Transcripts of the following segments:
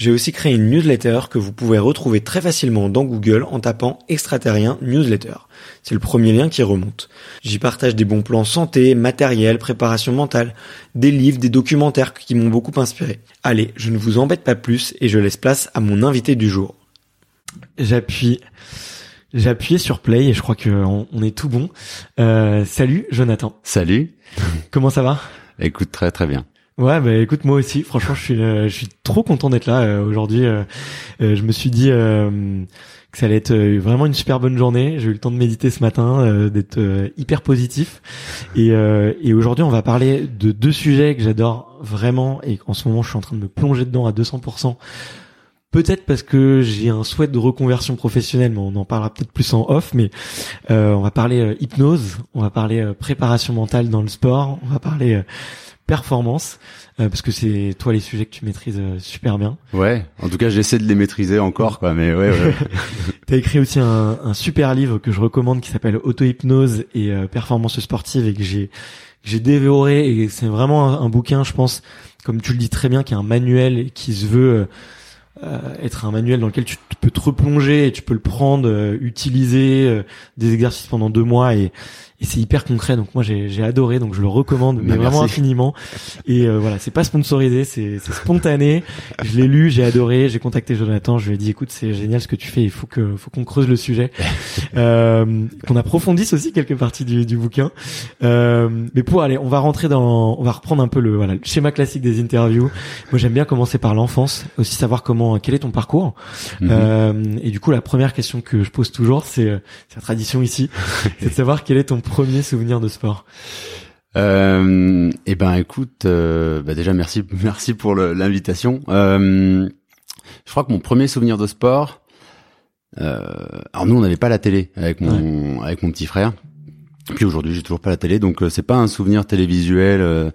j'ai aussi créé une newsletter que vous pouvez retrouver très facilement dans Google en tapant extraterrien newsletter. C'est le premier lien qui remonte. J'y partage des bons plans santé, matériel, préparation mentale, des livres, des documentaires qui m'ont beaucoup inspiré. Allez, je ne vous embête pas plus et je laisse place à mon invité du jour. J'appuie. J'ai appuyé sur play et je crois qu'on on est tout bon. Euh, salut Jonathan. Salut. Comment ça va? Écoute, très très bien. Ouais, bah écoute, moi aussi, franchement, je suis, euh, je suis trop content d'être là euh, aujourd'hui. euh, euh, je me suis dit euh, que ça allait être euh, vraiment une super bonne journée. J'ai eu le temps de méditer ce matin, d'être hyper positif. Et, et aujourd'hui, on va parler de deux sujets que j'adore vraiment et qu'en ce moment, je suis en train de me plonger dedans à 200%. Peut-être parce que j'ai un souhait de reconversion professionnelle, mais on en parlera peut-être plus en off. Mais on va parler hypnose, on va parler préparation mentale dans le sport, on va parler performance, euh, parce que c'est toi les sujets que tu maîtrises euh, super bien. Ouais. En tout cas, j'essaie de les maîtriser encore, quoi. Mais ouais, ouais. Tu as écrit aussi un, un super livre que je recommande qui s'appelle Auto-hypnose et euh, performance sportive et que j'ai j'ai dévoré et c'est vraiment un, un bouquin, je pense, comme tu le dis très bien, qui est un manuel et qui se veut euh, euh, être un manuel dans lequel tu peux te replonger et tu peux le prendre, euh, utiliser euh, des exercices pendant deux mois et, et c'est hyper concret. Donc moi j'ai adoré, donc je le recommande, mais Bah, vraiment merci. infiniment. Et euh, voilà, c'est pas sponsorisé, c'est spontané. Je l'ai lu, j'ai adoré, j'ai contacté Jonathan, je lui ai dit écoute c'est génial ce que tu fais, il faut que faut qu'on creuse le sujet, euh, qu'on approfondisse aussi quelques parties du, du bouquin. Euh, mais pour aller, on va rentrer dans, on va reprendre un peu le voilà le schéma classique des interviews. Moi j'aime bien commencer par l'enfance, aussi savoir comment quel est ton parcours. Euh, et du coup la première question que je pose toujours c'est euh, c'est la tradition ici, c'est de savoir quel est ton premier souvenir de sport. Euh, eh ben, écoute, euh, bah déjà merci, merci pour l'invitation. Euh, je crois que mon premier souvenir de sport. Euh, alors nous, on n'avait pas la télé avec mon avec mon petit frère. Puis aujourd'hui, j'ai toujours pas la télé, donc euh, c'est pas un souvenir télévisuel.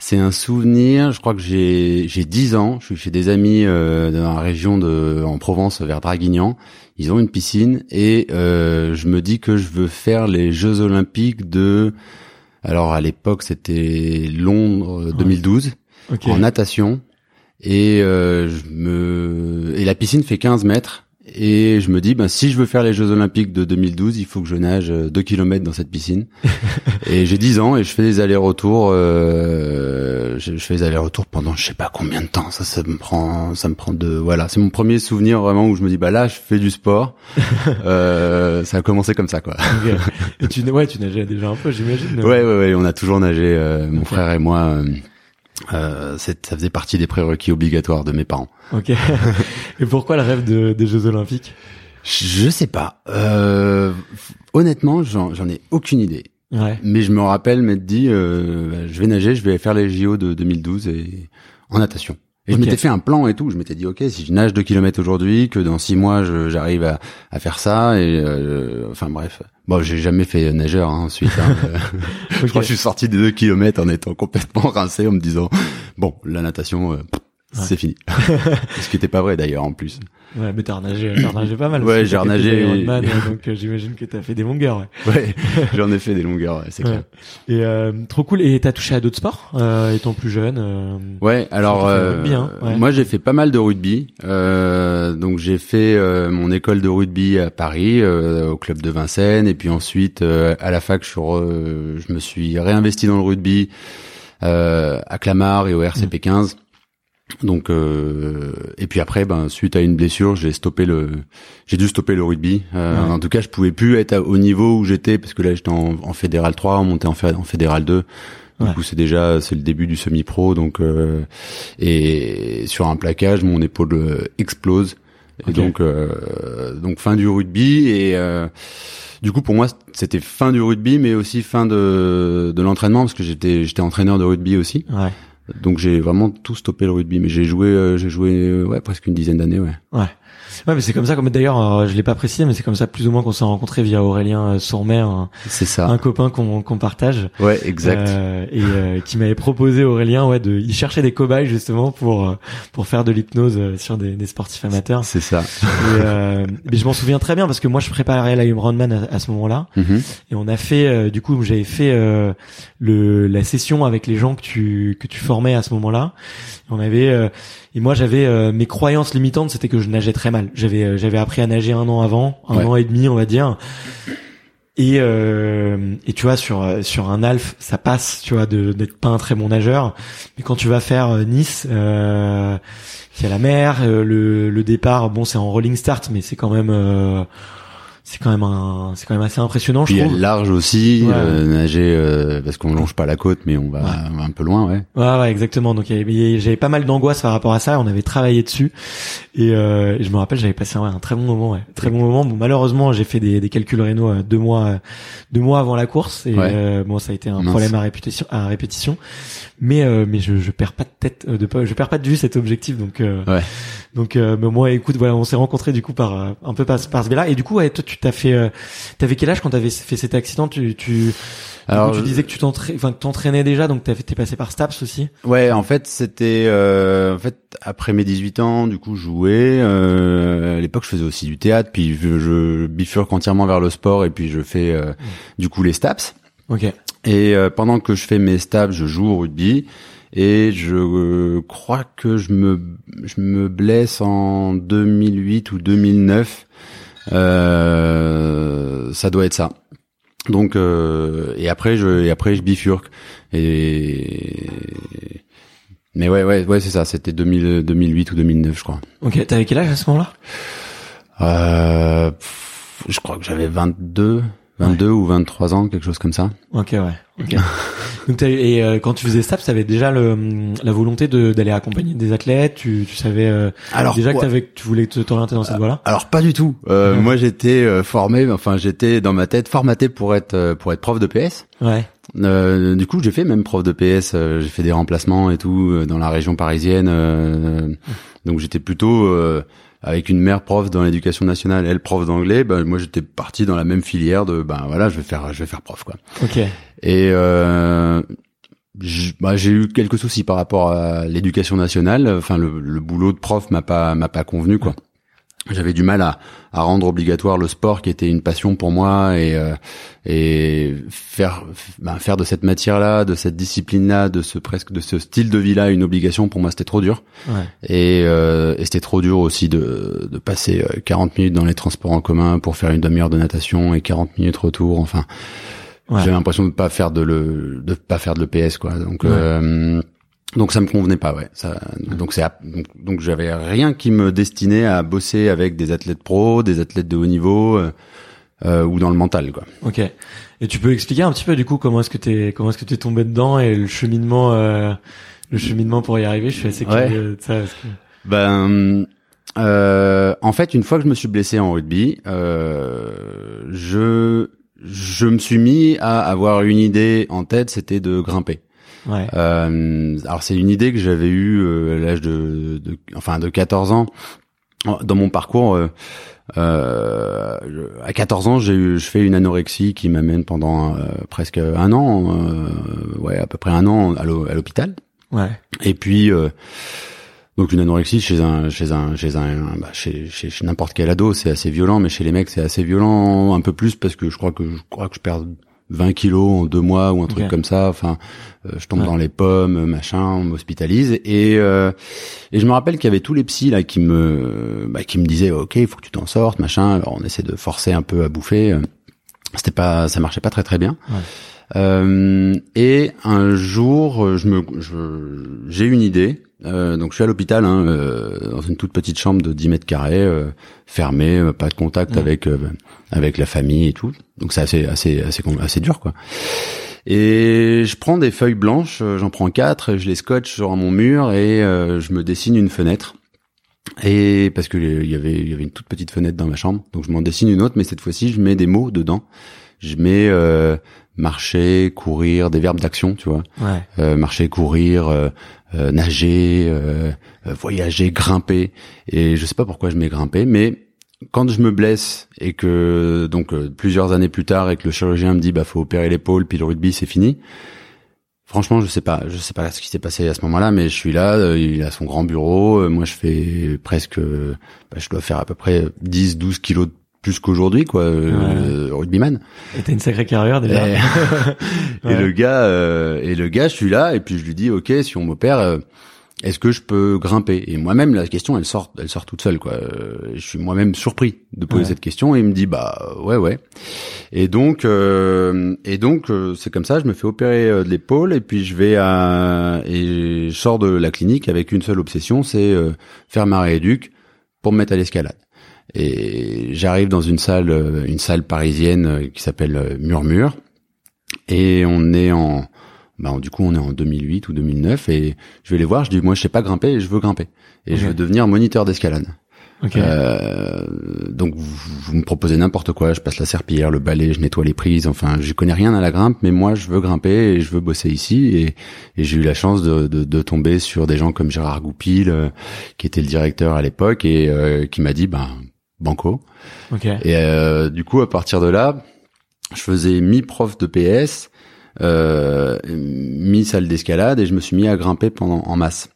c'est un souvenir. Je crois que j'ai j'ai 10 ans. Je suis chez des amis euh, dans la région de en Provence, vers Draguignan. Ils ont une piscine et euh, je me dis que je veux faire les Jeux Olympiques de. Alors à l'époque, c'était Londres euh, 2012 Ok. en natation et euh, je me et la piscine fait 15 mètres Et je me dis, ben, si je veux faire les Jeux Olympiques de 2012, il faut que je nage 2 km dans cette piscine. et j'ai 10 ans et je fais des allers-retours. Euh, je, je fais des allers-retours pendant je sais pas combien de temps. Ça, ça me prend, ça me prend de, voilà. C'est mon premier souvenir vraiment où je me dis, bah là, je fais du sport. euh, ça a commencé comme ça, quoi. Et tu, ouais, tu nageais déjà un peu, j'imagine. Ouais, ouais, ouais. On a toujours nagé, euh, mon frère et moi. Euh, c'est- ça faisait partie des prérequis obligatoires de mes parents. Ok. Et pourquoi le rêve de, des Jeux Olympiques? Je sais pas. Euh, honnêtement, j'en ai aucune idée. Ouais. Mais je me rappelle m'être dit, euh, bah, je vais nager, je vais faire les JO de 2012 et en natation. Et je m'étais fait un plan et tout. Je m'étais dit, ok, si je nage 2 km aujourd'hui, que dans 6 mois j'arrive à, à faire ça. Et euh, enfin bref. Bon, j'ai jamais fait nageur hein, ensuite. hein. Je crois que je suis sorti des 2 km en étant complètement rincé, en me disant, bon, la natation, euh, c'est fini. Ce qui était pas vrai d'ailleurs en plus. Ouais, mais t'as renagé pas mal. Ouais, j'ai euh, donc euh, j'imagine que t'as fait des longueurs. Ouais. Ouais, j'en ai fait des longueurs, ouais, c'est clair. Ouais. Et euh, trop cool. Et t'as touché à d'autres sports euh, étant plus jeune euh, Ouais, alors euh, rugby, hein, moi j'ai fait pas mal de rugby. Euh, donc j'ai fait euh, mon école de rugby à Paris, euh, au club de Vincennes, et puis ensuite euh, à la fac, je, suis re- je me suis réinvesti dans le rugby euh, à Clamart et au. RCP 15. Donc euh, et puis après, ben suite à une blessure, j'ai stoppé le, j'ai dû stopper le rugby. Euh, Ouais. En tout cas, je pouvais plus être au niveau où j'étais parce que là j'étais en, en fédéral 3, on montait en, fé- en fédéral 2. Du Ouais. coup, c'est déjà c'est le début du semi-pro, donc euh, et sur un plaquage, mon épaule euh, explose. Et donc euh, donc fin du rugby et euh, du coup pour moi c'était fin du rugby, mais aussi fin de de l'entraînement parce que j'étais j'étais entraîneur de rugby aussi. Ouais. Donc j'ai vraiment tout stoppé le rugby, mais j'ai joué euh, j'ai joué euh, ouais presque une dizaine d'années, ouais. Ouais. Ouais, mais c'est comme ça. Comme d'ailleurs, euh, je l'ai pas précisé, mais c'est comme ça plus ou moins qu'on s'est rencontrés via Aurélien euh, Sourmet, un, C'est ça. un copain qu'on qu'on partage. Ouais, exact. Euh, et euh, qui m'avait proposé Aurélien, ouais, de, il cherchait des cobayes justement pour pour faire de l'hypnose sur des, des sportifs amateurs. C'est ça. Et, euh, mais je m'en souviens très bien parce que moi je préparais la Ironman à, à ce moment-là Mhm. et on a fait euh, du coup j'avais fait euh, le la session avec les gens que tu que tu à ce moment-là. Et On avait euh, et moi j'avais euh, mes croyances limitantes c'était que je nageais très mal. J'avais euh, j'avais appris à nager un an avant, un Ouais. an et demi on va dire. Et euh, et tu vois sur sur un alf ça passe tu vois de d'être pas un très bon nageur mais quand tu vas faire Nice euh, il y a la mer euh, le le départ bon c'est en rolling start mais c'est quand même euh, c'est quand même un c'est quand même assez impressionnant Puis je il y a trouve large aussi, Ouais. euh, nager euh, parce qu'on longe pas la côte, mais on va on va un peu loin, ouais. Ouais, ouais, exactement. Donc j'avais pas mal d'angoisse par rapport à ça. On avait travaillé dessus et, euh, je me rappelle, j'avais passé ouais, un très bon moment. Ouais. Très bon moment. Bon, malheureusement, j'ai fait des, des calculs rénaux euh, deux mois, deux mois avant la course et Ouais. euh, bon, ça a été un Mince. problème à répétition, à répétition. Mais euh, mais je, je perds pas de tête, euh, de je perds pas de vue cet objectif. Donc euh, Ouais. Donc euh, mais moi, écoute, voilà, on s'est rencontrés du coup par euh, un peu par, par ce biais-là. Et du coup, ouais, toi, tu t'as fait, euh, t'avais quel âge quand t'avais fait cet accident? Tu tu Alors, du coup, tu disais que tu t'entraînais, enfin t'entraînais déjà, donc t'avais- t'es passé par Staps aussi? Ouais, en fait, c'était euh, en fait après mes 18 ans, du coup, je jouais. Euh, à l'époque, je faisais aussi du théâtre, puis je, je bifurque entièrement vers le sport, et puis je fais euh, du coup les staps. Ok. Et euh, pendant que je fais mes staps, je joue au rugby. Et je euh, crois que je me je me blesse en 2008 ou 2009. Euh, ça doit être ça. Donc euh, et après je et après je bifurque et mais ouais ouais ouais c'est ça c'était 2000 2008 ou 2009 je crois. Ok. T'avais quel âge à ce moment-là? Euh, je crois que j'avais 22 22 ou 23 ans quelque chose comme ça. Ok, ouais. Ok. Donc et euh, quand tu faisais Staps, t'avais déjà le, la volonté de d'aller accompagner des athlètes. Tu, tu savais euh, Alors, déjà que ouais. que tu voulais te- t'orienter dans cette voie-là? Alors pas du tout. Euh, Ouais. Moi j'étais euh, formé, enfin j'étais dans ma tête formaté pour être euh, pour être prof de PS. Ouais. Euh, du coup j'ai fait même prof de PS. euh, j'ai fait des remplacements et tout euh, dans la région parisienne. euh, donc j'étais plutôt euh, avec une mère prof dans l'éducation nationale, elle prof d'anglais. Ben moi j'étais parti dans la même filière de ben voilà je vais faire je vais faire prof quoi. Ok. Et euh, bah, j'ai eu quelques soucis par rapport à l'éducation nationale. Enfin, le, le boulot de prof m'a pas m'a pas convenu quoi. J'avais du mal à, à rendre obligatoire le sport qui était une passion pour moi et euh, et faire ben, faire de cette matière là de cette discipline là de ce presque de ce style de vie là une obligation pour moi c'était trop dur Ouais. et, euh, et c'était trop dur aussi de, de passer euh, 40 minutes dans les transports en commun pour faire une demi-heure de natation et 40 minutes retour enfin Ouais. j'avais l'impression de pas faire de le de pas faire de l'EPS quoi donc Ouais. euh, donc ça me convenait pas ouais ça donc c'est donc, donc j'avais rien qui me destinait à bosser avec des athlètes pros des athlètes de haut niveau euh, euh, ou dans le mental quoi Ok. Et tu peux expliquer un petit peu du coup comment est-ce que t'es comment est-ce que t'es tombé dedans et le cheminement euh, le cheminement pour y arriver? Je suis assez Ouais. curieux de ça. parce que- Ben, euh, en fait, une fois que je me suis blessé en rugby, euh, je je me suis mis à avoir une idée en tête, c'était de grimper. Ouais. Euh, alors c'est une idée que j'avais eue euh, à l'âge de, de, enfin de 14 ans. Dans mon parcours, euh, euh, à 14 ans, j'ai eu, je fais une anorexie qui m'amène pendant euh, presque un an, euh, ouais à peu près un an à l'hô- à l'hôpital. Ouais. Et puis euh, donc une anorexie chez un chez un chez un bah, chez chez, chez n'importe quel ado c'est assez violent mais chez les mecs c'est assez violent un peu plus parce que je crois que je crois que je perds 20 kilos en deux mois ou un truc comme ça enfin euh, je tombe Ouais. dans les pommes machin on m'hospitalise et euh, et je me rappelle qu'il y avait tous les psys là qui me bah, qui me disaient ok il faut que tu t'en sortes machin alors on essaie de forcer un peu à bouffer euh, c'était pas ça marchait pas très très bien Ouais. euh, et un jour, je me, j'ai une idée. Euh, donc je suis à l'hôpital, hein, euh, dans une toute petite chambre de 10 mètres carrés, euh, fermée, euh, pas de contact Ouais. avec euh, avec la famille et tout. Donc c'est assez assez assez assez dur quoi. Et je prends des feuilles blanches, j'en prends quatre, je les scotche sur mon mur et euh, je me dessine une fenêtre. Et parce que il y avait il y avait une toute petite fenêtre dans ma chambre, donc je m'en dessine une autre, mais cette fois-ci je mets des mots dedans. Je mets euh, marcher, courir, des verbes d'action, tu vois. Ouais. Euh, marcher, courir, euh, euh, nager, euh, euh, voyager, grimper. Et je sais pas pourquoi je mets grimper, mais quand je me blesse et que donc euh, plusieurs années plus tard et que le chirurgien me dit bah faut opérer l'épaule puis le rugby c'est fini. Franchement, je sais pas, je sais pas ce qui s'est passé à ce moment-là, mais je suis là, il a son grand bureau, euh, moi je fais presque, bah, je dois faire à peu près 10, 12 kilos de plus qu'aujourd'hui, quoi, euh, rugbyman. Et t'as une sacrée carrière déjà. Et, et Ouais. le gars, euh, et le gars, je suis là, et puis je lui dis, ok, si on m'opère, euh, est-ce que je peux grimper? Et moi-même, la question, elle sort, elle sort toute seule, quoi. Euh, je suis moi-même surpris de poser Ouais. cette question, et il me dit, bah ouais, ouais. Et donc, euh, et donc, euh, c'est comme ça, je me fais opérer de l'épaule, et puis je vais à, et je sors de la clinique avec une seule obsession, c'est euh, faire ma rééduque pour me mettre à l'escalade. Et j'arrive dans une salle, euh, une salle parisienne euh, qui s'appelle euh, Murmure. Et on est en, bah, du coup, on est en 2008 ou 2009 et je vais les voir, je dis, moi, je sais pas grimper et je veux grimper. Et je veux devenir moniteur d'escalade. Ok. Euh, donc, vous, vous me proposez n'importe quoi, je passe la serpillière, le balai, je nettoie les prises, enfin, je connais rien à la grimpe, mais moi, je veux grimper et je veux bosser ici. Et, et j'ai eu la chance de, de, de tomber sur des gens comme Gérard Goupil, euh, qui était le directeur à l'époque et euh, qui m'a dit, ben, banco. ok. Et euh, du coup, à partir de là, je faisais mi-prof de PS, euh, mi-salle d'escalade, et je me suis mis à grimper pendant en masse.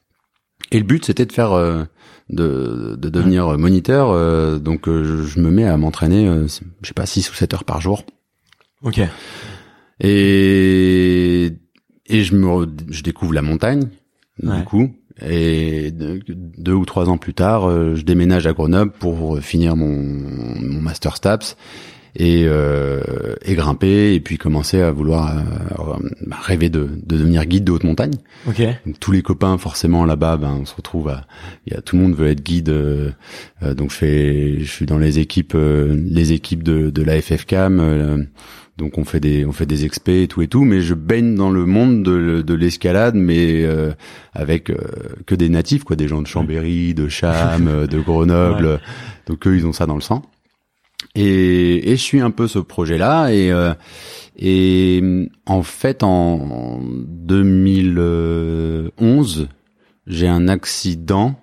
Et le but, c'était de faire, euh, de, de devenir moniteur. euh, donc, euh, je, je me mets à m'entraîner, euh, je sais pas, 6 ou 7 heures par jour. Ok. Et et je me, je découvre la montagne, Ouais. du coup. Et de- deux ou trois ans plus tard, euh, je déménage à Grenoble pour finir mon, mon master STAPS et, euh, et grimper et puis commencer à vouloir euh, rêver de, de devenir guide de haute montagne. Ok. Donc, tous les copains forcément là-bas, ben on se retrouve à, il y a tout le monde veut être guide. euh, euh, donc je fais, je suis dans les équipes, euh, les équipes de, de la FFCAM. Donc on fait des, on fait des expés et tout et tout, mais je baigne dans le monde de, de l'escalade, mais euh, avec euh, que des natifs, quoi, des gens de Chambéry, de Cham, de Grenoble. Donc eux, ils ont ça dans le sang. Et, et je suis un peu ce projet-là et euh, et en fait en 2011 j'ai un accident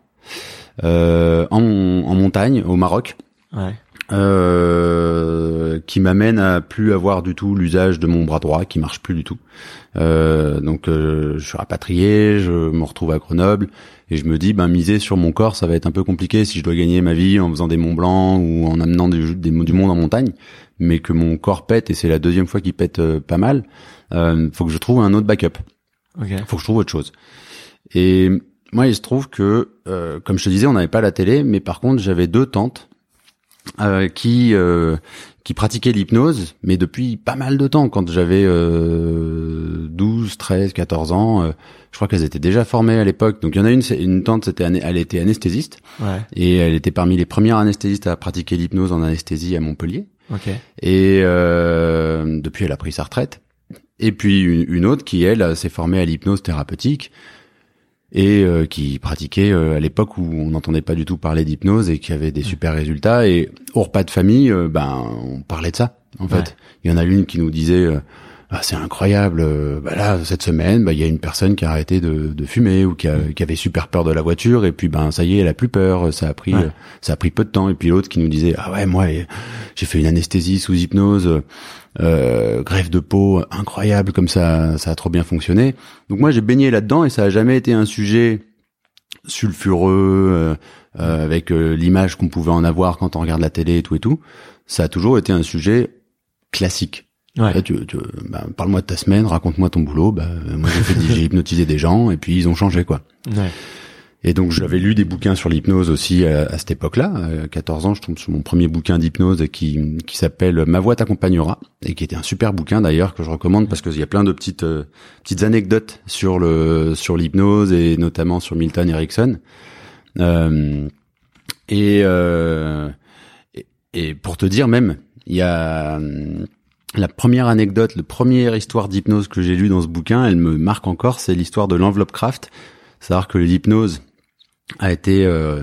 euh, en, en montagne au Maroc Ouais. Euh, qui m'amène à plus avoir du tout l'usage de mon bras droit qui marche plus du tout. Euh, donc je suis rapatrié, je me retrouve à Grenoble et je me dis ben miser sur mon corps ça va être un peu compliqué si je dois gagner ma vie en faisant des monts blancs ou en amenant du, du monde en montagne, mais que mon corps pète et c'est la deuxième fois qu'il pète pas mal. Euh, faut que je trouve un autre backup. Okay. Faut que je trouve autre chose. Et moi, il se trouve que, euh, comme je te disais, on n'avait pas la télé, mais par contre, j'avais deux tantes euh, qui euh, qui pratiquaient l'hypnose, mais depuis pas mal de temps. Quand j'avais euh, 12, 13, 14 ans, euh, je crois qu'elles étaient déjà formées à l'époque. Donc il y en a une, une tante, c'était elle était anesthésiste, ouais. et elle était parmi les premières anesthésistes à pratiquer l'hypnose en anesthésie à Montpellier. Okay. Et euh, depuis, elle a pris sa retraite. Et puis une, une autre qui elle s'est formée à l'hypnose thérapeutique et euh, qui pratiquait euh, à l'époque où on n'entendait pas du tout parler d'hypnose et qui avait des super résultats. Et au repas de famille, euh, ben on parlait de ça. En fait, il y en a une qui nous disait. Euh, ah, c'est incroyable. euh, Bah là, cette semaine, bah, il y a une personne qui a arrêté de, de fumer ou qui, a- qui avait super peur de la voiture et puis ben ça y est, elle a plus peur. Ça a pris, Ouais. euh, ça a pris peu de temps. Et puis l'autre qui nous disait ah ouais moi euh, j'ai fait une anesthésie sous hypnose, euh, greffe de peau incroyable comme ça, ça a trop bien fonctionné. Donc moi j'ai baigné là-dedans et ça a jamais été un sujet sulfureux euh, euh, avec euh, l'image qu'on pouvait en avoir quand on regarde la télé et tout et tout. Ça a toujours été un sujet classique. Ouais. Là, tu, tu- bah, parle-moi de ta semaine, raconte-moi ton boulot. Bah, euh, moi j'ai hypnotisé des gens et puis ils ont changé quoi. Ouais. Et donc j'avais lu des bouquins sur l'hypnose aussi à, à cette époque-là. À 14 ans, je tombe sur mon premier bouquin d'hypnose qui, qui s'appelle Ma voix t'accompagnera et qui était un super bouquin d'ailleurs que je recommande parce qu'il y a plein de petites euh, petites anecdotes sur le sur l'hypnose et notamment sur Milton Erickson. Euh, et, euh, et et pour te dire même, il y a hum, la première anecdote, la première histoire d'hypnose que j'ai lue dans ce bouquin, elle me marque encore, c'est l'histoire de l'enveloppe craft. C'est-à-dire que l'hypnose a été euh,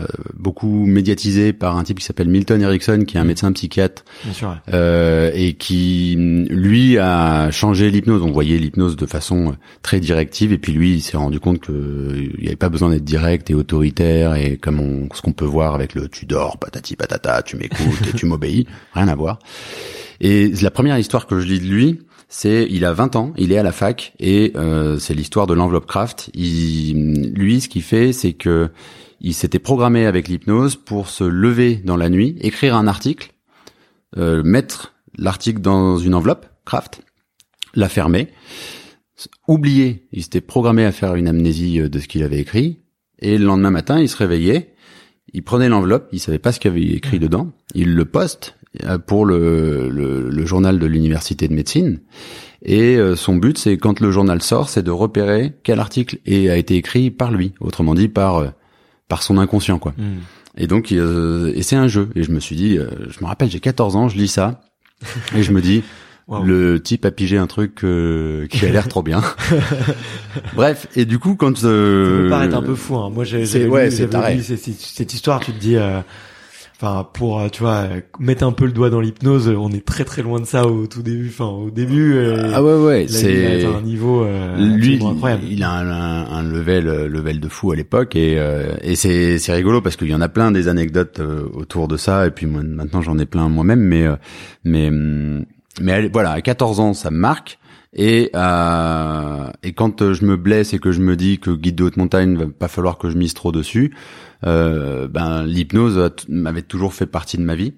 euh, beaucoup médiatisée par un type qui s'appelle Milton Erickson, qui est un médecin psychiatre Bien sûr. ouais. euh, et qui lui a changé l'hypnose. On voyait l'hypnose de façon très directive et puis lui il s'est rendu compte que il n'y avait pas besoin d'être direct et autoritaire et comme on, ce qu'on peut voir avec le tu dors patati patata tu m'écoutes et tu m'obéis rien à voir. Et la première histoire que je lis de lui, c'est il a 20 ans, il est à la fac et euh, c'est l'histoire de l'enveloppe craft. Il, lui, ce qu'il fait, c'est que il s'était programmé avec l'hypnose pour se lever dans la nuit, écrire un article, euh, mettre l'article dans une enveloppe craft, la fermer, oublier. Il s'était programmé à faire une amnésie euh, de ce qu'il avait écrit et le lendemain matin, il se réveillait. Il prenait l'enveloppe, il savait pas ce qu'il avait écrit dedans. Il le poste euh, pour le, le, le journal de l'université de médecine. Et euh, son but, c'est quand le journal sort, c'est de repérer quel article a été écrit par lui, autrement dit par euh, par son inconscient, quoi. Hmm. Et donc, euh, et c'est un jeu. Et je me suis dit, euh, je me rappelle, j'ai 14 ans, je lis ça, et je me dis, Wow. le type a pigé un truc euh, qui a l'air trop bien. Bref, et du coup, quand Ça euh, peut paraître un peu fou. Hein. Moi, j'ai ouais, lu- cette, histoire. Tu te dis, euh, enfin, pour euh, tu vois, mettre un peu le doigt dans l'hypnose, on est très très loin de ça au tout début. Enfin, au début. euh, ah ouais ouais, c'est un niveau euh, lui, incroyable. il a un, un, level, euh, level de fou à l'époque et, euh, et c'est, c'est rigolo parce qu'il y en a plein des anecdotes autour de ça et puis moi, maintenant j'en ai plein moi-même mais mais hum, mais elle- voilà à 14 ans ça me marque et euh, et quand euh, je me blesse et que je me dis que guide de haute montagne va pas falloir que je mise trop dessus euh, ben l'hypnose m'avait toujours fait partie de ma vie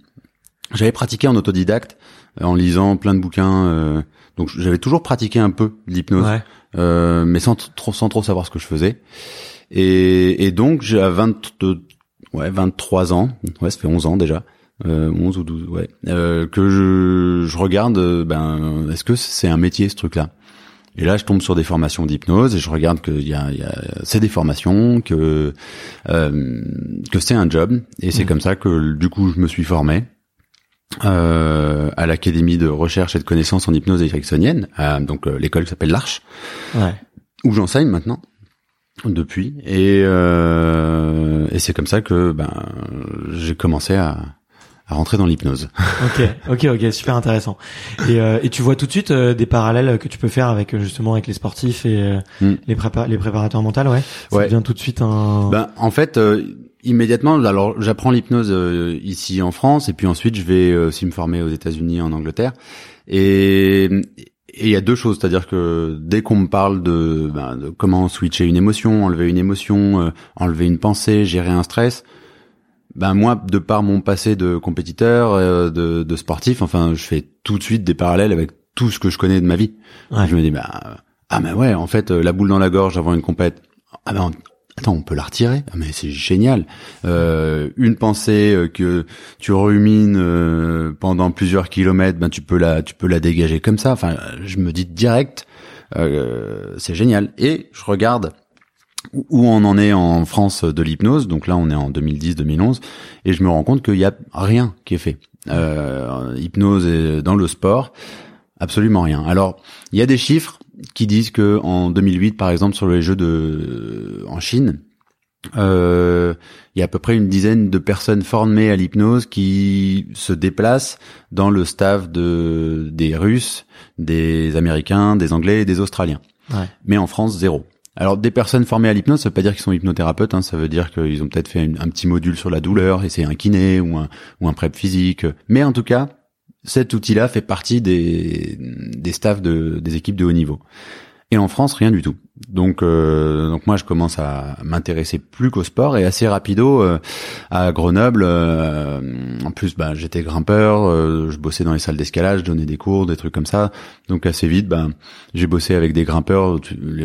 j'avais pratiqué en autodidacte euh, en lisant plein de bouquins euh, donc j'avais toujours pratiqué un peu l'hypnose Ouais. euh, mais sans trop sans trop savoir ce que je faisais. Et, et donc j'ai à 22 ouais 23 ans, ouais ça fait 11 ans déjà. Euh, 11 ou 12 ouais. Euh, que je, je regarde euh, ben est-ce que c'est un métier ce truc là et là je tombe sur des formations d'hypnose et je regarde que y a, y a c'est des formations que euh, que c'est un job et c'est comme ça que du coup je me suis formé euh, à l'académie de recherche et de connaissances en hypnose ericksonienne à, donc euh, l'école qui s'appelle l'Arche Ouais. où j'enseigne maintenant depuis. Et euh, et c'est comme ça que ben j'ai commencé à à rentrer dans l'hypnose. Ok, ok, ok, super intéressant. Et, euh, et tu vois tout de suite euh, des parallèles que tu peux faire avec euh, justement avec les sportifs et euh, Mm. les prépa les préparateurs mentaux, ouais? Ça Ouais. devient tout de suite un. Ben en fait euh, immédiatement, alors j'apprends l'hypnose euh, ici en France et puis ensuite je vais aussi me former aux États-Unis, en Angleterre. Et il y a deux choses, c'est-à-dire que dès qu'on me parle de, ben, de, comment switcher une émotion, enlever une émotion, enlever une pensée, gérer un stress, ben moi, de par mon passé de compétiteur, de, de, sportif, enfin, je fais tout de suite des parallèles avec tout ce que je connais de ma vie. Je me dis, bah, ah mais ouais, en fait, la boule dans la gorge avant une compète, ah ben attends, on peut la retirer. Ah, mais c'est génial. Euh, une pensée euh, que tu rumines euh, pendant plusieurs kilomètres, ben tu peux la, tu peux la dégager comme ça. Enfin, je me dis direct, euh, c'est génial. Et je regarde où on en est en France de l'hypnose. Donc là, on est en 2010-2011, et je me rends compte qu'il y a rien qui est fait. Euh, hypnose dans le sport, absolument rien. Alors, il y a des chiffres qui disent que en 2008, par exemple, sur les jeux de en Chine, euh, il y a à peu près une dizaine de personnes formées à l'hypnose qui se déplacent dans le staff de des Russes, des Américains, des Anglais et des Australiens. Ouais. Mais en France, zéro. Alors des personnes formées à l'hypnose, ça veut pas dire qu'ils sont hypnothérapeutes, hein, ça veut dire qu'ils ont peut-être fait un petit module sur la douleur, et c'est un kiné ou un, ou un prep physique. Mais en tout cas, cet outil-là fait partie des, des staffs de, des équipes de haut niveau. Et en France, rien du tout. Donc, euh, donc moi, je commence à m'intéresser plus qu'au sport et assez rapido euh, à Grenoble. Euh, en plus, bah, j'étais grimpeur, je bossais dans les salles d'escalade, je donnais des cours, des trucs comme ça. Donc assez vite, bah, j'ai bossé avec des grimpeurs.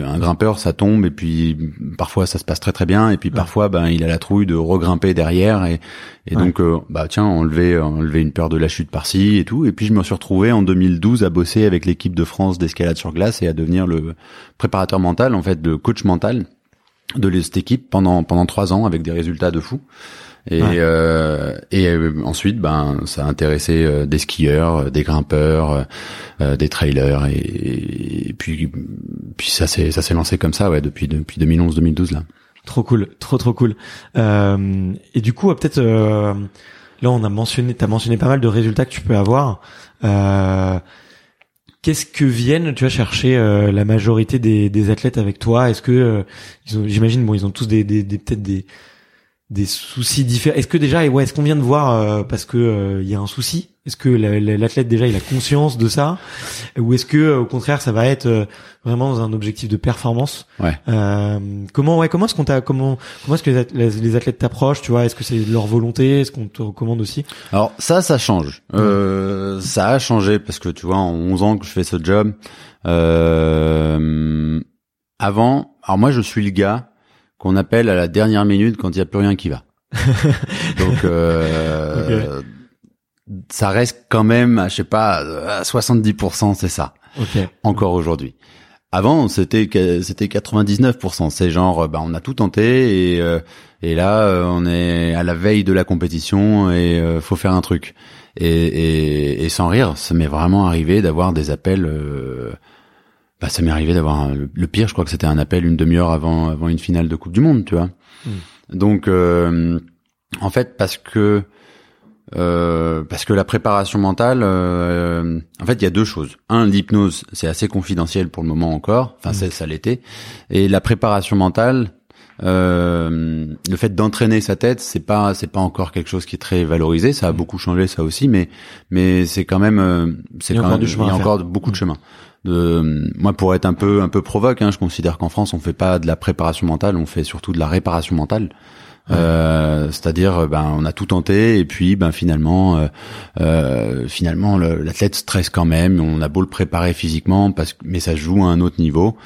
Un grimpeur, ça tombe et puis parfois ça se passe très très bien et puis parfois, bah, il a la trouille de regrimper derrière et, et donc, bah tiens, enlever enlever une peur de la chute par-ci et tout. Et puis je me suis retrouvé en 2012 à bosser avec l'équipe de France d'escalade sur glace et à devenir le préparateur mental en fait, de coach mental de cette équipe pendant pendant trois ans avec des résultats de fou. Et, euh, et euh, ensuite, ben, ça a intéressé euh, des skieurs, des grimpeurs, des trailers, et, puis puis ça s'est ça s'est lancé comme ça, ouais, depuis depuis 2011-2012 là. Trop cool, trop trop cool. et du coup, peut-être là, on a mentionné, t'as mentionné pas mal de résultats que tu peux avoir. Qu'est-ce que viennent tu vas chercher euh, la majorité des, athlètes avec toi? Est-ce que euh, j'imagine bon ils ont tous des peut-être des des soucis différents. Est-ce que déjà, ouais, est-ce qu'on vient de voir euh, parce que il y a un souci? Est-ce que l'athlète déjà il a conscience de ça, ou est-ce que au contraire ça va être vraiment dans un objectif de performance? Ouais. comment, ouais, comment est-ce qu'on t'a, comment, comment est-ce que les athlètes t'approchent Tu vois, est-ce que c'est leur volonté? Est-ce qu'on te recommande aussi? Alors ça, ça change. Euh, ça a changé parce que tu vois, en 11 ans que je fais ce job, euh, avant, alors moi je suis le gars qu'on appelle à la dernière minute quand il n'y a plus rien qui va. Donc euh, ça reste quand même, je sais pas, à 70%, c'est ça. Encore aujourd'hui. Avant, c'était c'était 99%. C'est genre, bah, on a tout tenté et euh, et là, euh, on est à la veille de la compétition et euh, faut faire un truc. Et, et, et sans rire, ça m'est vraiment arrivé d'avoir des appels bah, ça m'est arrivé d'avoir le pire. Je crois que c'était un appel une demi-heure avant avant une finale de Coupe du Monde, tu vois. Hmm. Donc, euh, en fait, parce que euh, parce que la préparation mentale, euh, en fait, il y a deux choses. Un, l'hypnose, c'est assez confidentiel pour le moment encore. Enfin, hmm. ça l'était. Et la préparation mentale, euh, le fait d'entraîner sa tête, c'est pas c'est pas encore quelque chose qui est très valorisé. Ça a hmm. beaucoup changé, ça aussi, mais mais c'est quand même c'est quand même, il y a encore beaucoup de chemin de moi pour être un peu un peu provoque hein, je considère qu'en France on fait pas de la préparation mentale on fait surtout de la réparation mentale euh, c'est-à-dire ben on a tout tenté et puis ben finalement euh, euh finalement l'athlète stresse quand même. On a beau le préparer physiquement parce mais ça joue à un autre niveau.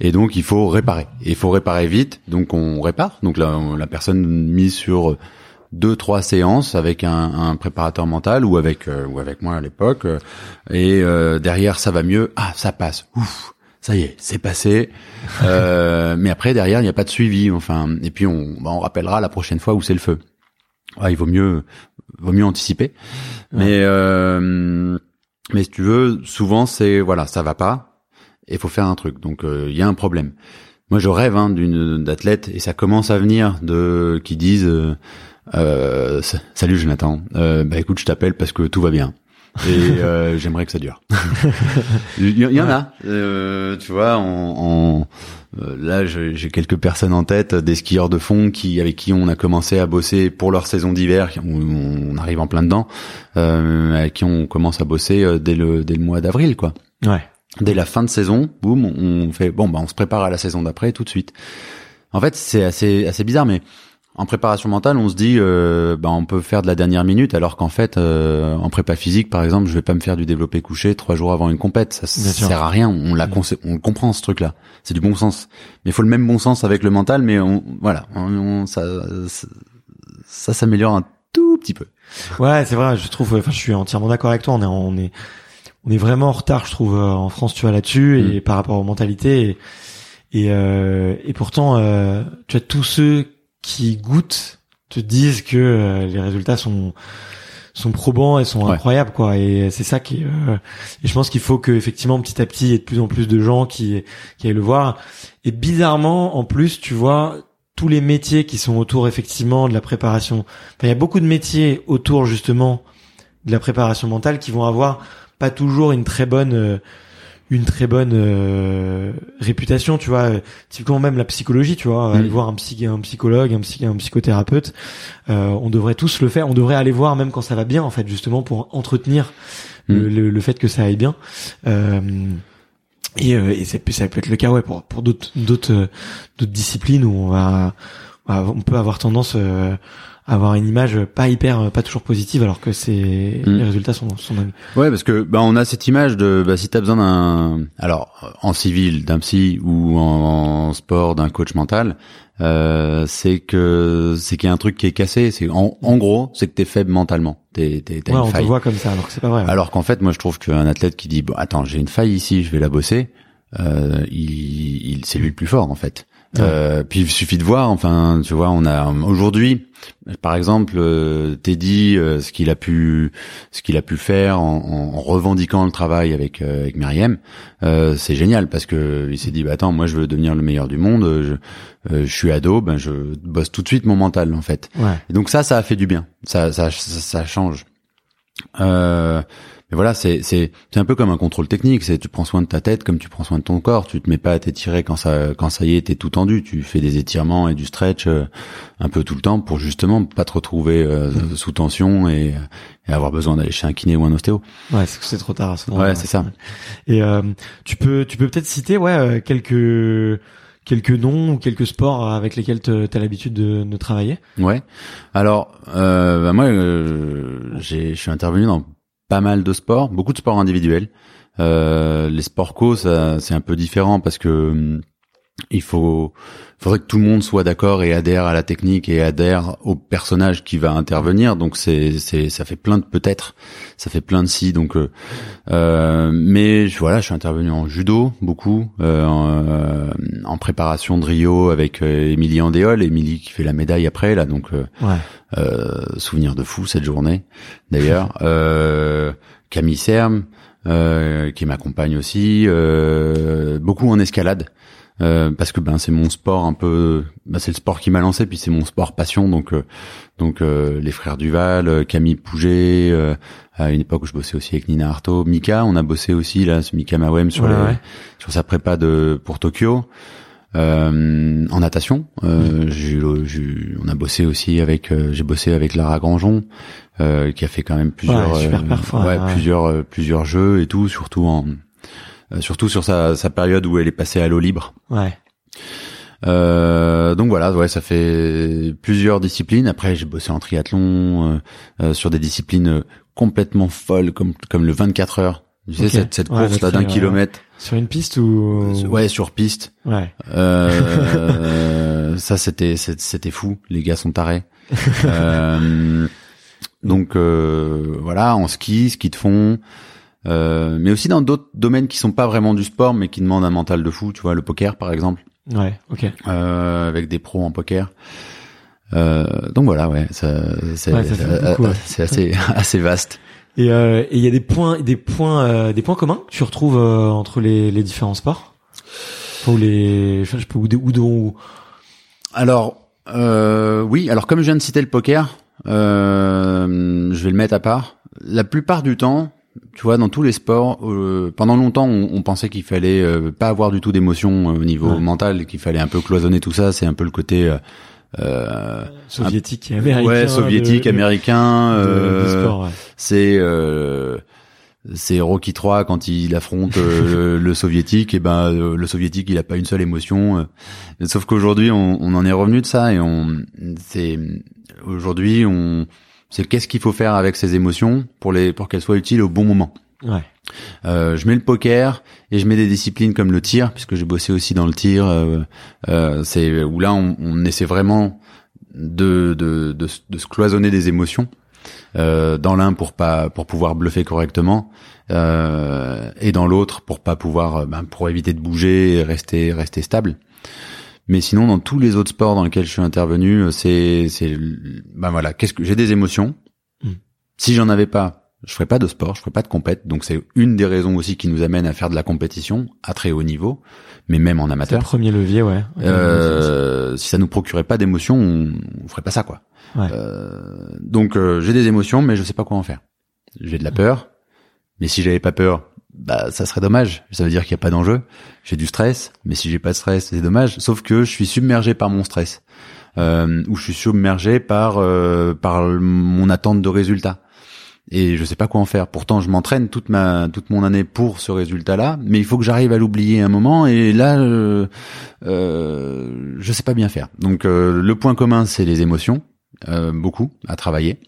Et donc il faut réparer. Et il faut réparer vite. Donc on répare. Donc la, la personne mise sur deux trois séances avec un, un préparateur mental ou avec euh, ou avec moi à l'époque. Euh, et euh, derrière ça va mieux. Ah ça passe. Ouf ça y est c'est passé. Mais après derrière il n'y a pas de suivi enfin. Et puis on bah, on rappellera la prochaine fois où c'est le feu. Ah, il vaut mieux vaut mieux anticiper. Mais mais si tu veux souvent c'est voilà ça va pas et faut faire un truc. Donc il y a un problème. Moi je rêve hein, d'une d'athlète et ça commence à venir de qui disent euh, salut Jonathan. Euh, bah écoute, je t'appelle parce que tout va bien. Et euh, j'aimerais que ça dure. Il y, en a, euh, tu vois, en, euh, là j'ai quelques personnes en tête, des skieurs de fond qui avec qui on a commencé à bosser pour leur saison d'hiver, on, arrive en plein dedans, euh, avec qui on commence à bosser dès le dès le mois d'avril, quoi. Ouais. Dès la fin de saison, boum, on fait bon bah on se prépare à la saison d'après tout de suite. En fait, c'est assez assez bizarre, mais en préparation mentale, on se dit, euh, bah, on peut faire de la dernière minute, alors qu'en fait, euh, en prépa physique, par exemple, je vais pas me faire du développé couché trois jours avant une compète. Ça, sert à rien. On la, on comprend ce truc-là. C'est du bon sens. Mais il faut le même bon sens avec le mental. Mais on, voilà, ça, ça s'améliore un tout petit peu. Ouais, c'est vrai. Je trouve. Enfin, je suis entièrement d'accord avec toi. On est, on est, on est vraiment en retard, je trouve, euh, en France, tu vois, là-dessus, et mm. par rapport aux mentalités. Et, et, euh, et pourtant, euh, tu as tous ceux qui goûtent te disent que euh, les résultats sont sont probants et sont incroyables quoi. Et c'est ça qui euh, et je pense qu'il faut que effectivement petit à petit il y ait de plus en plus de gens qui qui aillent le voir. Et bizarrement en plus tu vois tous les métiers qui sont autour effectivement de la préparation enfin il y a beaucoup de métiers autour justement de la préparation mentale qui vont avoir pas toujours une très bonne euh, une très bonne euh, réputation, tu vois. Typiquement même la psychologie, tu vois, aller mm. voir un, psy, un psychologue, un, psy, un psychothérapeute, euh, on devrait tous le faire. On devrait aller voir même quand ça va bien, en fait, justement pour entretenir le, mm. fait que ça aille bien. Euh, et, euh, et ça, peut, ça peut être le cas, ouais, pour pour d'autres d'autres d'autres disciplines où on va on peut avoir tendance avoir une image pas hyper, pas toujours positive, alors que c'est mm. les résultats sont sont dingues. Ouais, parce que bah on a cette image de bah si t'as besoin d'un, alors en civil d'un psy ou en, sport d'un coach mental, euh, c'est que c'est qu'il y a un truc qui est cassé. C'est en, en gros, c'est que t'es faible mentalement. T'es t'es ouais, on te voit comme ça, alors que c'est pas vrai. Alors qu'en fait, moi je trouve qu'un athlète qui dit bon attends j'ai une faille ici, je vais la bosser, euh, il, il c'est lui le plus fort en fait. Euh, puis il suffit de voir, enfin, tu vois, on a aujourd'hui, par exemple, euh, Teddy, euh, ce qu'il a pu, ce qu'il a pu faire en, en, revendiquant le travail avec euh, avec Myriam, c'est génial parce que il s'est dit, bah attends, moi je veux devenir le meilleur du monde, je, je suis ado, ben je bosse tout de suite mon mental en fait. Et donc ça, ça a fait du bien, ça ça ça, ça change. Euh, mais voilà, c'est c'est c'est un peu comme un contrôle technique. C'est tu prends soin de ta tête comme tu prends soin de ton corps. Tu te mets pas à t'étirer quand ça quand ça y est, t'es tout tendu. Tu fais des étirements et du stretch euh, un peu tout le temps pour justement pas te retrouver euh, mmh. sous tension et, et avoir besoin d'aller chez un kiné ou un ostéo. Ouais, c'est c'est trop tard à ce moment. Ouais, c'est ça. Et euh, tu peux tu peux peut-être citer ouais quelques quelques noms ou quelques sports avec lesquels tu as l'habitude de, de, travailler? Ouais. Alors, euh, bah moi, j'ai, je suis intervenu dans pas mal de sports, beaucoup de sports individuels. Euh, les sports co, c'est un peu différent parce que hum, il faut faudrait que tout le monde soit d'accord et adhère à la technique et adhère au personnage qui va intervenir. Donc c'est c'est ça fait plein de peut-être. Ça fait plein de si donc euh, euh, mais voilà je suis intervenu en judo beaucoup euh, en, en, préparation de Rio avec Émilie Andéol. Émilie qui fait la médaille après là donc ouais. souvenir de fou cette journée d'ailleurs. Camille Serme qui m'accompagne aussi beaucoup en escalade euh, parce que ben c'est mon sport un peu ben, c'est le sport qui m'a lancé puis c'est mon sport passion. Donc euh, donc euh, les frères Duval Camille Pouget à une époque où je bossais aussi avec Nina Arto Mika on a bossé aussi là ce Mika Mawem sur sur sa prépa de pour Tokyo. En natation mmh. on a bossé aussi avec j'ai bossé avec Lara Grangeon qui a fait quand même plusieurs ouais, plusieurs plusieurs jeux et tout surtout en euh, surtout sur sa, sa, période où elle est passée à l'eau libre. Ouais. Euh, donc voilà, ouais, ça fait plusieurs disciplines. Après, j'ai bossé en triathlon euh, euh sur des disciplines complètement folles, comme comme le 24 heures. Tu sais cette, cette course là d'un kilomètre. Sur une piste ou Ouais, sur piste. Ouais. Euh, ça c'était c'était fou. Les gars sont tarés. donc voilà, en ski, ski de fond. Euh, mais aussi dans d'autres domaines qui sont pas vraiment du sport, mais qui demandent un mental de fou. Tu vois, le poker, par exemple. Ouais, ok. Euh, avec des pros en poker. Euh, donc voilà, ouais, c'est ouais, assez, assez vaste. Et il euh, y a des points, des points, euh, des points communs que tu retrouves entre les, les différents sports? Ou les, je sais pas, ou, ou, Alors, oui. Alors comme je viens de citer le poker, je vais le mettre à part. La plupart du temps, tu vois, dans tous les sports, euh, pendant longtemps, on, on pensait qu'il fallait euh, pas avoir du tout d'émotion euh, au niveau Ouais. mental, qu'il fallait un peu cloisonner tout ça. C'est un peu le côté euh, euh, Soviétique et américain. ouais, soviétique, de- américain. euh, ouais. c'est euh, c'est Rocky 3 quand il affronte euh, le, le soviétique et ben le soviétique il a pas une seule émotion euh. sauf qu'aujourd'hui on, on en est revenu de ça et on c'est aujourd'hui on c'est qu'est-ce qu'il faut faire avec ces émotions pour les pour qu'elles soient utiles au bon moment Ouais. euh, je mets le poker et je mets des disciplines comme le tir, puisque j'ai bossé aussi dans le tir. euh, euh, c'est où là on, on essaie vraiment de, de, de, se- de se cloisonner des émotions. Euh, dans l'un pour pas pour pouvoir bluffer correctement euh, et dans l'autre pour pas pouvoir ben, pour éviter de bouger et rester rester stable mais sinon dans tous les autres sports dans lesquels je suis intervenu euh, c'est c'est ben voilà qu'est-ce que j'ai des émotions Mm. si j'en avais pas je ferais pas de sport, je ferais pas de compète. Donc c'est une des raisons aussi qui nous amène à faire de la compétition à très haut niveau, mais même en C'est le amateur. premier levier, ouais. Euh, si ça nous procurait pas d'émotions, on, on ferait pas ça quoi. Ouais. Euh, donc euh, j'ai des émotions, mais je sais pas quoi en faire. J'ai de la peur, mais si j'avais pas peur, bah ça serait dommage. Ça veut dire qu'il y a pas d'enjeu. J'ai du stress, mais si j'ai pas de stress, c'est dommage. Sauf que je suis submergé par mon stress, euh, ou je suis submergé par euh, par mon attente de résultats et je sais pas quoi en faire. Pourtant, je m'entraîne toute ma toute mon année pour ce résultat-là, mais il faut que j'arrive à l'oublier un moment. Et là, euh, euh, je sais pas bien faire. Donc, euh, le point commun, c'est les émotions, euh, beaucoup à travailler.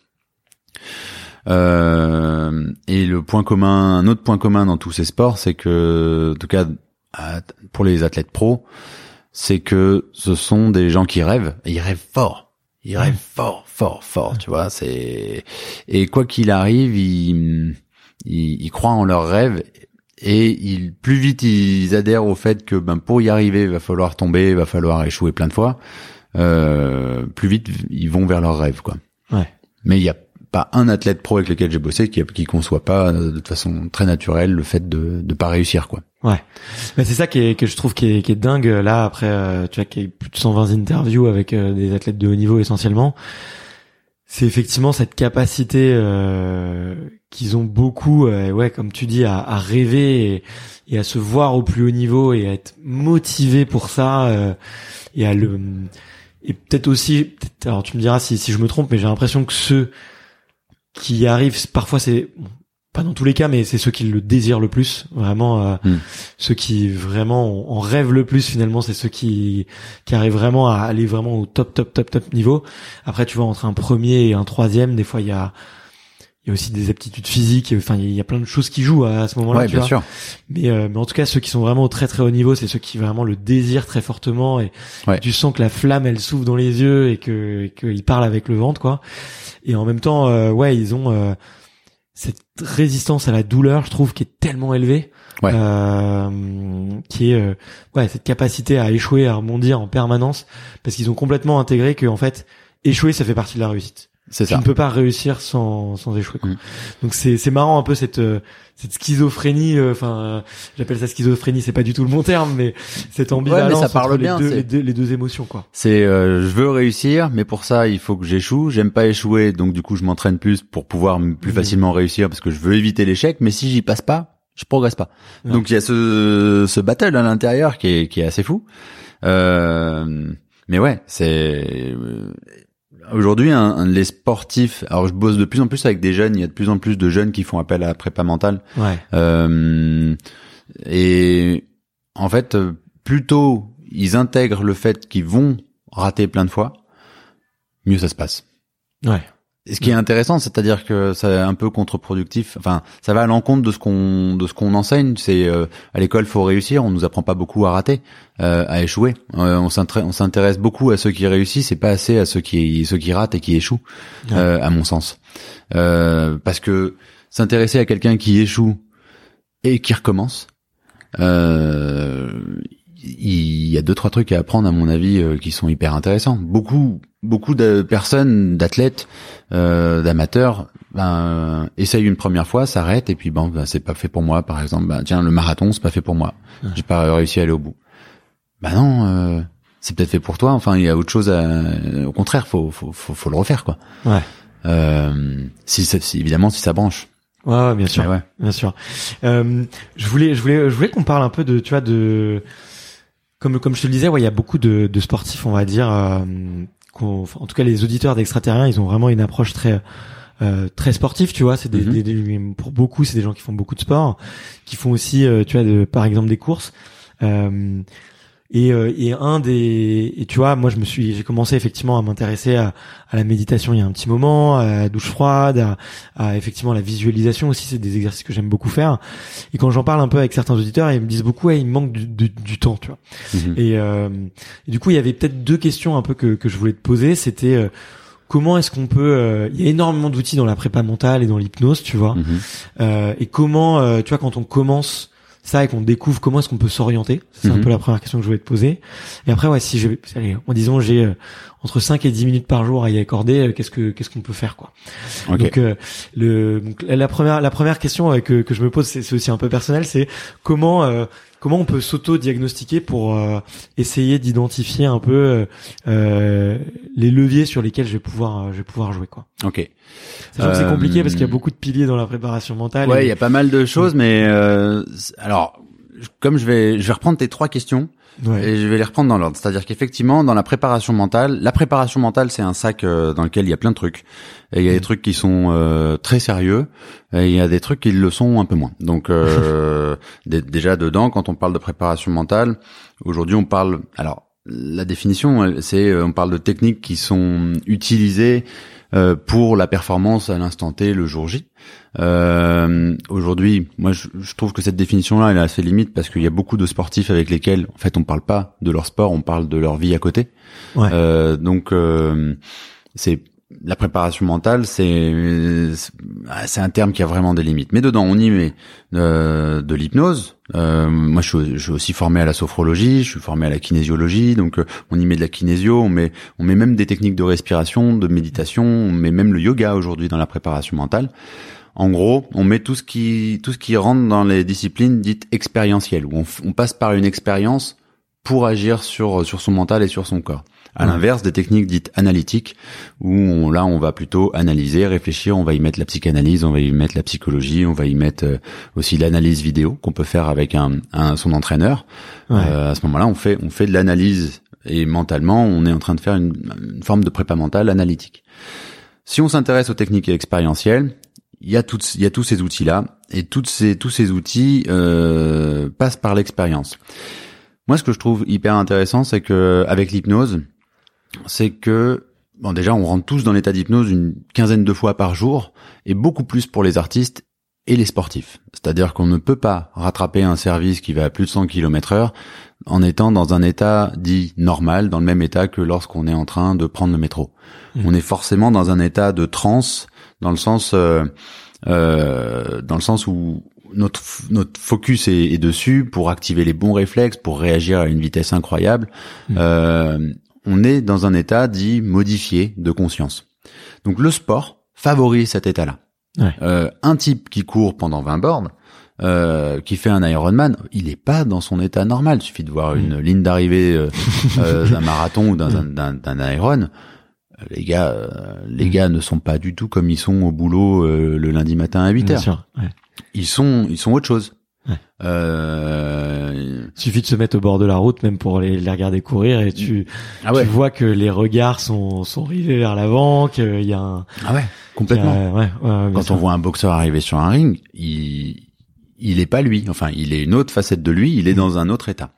Euh, et le point commun, un autre point commun dans tous ces sports, c'est que, en tout cas, pour les athlètes pros, c'est que ce sont des gens qui rêvent. Et ils rêvent fort. Ils rêvent fort, fort, fort. Tu vois, c'est et quoi qu'il arrive, ils, ils, ils croient en leurs rêves et ils, plus vite ils adhèrent au fait que ben pour y arriver, il va falloir tomber, il va falloir échouer plein de fois. Euh, plus vite ils vont vers leurs rêves, quoi. Ouais. Mais il y a pas un athlète pro avec lequel j'ai bossé qui qui conçoit pas euh, de façon très naturelle le fait de de pas réussir, quoi. Ouais. Mais c'est ça qui est, que je trouve qui est, qui est dingue là après euh, tu vois qu'il y a eu plus de 120 interviews avec euh, des athlètes de haut niveau essentiellement. C'est effectivement cette capacité euh, qu'ils ont beaucoup euh, ouais comme tu dis à, à rêver et, à se voir au plus haut niveau et à être motivé pour ça euh, et à le et peut-être aussi peut-être- alors tu me diras si si je me trompe mais j'ai l'impression que ceux qui arrivent parfois c'est pas dans tous les cas mais c'est ceux qui le désirent le plus vraiment euh, Hmm. ceux qui vraiment en rêvent le plus finalement c'est ceux qui qui arrivent vraiment à aller vraiment au top top top top niveau après tu vois entre un premier et un troisième des fois il y a il y a aussi des aptitudes physiques enfin il y a plein de choses qui jouent à, à ce moment-là ouais, bien vois. sûr. mais euh, mais en tout cas ceux qui sont vraiment au très très haut niveau c'est ceux qui vraiment le désirent très fortement et Ouais. tu sens que la flamme elle s'ouvre dans les yeux et que qu'ils parlent avec le ventre quoi et en même temps euh, ouais ils ont euh, cette résistance à la douleur je trouve qui est tellement élevée Ouais. euh, qui est euh, ouais cette capacité à échouer à rebondir en permanence parce qu'ils ont complètement intégré que en fait échouer ça fait partie de la réussite C'est tu ça. ne peux pas réussir sans sans échouer quoi. Mm. donc c'est c'est marrant un peu cette euh, cette schizophrénie euh, enfin euh, j'appelle ça schizophrénie c'est pas du tout le bon terme mais cette ambivalence ça parle entre bien, les, deux, les deux les deux émotions quoi C'est euh, je veux réussir, mais pour ça il faut que j'échoue. J'aime pas échouer, donc du coup je m'entraîne plus pour pouvoir plus Mhm. facilement réussir parce que je veux éviter l'échec. Mais si j'y passe pas, je progresse pas. Ouais. Donc il y a ce ce battle à l'intérieur qui est qui est assez fou. Euh, mais ouais, c'est euh, aujourd'hui un, un- les sportifs. Alors je bosse de plus en plus avec des jeunes. Il y a de plus en plus de jeunes qui font appel à la prépa mentale. ouais Euh, et en fait, euh, plutôt ils intègrent le fait qu'ils vont rater plein de fois, mieux ça se passe. ouais Et ce qui est intéressant, c'est-à-dire que c'est un peu contre-productif. Enfin, ça va à l'encontre de ce qu'on de ce qu'on enseigne. C'est euh, à l'école, faut réussir. On nous apprend pas beaucoup à rater, euh, à échouer. Euh, on s'intéresse beaucoup à ceux qui réussissent et pas assez à ceux qui ceux qui ratent et qui échouent, Ouais. euh, à mon sens. Euh, parce que s'intéresser à quelqu'un qui échoue et qui recommence, euh, il y a deux trois trucs à apprendre à mon avis euh, qui sont hyper intéressants. Beaucoup beaucoup de personnes, d'athlètes, euh, d'amateurs, ben essayent une première fois, s'arrêtent et puis bon, ben, c'est pas fait pour moi. Par exemple, ben, tiens le marathon, c'est pas fait pour moi. J'ai pas réussi à aller au bout. Ben non, euh, c'est peut-être fait pour toi. Enfin, il y a autre chose. À... Au contraire, faut faut faut, faut le refaire quoi. ouais Euh, si, si évidemment si ça branche. Ouais, ouais, bien sûr, ouais. bien sûr. Euh, je voulais, je voulais, je voulais qu'on parle un peu de, tu vois, de, comme comme je te le disais, ouais, il y a beaucoup de, de sportifs, on va dire, euh, en tout cas les auditeurs d'extraterriens, ils ont vraiment une approche très euh, très sportive, tu vois. C'est des, Mhm. des- des- pour beaucoup, c'est des gens qui font beaucoup de sport, qui font aussi, euh, tu vois, de, par exemple des courses. Euh, et, euh, et un des, et tu vois, moi je me suis, j'ai commencé effectivement à m'intéresser à, à la méditation il y a un petit moment, à la douche froide, à, à effectivement la visualisation aussi, c'est des exercices que j'aime beaucoup faire. Et quand j'en parle un peu avec certains auditeurs, ils me disent beaucoup, ouais, il me manque du, du, du temps, tu vois. Mhm. Et, euh, et du coup, il y avait peut-être deux questions un peu que, que je voulais te poser. C'était euh, comment est-ce qu'on peut euh, Il y a énormément d'outils dans la prépa mentale et dans l'hypnose, tu vois. Euh, et comment, euh, tu vois, quand on commence ça et qu'on découvre comment est-ce qu'on peut s'orienter, c'est un Mhm. peu la première question que je voulais te poser. Et après, ouais, si j'ai, allez, en disant j'ai euh, entre 5 et 10 minutes par jour à y accorder, euh, qu'est-ce que qu'est-ce qu'on peut faire, quoi. Donc euh, le donc, la première la première question euh, que que je me pose c'est c'est aussi un peu personnel, c'est comment euh, comment on peut s'auto-diagnostiquer pour euh, essayer d'identifier un peu euh, euh, les leviers sur lesquels je vais pouvoir euh, je vais pouvoir jouer quoi. ok. Sachant que c'est Euh, compliqué parce qu'il y a beaucoup de piliers dans la préparation mentale. Ouais, et- il y a pas mal de choses, mais euh, alors comme je vais, je vais reprendre tes trois questions ouais. et je vais les reprendre dans l'ordre. C'est-à-dire qu'effectivement, dans la préparation mentale, la préparation mentale, c'est un sac euh, dans lequel il y a plein de trucs. Et il y a des trucs qui sont euh, très sérieux, et il y a des trucs qui le sont un peu moins. Donc euh, dé- déjà dedans, quand on parle de préparation mentale, aujourd'hui on parle. Alors la définition, c'est euh, on parle de techniques qui sont utilisées euh, pour la performance à l'instant T, le jour J. Euh, Aujourd'hui, moi, je, je trouve que cette définition-là, elle est assez limite parce qu'il y a beaucoup de sportifs avec lesquels, en fait, on parle pas de leur sport, on parle de leur vie à côté. Ouais. Euh, donc, euh, c'est la préparation mentale, c'est c'est- un terme qui a vraiment des limites. Mais dedans, on y met euh, de l'hypnose. Euh, moi, je suis, je suis aussi formé à la sophrologie, je suis formé à la kinésiologie, donc euh, on y met de la kinésio, on met, on met même des techniques de respiration, de méditation, on met même le yoga aujourd'hui dans la préparation mentale. En gros, on met tout ce qui, tout ce qui rentre dans les disciplines dites expérientielles, où on, on passe par une expérience pour agir sur sur son mental et sur son corps. À l'inverse des techniques dites analytiques, où on- là on va plutôt analyser, réfléchir, on va y mettre la psychanalyse, on va y mettre la psychologie, on va y mettre euh, aussi l'analyse vidéo qu'on peut faire avec un, un- son entraîneur. Ouais. Euh, à ce moment-là, on fait on fait de l'analyse et mentalement, on est en train de faire une, une forme de prépa mentale analytique. Si on s'intéresse aux techniques expérientielles, il y a toutes, il y a tous ces outils-là et toutes ces, tous ces outils euh, passent par l'expérience. Moi, ce que je trouve hyper intéressant, c'est que avec l'hypnose, c'est que bon, déjà, on rentre tous dans l'état d'hypnose une quinzaine de fois par jour et beaucoup plus pour les artistes et les sportifs. C'est-à-dire qu'on ne peut pas rattraper un service qui va à plus de 100 km heure en étant dans un état dit normal, dans le même état que lorsqu'on est en train de prendre le métro. Mhm. On est forcément dans un état de transe, dans le sens, euh, euh, dans le sens où notre notre focus est, est dessus pour activer les bons réflexes, pour réagir à une vitesse incroyable. Mhm. Euh, on est dans un état dit modifié de conscience. Donc le sport favorise cet état-là. Ouais. Euh, un type qui court pendant 20 bornes, euh, qui fait un Ironman, il est pas dans son état normal. Il suffit de voir une ligne d'arrivée euh, euh, d'un marathon ou d'un d'un Iron. Les gars, euh, les gars ne sont pas du tout comme ils sont au boulot euh, le lundi matin à 8 Bien heures. sûr. ouais. Ils sont, ils sont autre chose. Ouais. Euh, Il suffit de se mettre au bord de la route même pour les, les regarder courir et tu ah ouais, tu vois que les regards sont sont rivés vers l'avant, qu'il y a un ah ouais, complètement. a- ouais, ouais, ouais, bien Quand sûr. on voit un boxeur arriver sur un ring, il, il est pas lui. Enfin, il est une autre facette de lui. Il est dans un autre état.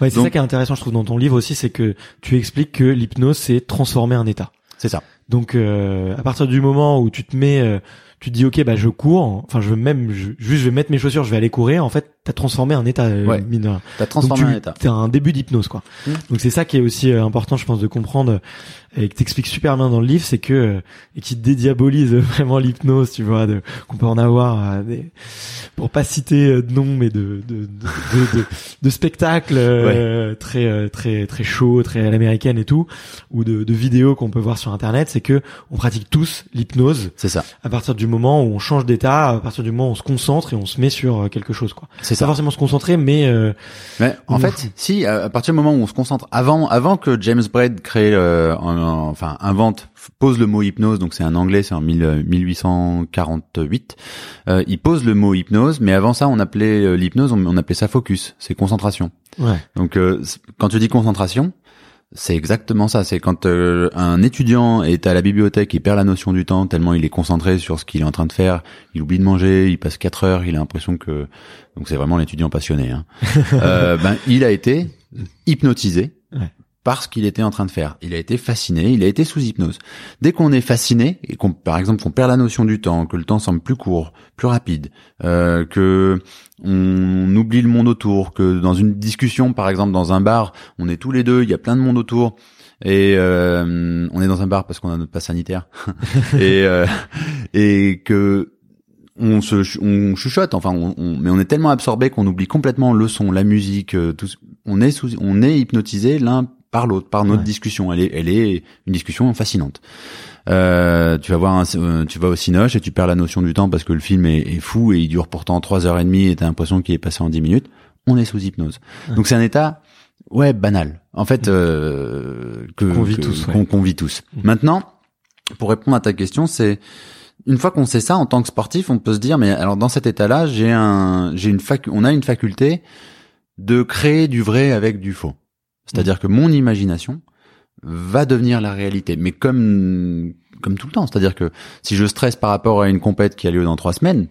Ouais, c'est ça qui est intéressant, je trouve, dans ton livre aussi, c'est que tu expliques que l'hypnose, c'est transformer un état. C'est ça. Donc, euh, à partir du moment où tu te mets, euh, tu te dis, ok, bah je cours, enfin, je veux même, je, juste, je vais mettre mes chaussures, je vais aller courir. En fait, t'as transformé un état, euh, Ouais. mine de rien. T'as Donc, transformé tu, un état. T'as un début d'hypnose, quoi. Mm. Donc, c'est ça qui est aussi euh, important, je pense, de comprendre euh, et que t'expliques super bien dans le livre, c'est que et qui dédiabolise vraiment l'hypnose, tu vois, de, qu'on peut en avoir des, pour pas citer de nom, mais de de de, de, spectacles euh, très très très chaud, très à l'américaine et tout, ou de, de vidéos qu'on peut voir sur internet, c'est que on pratique tous l'hypnose C'est ça. à partir du moment où on change d'état, à partir du moment où on se concentre et on se met sur quelque chose, quoi. C'est Pas ça. forcément se concentrer, mais euh, Mais en fait, si à partir du moment où on se concentre, avant, avant que James Braid crée, euh, enfin invente, pose le mot hypnose, donc c'est un anglais, c'est en 1000, euh, 1848. euh, il pose le mot hypnose, mais avant ça, on appelait euh, l'hypnose, on, on appelait ça focus, c'est concentration. ouais, Donc euh, quand tu dis concentration, c'est exactement ça. C'est quand euh, un étudiant est à la bibliothèque, il perd la notion du temps tellement il est concentré sur ce qu'il est en train de faire. Il oublie de manger, il passe quatre heures, il a l'impression que donc c'est vraiment l'étudiant passionné. Hein. Euh, ben il a été hypnotisé. Par ce qu'il était en train de faire. Il a été fasciné, il a été sous hypnose. Dès qu'on est fasciné et qu'on par exemple qu'on perd la notion du temps, que le temps semble plus court, plus rapide, euh, que on oublie le monde autour, que dans une discussion, par exemple dans un bar, on est tous les deux, il y a plein de monde autour, et euh, on est dans un bar parce qu'on a notre passe sanitaire, et euh, et que on se on chuchote, enfin, on, on- mais on est tellement absorbé qu'on oublie complètement le son, la musique, euh, tout. On est sous, on est hypnotisé l'un par l'autre, par notre Ouais. discussion. Elle est, elle est une discussion fascinante. Euh, tu vas voir, un, euh, tu vas au cinoche et tu perds la notion du temps parce que le film est, est fou et il dure pourtant trois heures et demie et t'as l'impression qu'il est passé en dix minutes. On est sous hypnose. Donc c'est un état, ouais, banal. En fait, euh, que Qu'on vit ouais. qu'on qu'on vit tous. Mm. Maintenant, pour répondre à ta question, c'est une fois qu'on sait ça en tant que sportif, on peut se dire mais alors dans cet état-là, j'ai un j'ai une facu on a une faculté de créer du vrai avec du faux. C'est-à-dire que mon imagination va devenir la réalité, mais comme comme tout le temps. C'est-à-dire que si je stresse par rapport à une compète qui a lieu dans trois semaines,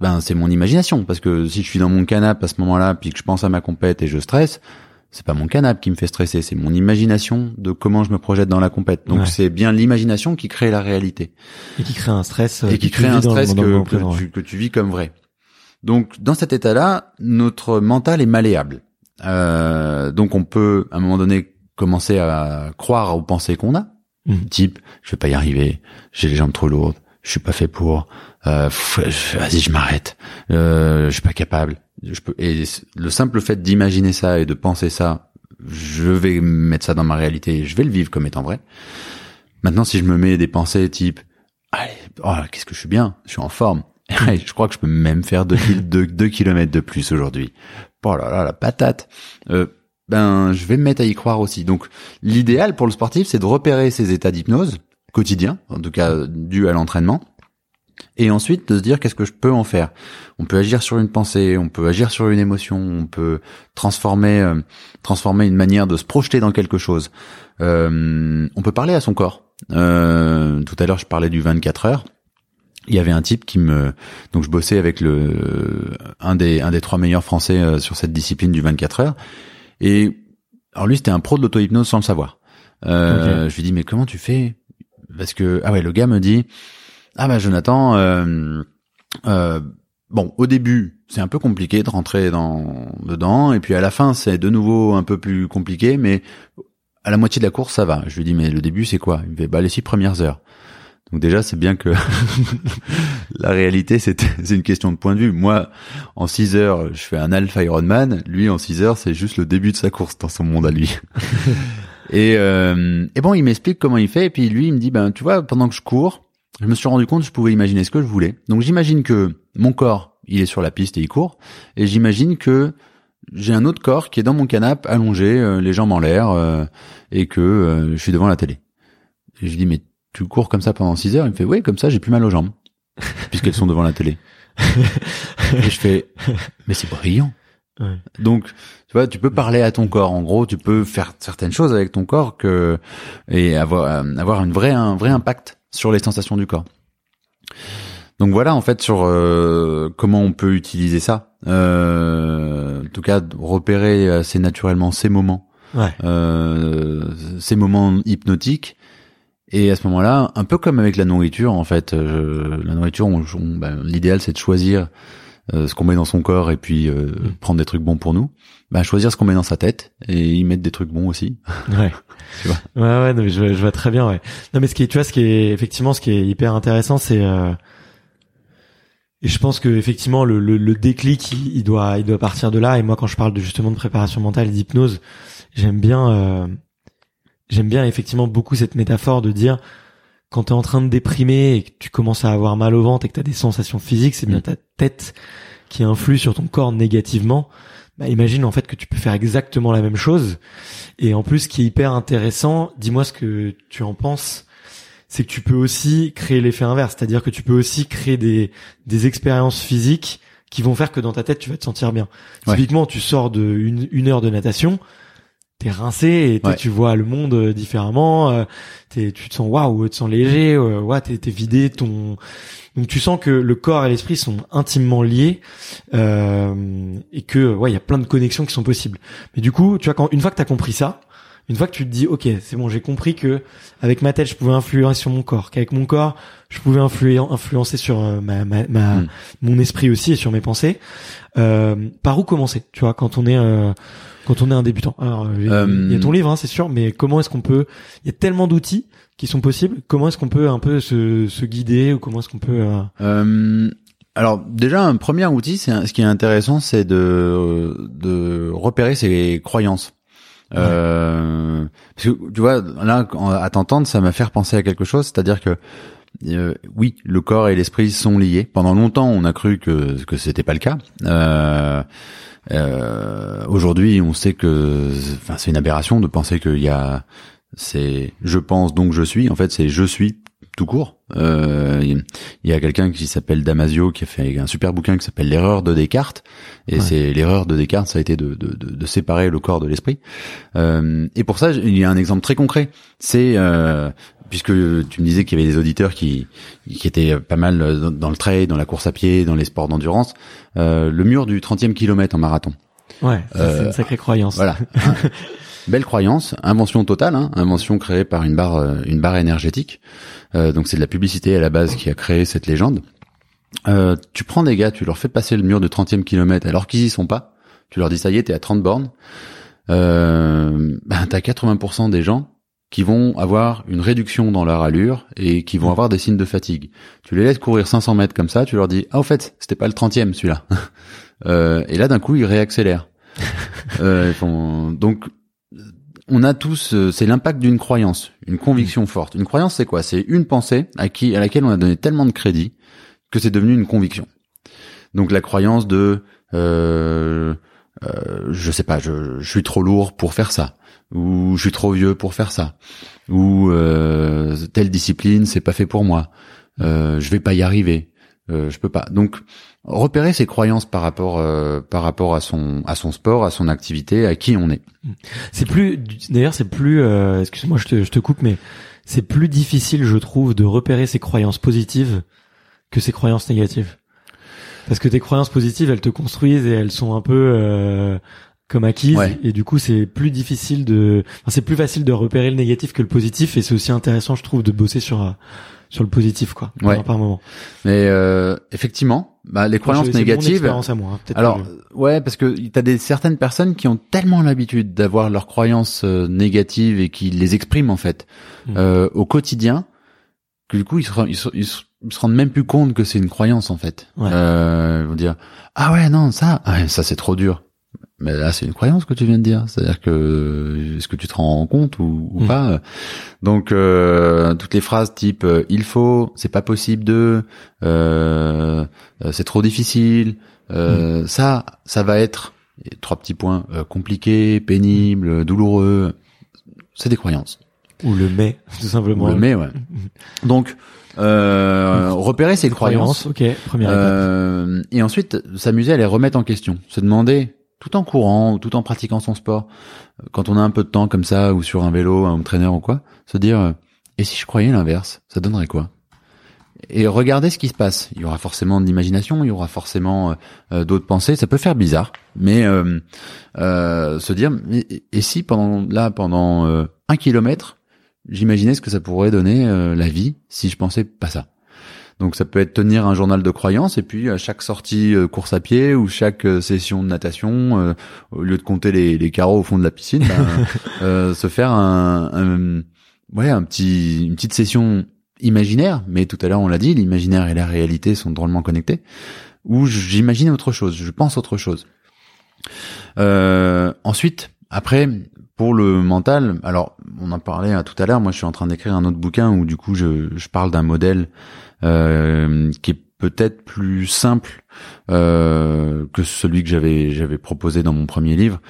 ben c'est mon imagination. Parce que si je suis dans mon canapé à ce moment-là, puis que je pense à ma compète et je stresse, c'est pas mon canapé qui me fait stresser, c'est mon imagination de comment je me projette dans la compète. Donc Ouais. c'est bien l'imagination qui crée la réalité et qui crée un stress, euh, et qui crée un stress que, présent, que, ouais. tu, que tu vis comme vrai. Donc dans cet état-là, notre mental est malléable. Euh, donc on peut à un moment donné commencer à croire aux pensées qu'on a, Mhm. type je vais pas y arriver, j'ai les jambes trop lourdes, je suis pas fait pour, euh, vas-y je m'arrête, euh, je suis pas capable. Je peux et le simple fait d'imaginer ça et de penser ça, je vais mettre ça dans ma réalité, je vais le vivre comme étant vrai. Maintenant si je me mets des pensées type allez, oh, qu'est-ce que je suis bien, je suis en forme. je crois que je peux même faire 2 deux, deux kilomètres de plus aujourd'hui. Oh là là, la patate. Euh, ben, je vais me mettre à y croire aussi. Donc, l'idéal pour le sportif, c'est de repérer ces états d'hypnose quotidiens, en tout cas dû à l'entraînement, et ensuite de se dire qu'est-ce que je peux en faire. On peut agir sur une pensée, on peut agir sur une émotion, on peut transformer, euh, transformer une manière de se projeter dans quelque chose. Euh, on peut parler à son corps. Euh, tout à l'heure, je parlais du 24 heures. Il y avait un type qui me, donc je bossais avec le un des un des trois meilleurs français euh, sur cette discipline du 24 heures. Et alors lui, c'était un pro de l'auto-hypnose sans le savoir. Euh, Je lui dis mais comment tu fais? Parce que ah ouais, le gars me dit ah bah Jonathan, euh, euh, bon au début c'est un peu compliqué de rentrer dans dedans et puis à la fin c'est de nouveau un peu plus compliqué, mais à la moitié de la course ça va. Je lui dis mais le début c'est quoi? Il me fait bah les six premières heures. Donc déjà, c'est bien que la réalité, c'est c'est une question de point de vue. Moi, en 6 heures, je fais un Alpha Ironman. Lui, en 6 heures, c'est juste le début de sa course dans son monde à lui. et, euh, et bon, il m'explique comment il fait. Et puis lui, il me dit, ben, tu vois, pendant que je cours, je me suis rendu compte que je pouvais imaginer ce que je voulais. Donc j'imagine que mon corps, il est sur la piste et il court. Et j'imagine que j'ai un autre corps qui est dans mon canapé, allongé, euh, les jambes en l'air, euh, et que euh, je suis devant la télé. Et je lui dis, mais tu cours comme ça pendant 6 heures Il me fait, oui, comme ça, j'ai plus mal aux jambes, puisqu'elles sont devant la télé. et je fais, mais c'est brillant. Ouais. Donc, tu vois, tu peux parler à ton corps. En gros, tu peux faire certaines choses avec ton corps que et avoir euh, avoir une vraie un vrai impact sur les sensations du corps. Donc voilà, en fait, sur euh, comment on peut utiliser ça. Euh, en tout cas, repérer assez naturellement ces moments, Ouais. euh, ces moments hypnotiques. Et à ce moment-là, un peu comme avec la nourriture, en fait, euh, la nourriture, on, on- ben, l'idéal c'est de choisir euh, ce qu'on met dans son corps et puis euh, prendre des trucs bons pour nous. Ben, choisir ce qu'on met dans sa tête et y mettre des trucs bons aussi. Ouais. Tu vois. Ouais, ouais, non, mais je, je vois très bien, ouais. Non, mais ce qui est, tu vois, ce qui est, effectivement, ce qui est hyper intéressant, c'est, euh, et je pense que, effectivement, le, le, le déclic, il, il doit, il doit partir de là. Et moi, quand je parle de, justement, de préparation mentale et d'hypnose, j'aime bien, euh, j'aime bien, effectivement, beaucoup cette métaphore de dire, quand t'es en train de déprimer et que tu commences à avoir mal au ventre et que t'as des sensations physiques, c'est bien Mm. ta tête qui influe sur ton corps négativement. Bah, imagine en fait que tu peux faire exactement la même chose. Et en plus, ce qui est hyper intéressant, dis-moi ce que tu en penses, c'est que tu peux aussi créer l'effet inverse, c'est-à-dire que tu peux aussi créer des des expériences physiques qui vont faire que dans ta tête tu vas te sentir bien. Ouais. Typiquement, tu sors de une, une heure de natation, t'es rincé et Ouais. tu vois le monde euh, différemment. euh, t'es- tu te sens waouh, tu te sens léger, euh, ouais, t'es, t'es vidé. Ton donc tu sens que le corps et l'esprit sont intimement liés euh, et que ouais, il y a plein de connexions qui sont possibles. Mais du coup, tu vois, quand une fois que t'as compris ça, une fois que tu te dis ok, c'est bon, j'ai compris que avec ma tête je pouvais influer sur mon corps, qu'avec mon corps je pouvais influer, influencer sur euh, ma, ma, ma- Mm. mon esprit aussi et sur mes pensées. Euh, par où commencer, tu vois, quand on est euh, quand on est un débutant. Alors, euh, il y a- Euh, ton livre, hein, c'est sûr, mais comment est-ce qu'on peut Il y a tellement d'outils qui sont possibles. Comment est-ce qu'on peut un peu se, se guider ou comment est-ce qu'on peut euh, Euh, alors déjà un premier outil, c'est ce qui est intéressant, c'est de de repérer ses croyances. Euh, parce que tu vois là à t'entendre, ça m'a fait penser à quelque chose, c'est-à-dire que euh, oui, le corps et l'esprit sont liés. Pendant longtemps, on a cru que que c'était pas le cas. Euh, euh, Aujourd'hui, on sait que, enfin, c'est une aberration de penser qu'il y a, c'est, je pense donc je suis. En fait, c'est je suis tout court. Euh, il y a quelqu'un qui s'appelle Damasio qui a fait un super bouquin qui s'appelle l'erreur de Descartes. Et Ouais. c'est l'erreur de Descartes, ça a été de, de, de, de séparer le corps de l'esprit. Euh, et pour ça, il y a un exemple très concret. C'est euh, puisque tu me disais qu'il y avait des auditeurs qui qui étaient pas mal dans, dans le trail, dans la course à pied, dans les sports d'endurance, euh, le mur du 30e kilomètre en marathon. Ouais, c'est une sacrée croyance. Voilà. Belle croyance, invention totale, hein, invention créée par une barre, euh, une barre énergétique. Euh, donc c'est de la publicité à la base qui a créé cette légende. Euh, tu prends des gars, tu leur fais passer le mur de 30e kilomètre alors qu'ils y sont pas. Tu leur dis ça y est, t'es à 30 bornes. Euh, ben t'as 80% des gens qui vont avoir une réduction dans leur allure et qui vont avoir des signes de fatigue. Tu les laisses courir 500 mètres comme ça, tu leur dis ah au fait c'était pas le 30e celui-là. Euh, et là d'un coup ils réaccélèrent. Euh, ils font- donc on a tous, euh, c'est l'impact d'une croyance, une conviction forte. Une croyance, c'est quoi? C'est une pensée à qui, à laquelle on a donné tellement de crédit que c'est devenu une conviction. Donc la croyance de, euh, euh, je sais pas, je, je suis trop lourd pour faire ça, ou je suis trop vieux pour faire ça, ou euh, telle discipline, c'est pas fait pour moi, euh, je vais pas y arriver, euh, je peux pas. Donc repérer ses croyances par rapport, euh, par rapport à son, à son sport, à son activité, à qui on est. C'est plus, d'ailleurs, c'est plus, euh, excuse-moi, je te, je te coupe, mais c'est plus difficile, je trouve, de repérer ses croyances positives que ses croyances négatives. Parce que tes croyances positives, elles te construisent et elles sont un peu euh, comme acquises, Ouais. et du coup, c'est plus difficile de, enfin, c'est plus facile de repérer le négatif que le positif, et c'est aussi intéressant, je trouve, de bosser sur euh, sur le positif, quoi, Ouais. par moment. Mais euh, effectivement, bah, les croyances Je- mon négatives. expérience à moi, hein, Alors que- ouais, parce que t'as des certaines personnes qui ont tellement l'habitude d'avoir leurs croyances euh, négatives et qui les expriment en fait Mm. euh, au quotidien, que du coup ils se, ils se, ils se- ils se rendent même plus compte que c'est une croyance en fait. Ouais. Euh, ils vont dire ah ouais non ça, ah ça c'est trop dur. Mais là c'est une croyance que tu viens de dire, c'est-à-dire que est-ce que tu te rends compte ou, ou Mm. pas? Donc euh, toutes les phrases type euh, il faut, c'est pas possible de, euh, euh, c'est trop difficile. Euh, Ça, ça va être trois petits points euh, compliqué, pénible, douloureux. C'est des croyances. ou le mais, tout simplement. Le met, ouais. Donc euh, repérer ses croyances. ok, première étape. Euh, et ensuite s'amuser à les remettre en question, se demander tout en courant ou tout en pratiquant son sport, euh, quand on a un peu de temps comme ça ou sur un vélo, un home trainer ou quoi, se dire euh, et si je croyais l'inverse, ça donnerait quoi? Et regarder ce qui se passe. Il y aura forcément de l'imagination, il y aura forcément euh, d'autres pensées. Ça peut faire bizarre, mais se dire mais, et si pendant là pendant un kilomètre, j'imaginais ce que ça pourrait donner la vie si je pensais pas ça? Donc ça peut être tenir un journal de croyances et puis à chaque sortie euh, course à pied ou chaque euh, session de natation, euh, au lieu de compter les, les carreaux au fond de la piscine, ben, euh, se faire un, un- ouais un petit une petite session imaginaire. Mais tout à l'heure on l'a dit, l'imaginaire et la réalité sont drôlement connectés. Où j'imagine autre chose, je pense autre chose. Euh, ensuite, après, pour le mental, alors on en parlait hein, tout à l'heure. Moi, je suis en train d'écrire un autre bouquin où du coup, je, je parle d'un modèle euh, qui est peut-être plus simple euh, que celui que j'avais j'avais proposé dans mon premier livre.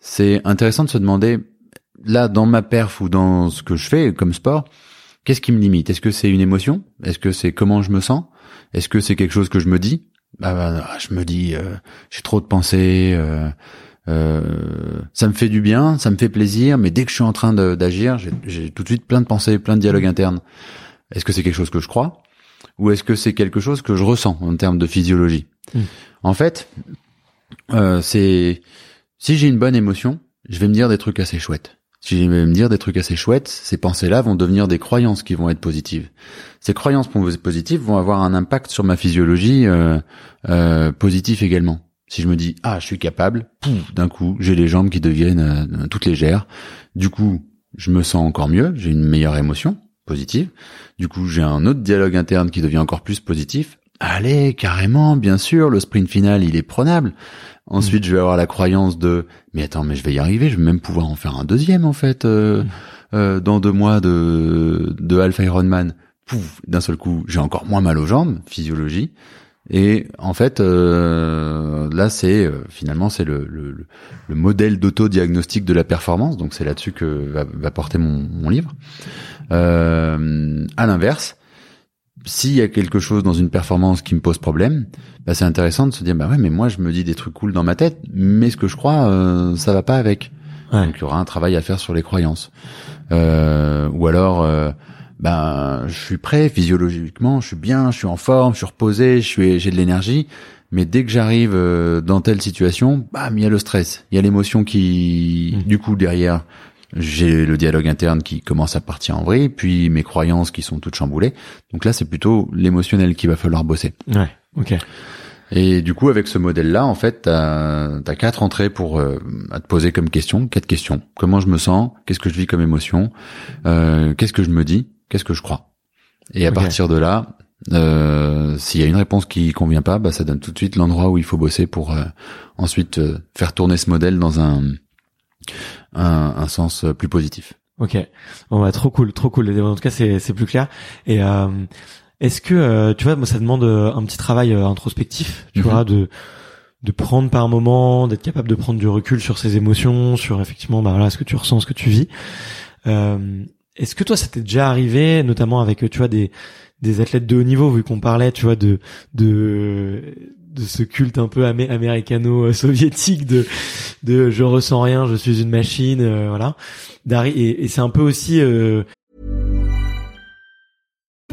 C'est intéressant de se demander là dans ma perf ou dans ce que je fais comme sport, qu'est-ce qui me limite? Est-ce que c'est une émotion? Est-ce que c'est comment je me sens? Est-ce que c'est quelque chose que je me dis? Bah, bah, je me dis euh, j'ai trop de pensées euh, euh, ça me fait du bien ça me fait plaisir mais dès que je suis en train d'agir j'ai tout de suite plein de pensées plein de dialogues internes. Est-ce que c'est quelque chose que je crois? Ou est-ce que c'est quelque chose que je ressens en termes de physiologie hmm. en fait euh, c'est si j'ai une bonne émotion je vais me dire des trucs assez chouettes si je vais me dire des trucs assez chouettes, ces pensées-là vont devenir des croyances qui vont être positives. Ces croyances positives vont avoir un impact sur ma physiologie euh, euh, positif également. Si je me dis ah je suis capable, d'un coup j'ai les jambes qui deviennent euh, toutes légères. Du coup je me sens encore mieux, j'ai une meilleure émotion positive. Du coup j'ai un autre dialogue interne qui devient encore plus positif. Allez carrément, bien sûr, le sprint final il est prenable. Ensuite, je vais avoir la croyance de mais attends, mais je vais y arriver, je vais même pouvoir en faire un deuxième en fait euh, euh, dans deux mois de de Alpha Ironman. Pouf, d'un seul coup, j'ai encore moins mal aux jambes, physiologie. Et en fait, euh, là, c'est euh, finalement c'est le, le, le modèle d'autodiagnostic de la performance. Donc c'est là-dessus que va, va, porter mon, mon livre. Euh, à l'inverse, s'il y a quelque chose dans une performance qui me pose problème, bah c'est intéressant de se dire bah ouais mais moi je me dis des trucs cool dans ma tête, mais ce que je crois euh, ça va pas avec. Donc il y aura un travail à faire sur les croyances. Euh, ou alors euh, ben je suis prêt physiologiquement, je suis bien, je suis en forme, je suis reposé, je suis j'ai de l'énergie, mais dès que j'arrive euh, dans telle situation, bam, il y a le stress, il y a l'émotion qui mmh. du coup derrière j'ai le dialogue interne qui commence à partir en vrille, puis mes croyances qui sont toutes chamboulées. Donc là, c'est plutôt l'émotionnel qu'il va falloir bosser. Ouais, ok. Et du coup, avec ce modèle-là, en fait, t'as as quatre entrées pour euh, à te poser comme question, quatre questions. Comment je me sens? Qu'est-ce que je vis comme émotion? Euh, Qu'est-ce que je me dis? Qu'est-ce que je crois? Et à partir de là, euh, s'il y a une réponse qui convient pas, bah, ça donne tout de suite l'endroit où il faut bosser pour euh, ensuite euh, faire tourner ce modèle dans un un, un sens plus positif. Ok, bon bah trop cool, trop cool. En tout cas, c'est c'est plus clair. Et euh, est-ce que euh, tu vois, moi ça demande euh, un petit travail introspectif, tu mhm. vois, de de prendre par moment, d'être capable de prendre du recul sur ses émotions, sur effectivement bah voilà ce que tu ressens, ce que tu vis. est-ce que toi ça t'est déjà arrivé, notamment avec tu vois des des athlètes de haut niveau, vu qu'on parlait, tu vois, de de de ce culte un peu américano-soviétique de de je ressens rien, je suis une machine, euh, voilà. Et, et c'est un peu aussi. Euh...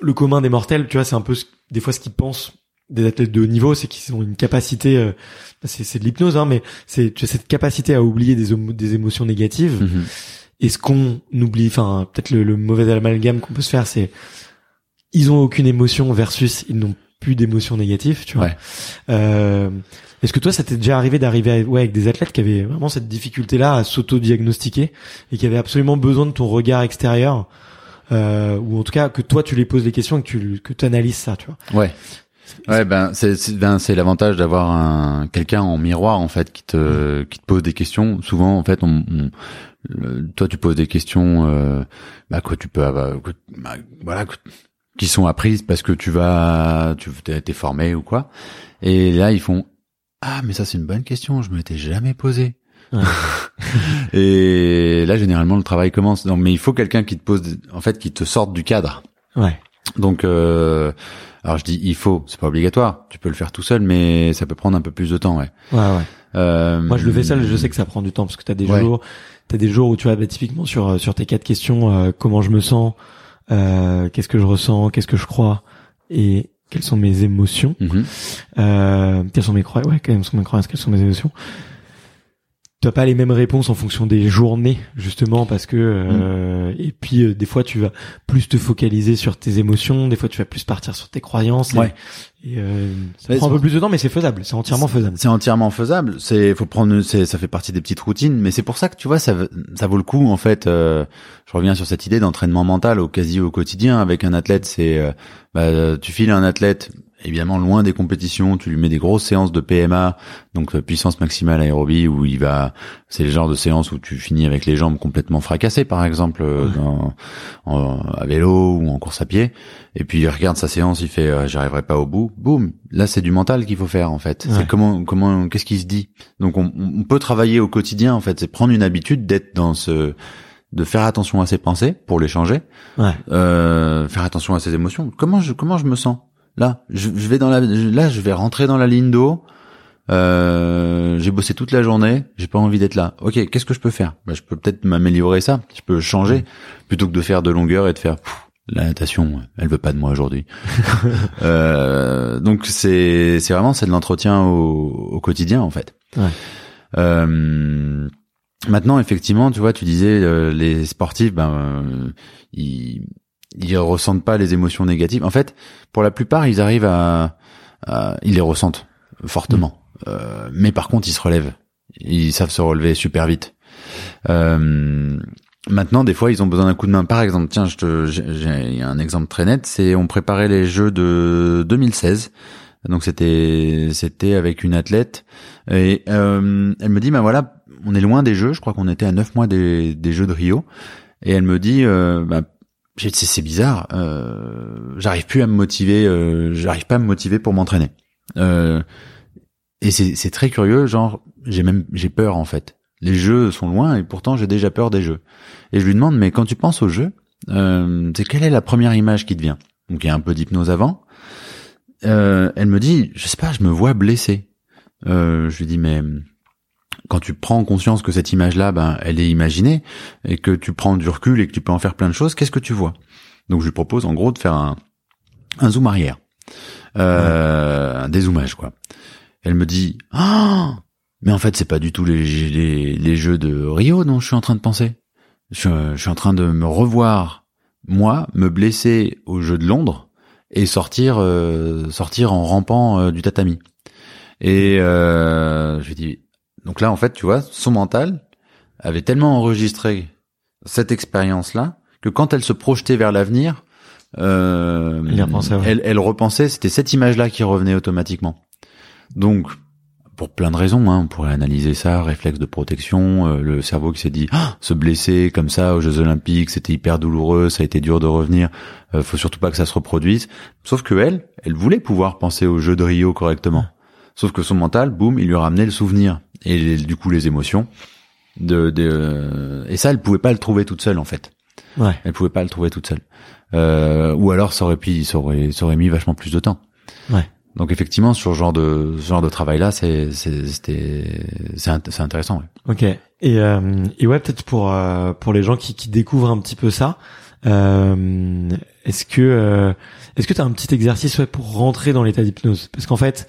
Le commun des mortels, tu vois, c'est un peu des fois ce qu'ils pensent des athlètes de haut niveau, c'est qu'ils ont une capacité, euh, c'est de l'hypnose, hein, mais c'est cette capacité à oublier des, des émotions négatives. Mhm. Et ce qu'on oublie, enfin peut-être le, mauvais amalgame qu'on peut se faire, c'est ils ont aucune émotion versus ils n'ont plus d'émotions négatives, tu vois. Euh, Est-ce que toi, ça t'est déjà arrivé d'arriver ouais, avec des athlètes qui avaient vraiment cette difficulté-là à s'auto-diagnostiquer et qui avaient absolument besoin de ton regard extérieur euh, ou en tout cas que toi tu les poses des questions et que tu que analyses ça, tu vois. Ouais. Ouais, ben c'est ben, c'est l'avantage d'avoir un quelqu'un en miroir en fait qui te qui te pose des questions. Souvent en fait, on, toi tu poses des questions, euh, bah que tu peux avoir, bah, voilà, qui sont apprises parce que tu vas, tu t'es formé ou quoi. Et là ils font ah mais ça c'est une bonne question, je me l'étais jamais posée. et là généralement le travail commence. Non mais il faut quelqu'un qui te pose, en fait, qui te sorte du cadre. Ouais. Donc euh, alors je dis il faut, c'est pas obligatoire. Tu peux le faire tout seul, mais ça peut prendre un peu plus de temps, ouais. Ouais, ouais. Euh, Moi, je le fais seul. Je sais que ça prend du temps parce que t'as des jours, t'as des jours où tu vois, bah, typiquement sur sur tes quatre questions, euh, comment je me sens, euh, qu'est-ce que je ressens, qu'est-ce que je crois, et quelles sont mes émotions, euh, quelles sont mes croyances, ouais, quelles sont mes croyances, quelles sont mes émotions. As pas les mêmes réponses en fonction des journées justement parce que euh, et puis euh, des fois tu vas plus te focaliser sur tes émotions, des fois tu vas plus partir sur tes croyances. Ouais. Et, euh, ça prend un peu plus de temps, mais c'est faisable. C'est entièrement faisable. C'est entièrement faisable. C'est faut prendre, c'est ça fait partie des petites routines, mais c'est pour ça que tu vois ça vaut le coup en fait. euh, je reviens sur cette idée d'entraînement mental au quasi au quotidien avec un athlète. C'est euh, bah, tu files un athlète évidemment loin des compétitions, tu lui mets des grosses séances de PMA, donc euh, puissance maximale aérobie où il va, c'est le genre de séance où tu finis avec les jambes complètement fracassées par exemple euh, dans- en- à vélo ou en course à pied. Et puis il regarde sa séance, il fait euh, j'arriverai pas au bout. Boum, là c'est du mental qu'il faut faire en fait. Ouais. C'est comment comment qu'est-ce qui se dit? Donc on, on peut travailler au quotidien en fait, c'est prendre une habitude d'être dans ce de faire attention à ses pensées pour les changer, Ouais. euh, faire attention à ses émotions. Comment je comment je me sens? Là je, je vais dans la là je vais rentrer dans la ligne d'eau. Euh, j'ai bossé toute la journée, j'ai pas envie d'être là. Ok, qu'est-ce que je peux faire? Bah, Je peux peut-être m'améliorer ça. Je peux changer plutôt que de faire de longueur et de faire pff, la natation. Elle veut pas de moi aujourd'hui. euh, donc c'est c'est vraiment c'est de l'entretien au, au quotidien en fait. Ouais. Euh, maintenant, effectivement, tu vois, tu disais euh, les sportifs, ben, euh, ils ils ressentent pas les émotions négatives. En fait, pour la plupart, ils arrivent à, à- ils les ressentent fortement. Euh, mais par contre, ils se relèvent. Ils savent se relever super vite. Euh, maintenant, des fois, ils ont besoin d'un coup de main. Par exemple, tiens, je te, j'ai un exemple très net. C'est on préparait les Jeux de 2016. Donc c'était c'était avec une athlète et euh, elle me dit ben voilà on est loin des Jeux. Je crois qu'on était à neuf mois des, des Jeux de Rio et elle me dit euh, bah, j'ai- c'est c'est bizarre. Euh, j'arrive plus à me motiver. Euh, j'arrive pas à me motiver pour m'entraîner. Euh, et c'est c'est très curieux. Genre j'ai même j'ai peur en fait. Les jeux sont loin et pourtant j'ai déjà peur des jeux. Et je lui demande mais quand tu penses aux jeux, euh, c'est quelle est la première image qui te vient? Donc il y a un peu d'hypnose avant. Euh, elle me dit je sais pas, je me vois blessé. Euh, je lui dis mais quand tu prends conscience que cette image-là, ben, elle est imaginée et que tu prends du recul et que tu peux en faire plein de choses, qu'est-ce que tu vois? Donc je lui propose en gros de faire un, un zoom arrière, euh, un dézoomage quoi. Elle me dit ah mais en fait c'est pas du tout les, les, les jeux de Rio dont je suis en train de penser. Je, je suis en train de me revoir moi me blesser au jeu de Londres et sortir euh, sortir en rampant euh, du tatami. Et euh, je lui dis donc là en fait tu vois son mental avait tellement enregistré cette expérience là que quand elle se projetait vers l'avenir euh, Elle repensait, ouais. elle, elle repensait c'était cette image là qui revenait automatiquement. Donc pour plein de raisons, hein, on pourrait analyser ça, réflexe de protection, euh, le cerveau qui s'est dit Ah, se blesser comme ça aux Jeux Olympiques, c'était hyper douloureux, ça a été dur de revenir, euh, faut surtout pas que ça se reproduise. Sauf que elle, elle voulait pouvoir penser aux Jeux de Rio correctement. Sauf que son mental, boum, il lui ramenait le souvenir et les- du coup les émotions. De, de, et ça, elle pouvait pas le trouver toute seule en fait. Ouais. Elle pouvait pas le trouver toute seule. Euh, ou alors ça aurait, pu, ça aurait, ça aurait mis vachement plus de temps. Ouais. Donc effectivement, sur ce genre de ce genre de travail là, c'est c'était c'est intéressant. ouais. Ok. Et, euh, et ouais, peut-être pour euh, pour les gens qui, qui découvrent un petit peu ça, euh, est-ce que euh, est-ce que tu as un petit exercice ouais, pour rentrer dans l'état d'hypnose? Parce qu'en fait,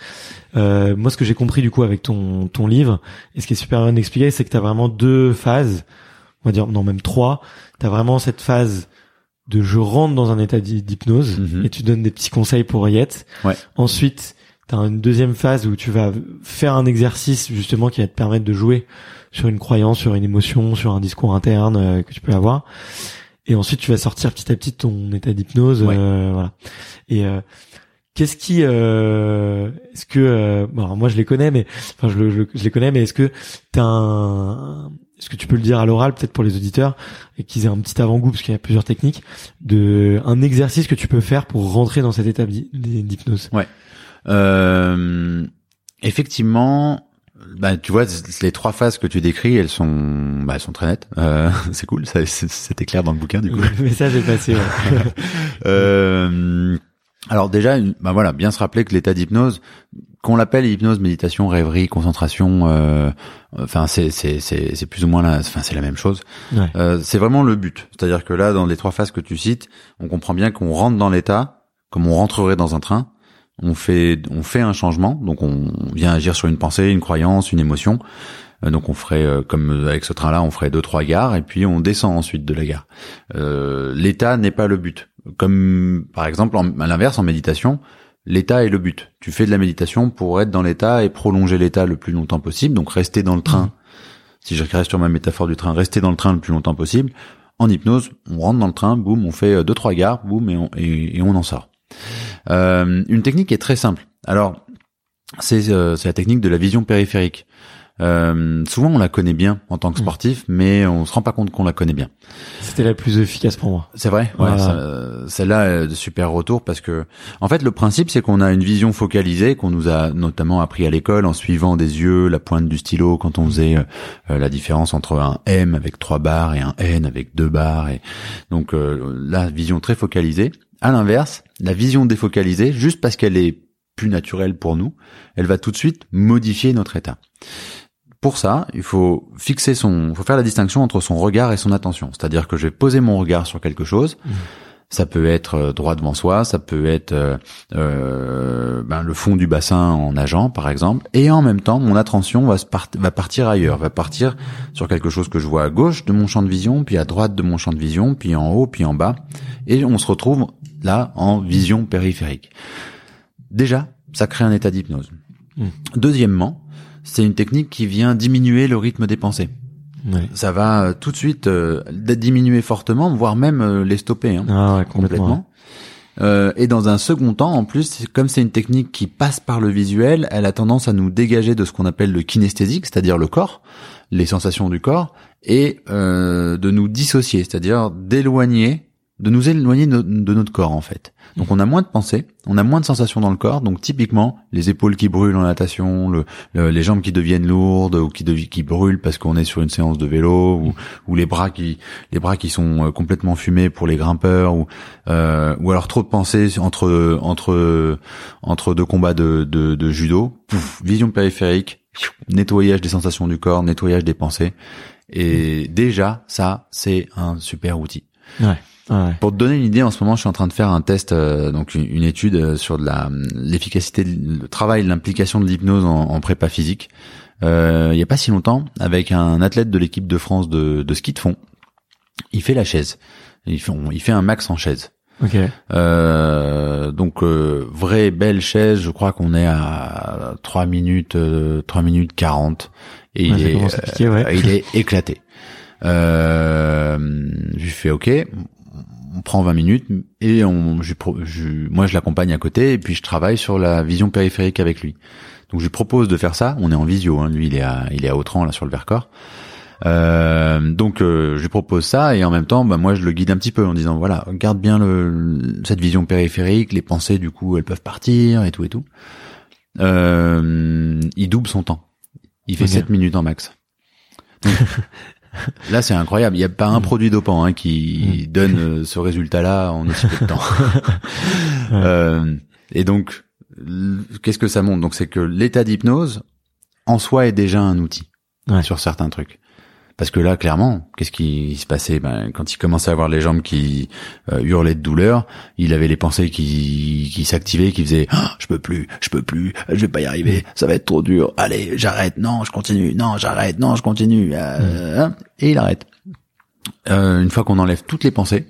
euh, moi, ce que j'ai compris du coup avec ton ton livre, et ce qui est super bien expliqué, c'est que tu as vraiment deux phases, on va dire non même trois. Tu as vraiment cette phase de je rentre dans un état d'hy- d'hypnose Mhm. et tu donnes des petits conseils pour y être. Ouais. Ensuite, tu as une deuxième phase où tu vas faire un exercice justement qui va te permettre de jouer sur une croyance, sur une émotion, sur un discours interne euh, que tu peux avoir. Et ensuite, tu vas sortir petit à petit ton état d'hypnose. Ouais. euh, voilà. Et euh, qu'est-ce qui, euh, est-ce que, euh, bon, alors moi je les connais, mais enfin je, le- je, le- je les connais, mais est-ce que t'as un, est-ce que tu peux le dire à l'oral, peut-être pour les auditeurs, et qu'ils aient un petit avant-goût, parce qu'il y a plusieurs techniques, de un exercice que tu peux faire pour rentrer dans cet état d'hy- d'hypnose? Euh, effectivement, bah tu vois les trois phases que tu décris, elles sont bah, elles sont très nettes. Euh, c'est cool, c'était clair dans le bouquin du coup. Le message est passé. ouais. Euh, alors déjà, bah voilà, bien se rappeler que l'état d'hypnose, qu'on l'appelle hypnose, méditation, rêverie, concentration, euh, enfin c'est c'est c'est c'est plus ou moins la, enfin c'est la même chose. Ouais. Euh, c'est vraiment le but. C'est-à-dire que là, dans les trois phases que tu cites, on comprend bien qu'on rentre dans l'état, comme on rentrerait dans un train. On fait on fait un changement, donc on vient agir sur une pensée, une croyance, une émotion. Euh, donc on ferait euh, comme avec ce train-là, on ferait deux trois gares et puis on descend ensuite de la gare. l'état n'est pas le but. Comme par exemple à l'inverse en méditation, l'état est le but. Tu fais de la méditation pour être dans l'état et prolonger l'état le plus longtemps possible. Donc rester dans le train. Mmh. Si je reste sur ma métaphore du train, rester dans le train le plus longtemps possible. En hypnose, on rentre dans le train, boum, on fait deux trois gares, boum, et on, et on en sort. Euh, une technique est très simple. Alors, c'est euh, la technique de la vision périphérique. Euh, souvent on la connaît bien en tant que mmh. sportif, mais on se rend pas compte qu'on la connaît bien. C'était la plus efficace pour moi. C'est vrai? Ouais, Celle-là, de super retour parce que, en fait, le principe c'est qu'on a une vision focalisée qu'on nous a notamment appris à l'école en suivant des yeux, la pointe du stylo quand on faisait euh, la différence entre un M avec trois barres et un N avec deux barres. Et donc la vision très focalisée. À l'inverse, la vision défocalisée, juste parce qu'elle est plus naturelle pour nous, elle va tout de suite modifier notre état. Pour ça, il faut fixer son, faut faire la distinction entre son regard et son attention. C'est-à-dire que je vais poser mon regard sur quelque chose. Mmh. Ça peut être euh, droit devant soi, ça peut être euh, euh, ben, le fond du bassin en nageant, par exemple. Et en même temps, mon attention va, va partir ailleurs, va partir sur quelque chose que je vois à gauche de mon champ de vision, puis à droite de mon champ de vision, puis en haut, puis en bas. Et on se retrouve là en vision périphérique. Déjà, ça crée un état d'hypnose. Hmm. Deuxièmement, c'est une technique qui vient diminuer le rythme des pensées. Ça va euh, tout de suite euh, diminuer fortement, voire même euh, les stopper hein, ah complètement. Euh, et dans un second temps, en plus, comme c'est une technique qui passe par le visuel, elle a tendance à nous dégager de ce qu'on appelle le kinesthésique, c'est-à-dire le corps, les sensations du corps, et euh, de nous dissocier, c'est-à-dire d'éloigner de nous éloigner de, notre corps en fait. Donc on a moins de pensées, on a moins de sensations dans le corps. Donc typiquement les épaules qui brûlent en natation, le, les jambes qui deviennent lourdes ou qui, qui brûlent parce qu'on est sur une séance de vélo ou, ou, les bras qui les bras qui sont euh, complètement fumés pour les grimpeurs ou euh, ou alors trop de pensées entre entre entre deux combats de, de, de judo. vision périphérique, nettoyage des sensations du corps, nettoyage des pensées. Et déjà ça c'est un super outil. Ouais. Pour te donner une idée, en ce moment, je suis en train de faire un test, euh, donc une, étude euh, sur de la l'efficacité, le travail, l'implication de l'hypnose en, prépa physique. Euh, il y a pas si longtemps, avec un athlète de l'équipe de France de, de ski de fond, il fait la chaise. Il fait, il fait un max en chaise. Ok. Euh, donc euh, vraie belle chaise, je crois qu'on est à 3 minutes, 3 minutes 40 et il, est, il est éclaté. Euh, je lui fais OK, on prend 20 minutes et on, je, je, moi je l'accompagne à côté et puis je travaille sur la vision périphérique avec lui. Donc je lui propose de faire ça. On est en visio, hein. lui il est à il est à Autran là sur le Vercors. Euh, donc euh, je lui propose ça et en même temps, bah, moi je le guide un petit peu en disant voilà garde bien le, cette vision périphérique, les pensées du coup elles peuvent partir et tout et tout. Euh, il double son temps. Il fait 7 minutes en max. Là, c'est incroyable. Il n'y a pas un mm. produit dopant hein, qui mm. donne euh, ce résultat-là en aussi peu de temps. euh, et donc, qu'est-ce que ça montre? Donc, c'est que l'état d'hypnose, en soi, est déjà un outil sur certains trucs. Parce que là, clairement, qu'est-ce qui se passait? Ben, Quand il commençait à avoir les jambes qui euh, hurlaient de douleur, il avait les pensées qui, qui s'activaient, qui faisaient ah, je peux plus, je peux plus, je vais pas y arriver, ça va être trop dur. Allez, j'arrête. Non, je continue. Non, j'arrête. Non, je continue. Euh, hein, et il arrête. Euh, une fois qu'on enlève toutes les pensées,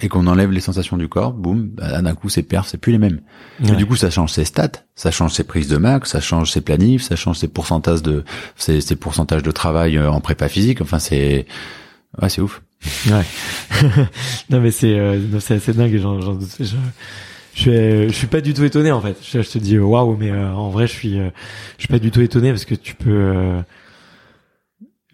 et qu'on enlève les sensations du corps, boum, bah, d'un coup ses perfs c'est plus les mêmes. Et du coup ça change ses stats, ça change ses prises de max, ça change ses planifs, ça change ses pourcentages de ses, ses pourcentages de travail euh, en prépa physique. Enfin c'est ouais c'est ouf. Ouais. non mais c'est euh, c'est assez dingue. J'en, j'en, je, je suis, je suis pas du tout étonné en fait. Je, te dis waouh, mais euh, en vrai je suis je suis pas du tout étonné parce que tu peux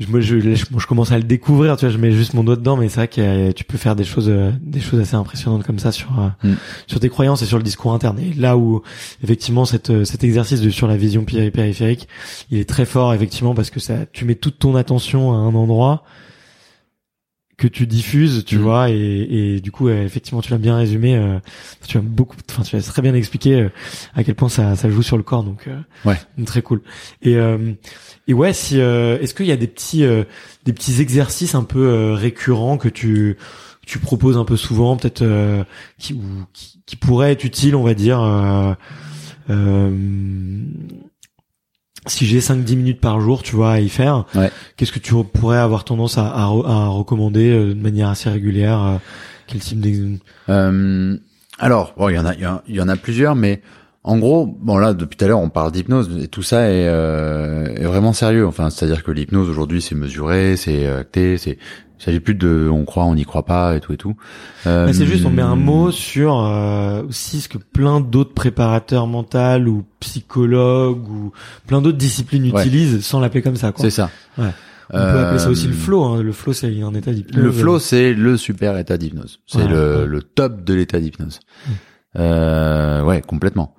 moi je, je, commence à le découvrir tu vois je mets juste mon doigt dedans mais c'est vrai que tu peux faire des choses euh, des choses assez impressionnantes comme ça sur euh, mm. sur tes croyances et sur le discours interne et là où effectivement cette, euh, cet exercice de, sur la vision périphérique il est très fort effectivement parce que ça tu mets toute ton attention à un endroit que tu diffuses, tu mm. vois, et, et, du coup, effectivement, tu l'as bien résumé. tu as beaucoup, enfin, tu as très bien expliqué à quel point ça, ça joue sur le corps, donc ouais, très cool. Et et ouais, si euh, est-ce qu'il y a des petits euh, des petits exercices un peu euh, récurrents que tu tu proposes un peu souvent, peut-être qui, qui, qui pourraient être utiles, on va dire. Si j'ai 5-10 minutes par jour, tu vois, à y faire, Ouais. qu'est-ce que tu pourrais avoir tendance à, à, re- à recommander euh, de manière assez régulière euh, Quel type Euh, alors, bon, il y en a, y en- il y en a plusieurs, mais en gros, bon là, depuis tout à l'heure, on parle d'hypnose et tout ça est, euh, est vraiment sérieux. Enfin, c'est-à-dire que l'hypnose aujourd'hui, c'est mesuré, c'est acté, c'est, il s'agit plus de, on croit, on n'y croit pas et tout et tout. Euh, c'est juste, on met un mot sur euh, aussi ce que plein d'autres préparateurs mentaux ou psychologues ou plein d'autres disciplines Ouais. utilisent sans l'appeler comme ça. Quoi. C'est ça. Ouais. On peut appeler ça aussi le Euh, flow. Hein. Le flow, c'est un état d'hypnose. Le flow, c'est le super état d'hypnose. C'est Ouais, le, le top de l'état d'hypnose. Euh, ouais, complètement.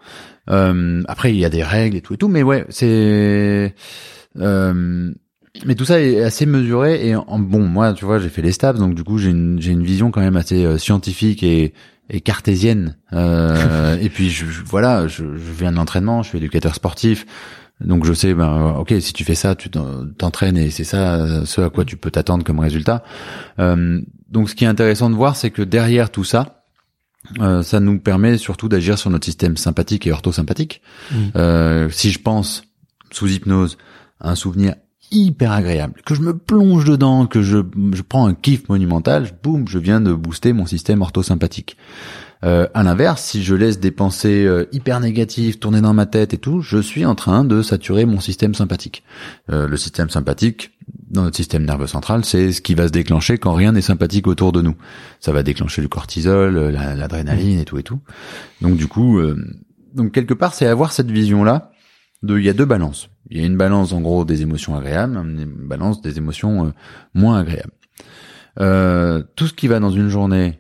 Euh, après, il y a des règles et tout et tout, mais ouais, c'est. Euh, mais tout ça est assez mesuré et en bon, moi, tu vois, j'ai fait les stabs, donc du coup, j'ai une j'ai une vision quand même assez euh, scientifique et et cartésienne. Euh, et puis, je, je- voilà, je, je viens de l'entraînement, je suis éducateur sportif. Donc je sais, ben ok, si tu fais ça, tu t'en- t'entraînes et c'est ça euh, ce à quoi tu peux t'attendre comme résultat. Euh, donc ce qui est intéressant de voir, c'est que derrière tout ça, euh, ça nous permet surtout d'agir sur notre système sympathique et orthosympathique. Mm. Euh, si je pense sous hypnose à un souvenir hyper agréable, que je me plonge dedans, que je, je prends un kiff monumental, boum, je viens de booster mon système orthosympathique. Euh, à l'inverse, si je laisse des pensées euh, hyper négatives tourner dans ma tête et tout, je suis en train de saturer mon système sympathique. Euh, le système sympathique, dans notre système nerveux central, c'est ce qui va se déclencher quand rien n'est sympathique autour de nous. Ça va déclencher le cortisol, la- l'adrénaline et tout et tout. Donc du coup, euh, donc quelque part, c'est avoir cette vision-là. De, il y a deux balances. Il y a une balance en gros des émotions agréables, une balance des émotions euh, moins agréables. Euh, tout ce qui va dans une journée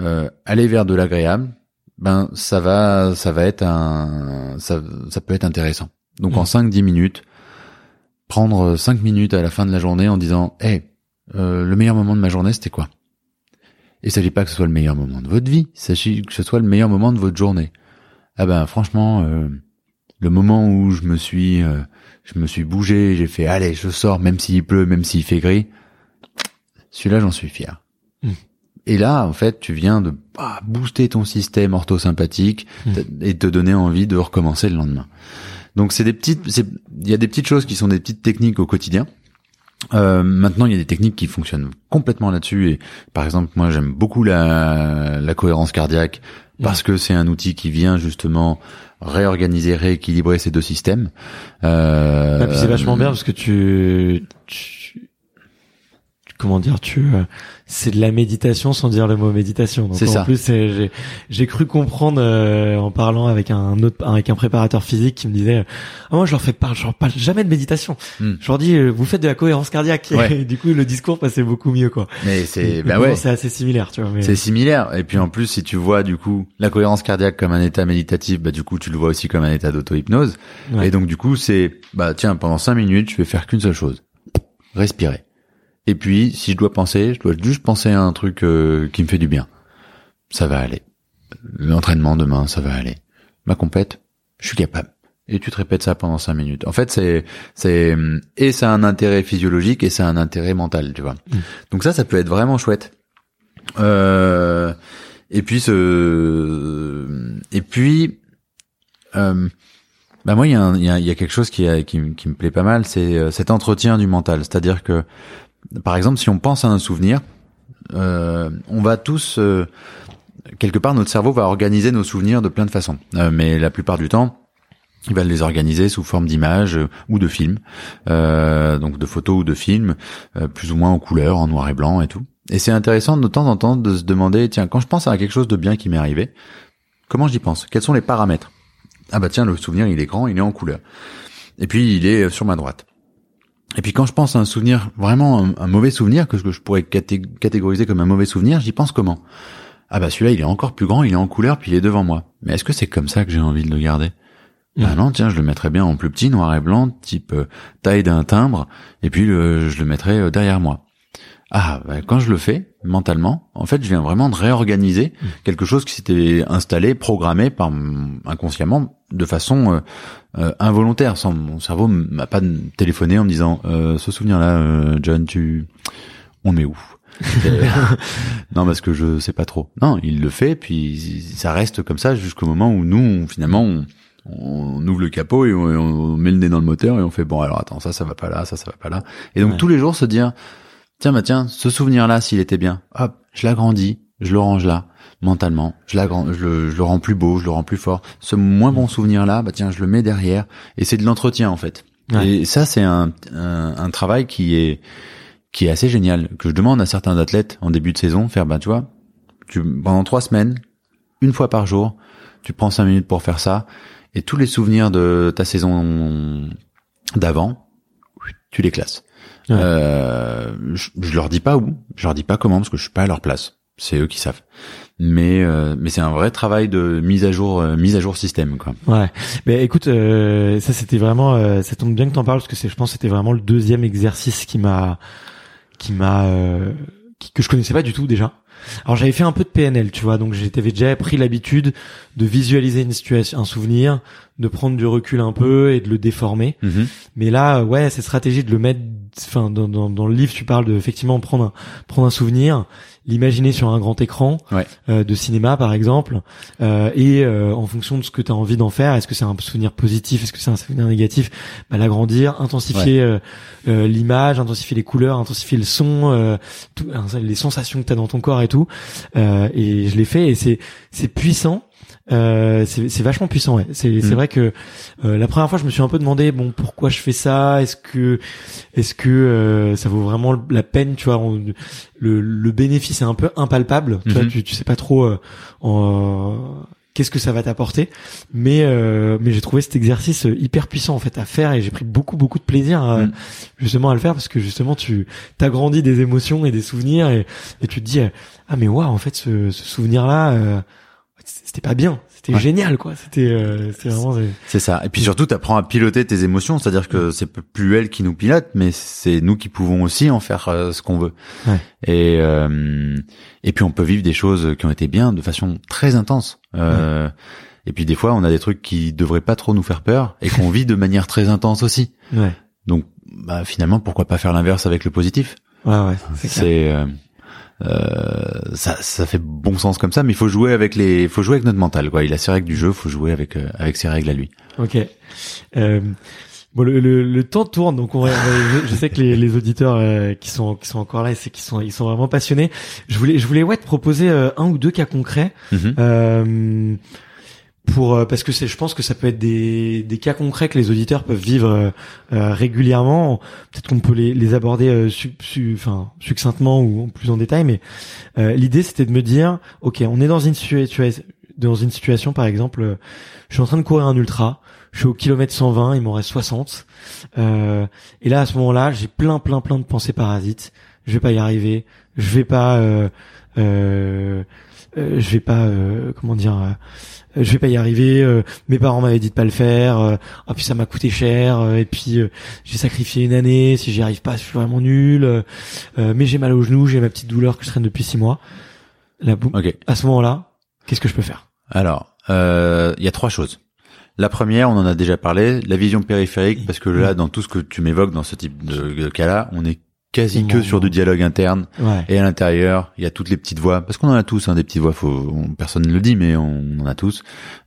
euh, aller vers de l'agréable, ben ça va, ça va être un, ça, ça peut être intéressant. Donc en 5-10 minutes, prendre 5 minutes à la fin de la journée en disant, hey, euh, le meilleur moment de ma journée, c'était quoi? Et s'agit pas que ce soit le meilleur moment de votre vie, il s'agit que ce soit le meilleur moment de votre journée. Ah ben franchement, euh, le moment où je me suis, euh, je me suis bougé, j'ai fait, allez, je sors, même s'il pleut, même s'il fait gris. Celui-là, j'en suis fier. Mm. Et là, en fait, tu viens de ah, booster ton système orthosympathique Mm. t- et te donner envie de recommencer le lendemain. Donc c'est des petites, c'est- il y a des petites choses qui sont des petites techniques au quotidien. Euh, maintenant, il y a des techniques qui fonctionnent complètement là-dessus. Et par exemple, moi, j'aime beaucoup la, la cohérence cardiaque parce que c'est un outil qui vient justement réorganiser, rééquilibrer ces deux systèmes. Euh, Ah, puis c'est vachement bien parce que tu, tu- comment dire, tu, euh, c'est de la méditation sans dire le mot méditation. Donc en ça. plus, j'ai, cru comprendre euh, en parlant avec un autre, avec un préparateur physique qui me disait, ah, moi je leur fais pas, je leur parle jamais de méditation. Hmm. Je leur dis, euh, vous faites de la cohérence cardiaque. Ouais. Et du coup, le discours passait beaucoup mieux, quoi. Mais c'est, bah bon, ouais. c'est assez similaire, tu vois. Mais... C'est similaire. Et puis en plus, si tu vois du coup la cohérence cardiaque comme un état méditatif, bah du coup tu le vois aussi comme un état d'auto-hypnose. Ouais. Et donc du coup c'est, bah tiens, pendant cinq minutes, je vais faire qu'une seule chose, respirer. Et puis si je dois penser, je dois juste penser à un truc euh, qui me fait du bien. Ça va aller. L'entraînement demain, ça va aller. Ma compète, je suis capable. Et tu te répètes ça pendant cinq minutes. En fait, c'est, c'est, et ça a un intérêt physiologique et ça a un intérêt mental, tu vois. Donc ça, ça peut être vraiment chouette. Euh, et puis ce, et puis, euh, bah moi il y a, un- il y, a, il y a quelque chose qui, a- qui, me- qui me plaît pas mal, c'est euh, cet entretien du mental. C'est-à-dire que, par exemple, si on pense à un souvenir, euh, on va tous euh, quelque part notre cerveau va organiser nos souvenirs de plein de façons. Euh, mais la plupart du temps, il va les organiser sous forme d'images ou de films, donc de photos ou de films, plus ou moins en couleur, en noir et blanc et tout. Et c'est intéressant de temps en temps de se demander, tiens, quand je pense à quelque chose de bien qui m'est arrivé, comment j'y pense? Quels sont les paramètres? Ah bah tiens, le souvenir, il est grand, il est en couleur. Et puis, il est sur ma droite. Et puis quand je pense à un souvenir, vraiment un, un mauvais souvenir, que je, que je pourrais caté- catégoriser comme un mauvais souvenir, j'y pense comment? Ah bah celui-là, il est encore plus grand, il est en couleur, puis il est devant moi. Mais est-ce que c'est comme ça que j'ai envie de le garder? Ah non, tiens, je le mettrais bien en plus petit, noir et blanc, type euh, taille d'un timbre, et puis le- je le mettrais euh, derrière moi. Ah, bah, quand je le fais mentalement, en fait, je viens vraiment de réorganiser quelque chose qui s'était installé, programmé par inconsciemment, de façon euh, euh, involontaire. Sans mon cerveau m'a pas téléphoné en me disant euh, ce souvenir-là, euh, John, tu, on met où? Non, parce que je sais pas trop. Non, il le fait, puis ça reste comme ça jusqu'au moment où nous, on- finalement, on, on ouvre le capot et on, on met le nez dans le moteur et on fait bon alors attends ça ça va pas là, ça ça va pas là. Et donc Ouais. tous les jours se dire tiens bah tiens ce souvenir là s'il était bien, hop je l'agrandis, je le range là mentalement, je l'agrand, je le, je le rends plus beau, je le rends plus fort. Ce moins bon souvenir là, bah tiens je le mets derrière et c'est de l'entretien en fait. Ouais. Et ça c'est un, un un travail qui est qui est assez génial que je demande à certains athlètes en début de saison faire bah tu vois tu pendant trois semaines une fois par jour tu prends cinq minutes pour faire ça et tous les souvenirs de ta saison d'avant tu les classes Ouais. euh, je, je leur dis pas où je leur dis pas comment parce que je suis pas à leur place c'est eux qui savent mais euh, mais c'est un vrai travail de mise à jour euh, mise à jour système quoi Ouais. Mais écoute, euh, ça c'était vraiment, euh, ça tombe bien que t'en parles parce que c'est, je pense, c'était vraiment le deuxième exercice qui m'a, qui m'a, euh, que je connaissais pas du tout déjà. Alors j'avais fait un peu de PNL, tu vois, donc j'avais déjà pris l'habitude de visualiser une situation, un souvenir, de prendre du recul un peu et de le déformer. Mhm. Mais là, ouais, cette stratégie de le mettre, enfin, dans, dans, dans le livre, tu parles de effectivement prendre un, prendre un souvenir, l'imaginer sur un grand écran Ouais. euh, de cinéma, par exemple, euh, et euh, en fonction de ce que tu as envie d'en faire, est-ce que c'est un souvenir positif, est-ce que c'est un souvenir négatif, bah, l'agrandir, intensifier euh, euh, l'image, intensifier les couleurs, intensifier le son, euh, tout, les sensations que tu as dans ton corps et tout. Euh, et je l'ai fait et c'est c'est puissant. Euh, c'est c'est vachement puissant ouais c'est c'est Mhm. vrai que euh, la première fois je me suis un peu demandé bon pourquoi je fais ça? Est-ce que est-ce que euh, ça vaut vraiment la peine tu vois? On- le, le bénéfice est un peu impalpable tu vois Mhm. tu, tu sais pas trop euh, en- qu'est-ce que ça va t'apporter mais euh, mais j'ai trouvé cet exercice hyper puissant en fait à faire et j'ai pris beaucoup beaucoup de plaisir à- Mhm. justement à le faire parce que justement tu t'agrandis des émotions et des souvenirs et, et tu te dis euh, ah mais waouh en fait ce, ce souvenir là c'était pas bien c'était Ouais. génial quoi c'était euh, vraiment C'est ça. Et puis surtout, tu apprends à piloter tes émotions, c'est-à-dire que c'est plus elles qui nous pilotent, mais c'est nous qui pouvons aussi en faire euh, ce qu'on veut. Ouais. Et euh, et puis on peut vivre des choses qui ont été bien de façon très intense. Euh, Et puis des fois, on a des trucs qui devraient pas trop nous faire peur et qu'on vit de manière très intense aussi. ouais Donc, bah, finalement, pourquoi pas faire l'inverse avec le positif? Ouais ouais c'est ça, ça fait bon sens comme ça, mais il faut jouer avec les, faut jouer avec notre mental. Quoi. Il a ses règles du jeu, faut jouer avec euh, avec ses règles à lui. Ok. Euh, bon, le, le, le temps tourne, donc on je, je sais que les, les auditeurs euh, qui sont qui sont encore là, c'est qu'ils sont ils sont vraiment passionnés. Je voulais je voulais ouais te proposer euh, un ou deux cas concrets. Mhm. Euh, pour euh, parce que c'est je pense que ça peut être des des cas concrets que les auditeurs peuvent vivre euh, euh, régulièrement. Peut-être qu'on peut les, les aborder euh, succinctement ou plus en détail mais euh, l'idée c'était de me dire ok on est dans une situation dans une situation par exemple je suis en train de courir un ultra je suis au kilomètre 120 il m'en reste 60 euh, et là à ce moment-là j'ai plein plein plein de pensées parasites. Je vais pas y arriver. Je vais pas je vais pas comment dire je vais pas y arriver euh, mes parents m'avaient dit de pas le faire euh, ah puis ça m'a coûté cher euh, et puis euh, j'ai sacrifié une année si j'y arrive pas je suis vraiment nul euh, euh, mais j'ai mal au genou j'ai ma petite douleur que je traîne depuis six mois là boum, Ok. à ce moment-là qu'est-ce que je peux faire? Alors, euh, il y a trois choses. La première, on en a déjà parlé, la vision périphérique, parce que là, dans tout ce que tu m'évoques dans ce type de, de cas-là, on est quasi que sur du dialogue interne. ouais Et à l'intérieur, il y a toutes les petites voix, parce qu'on en a tous, hein, des petites voix. Faut, on- personne ne le dit, mais on, en a tous.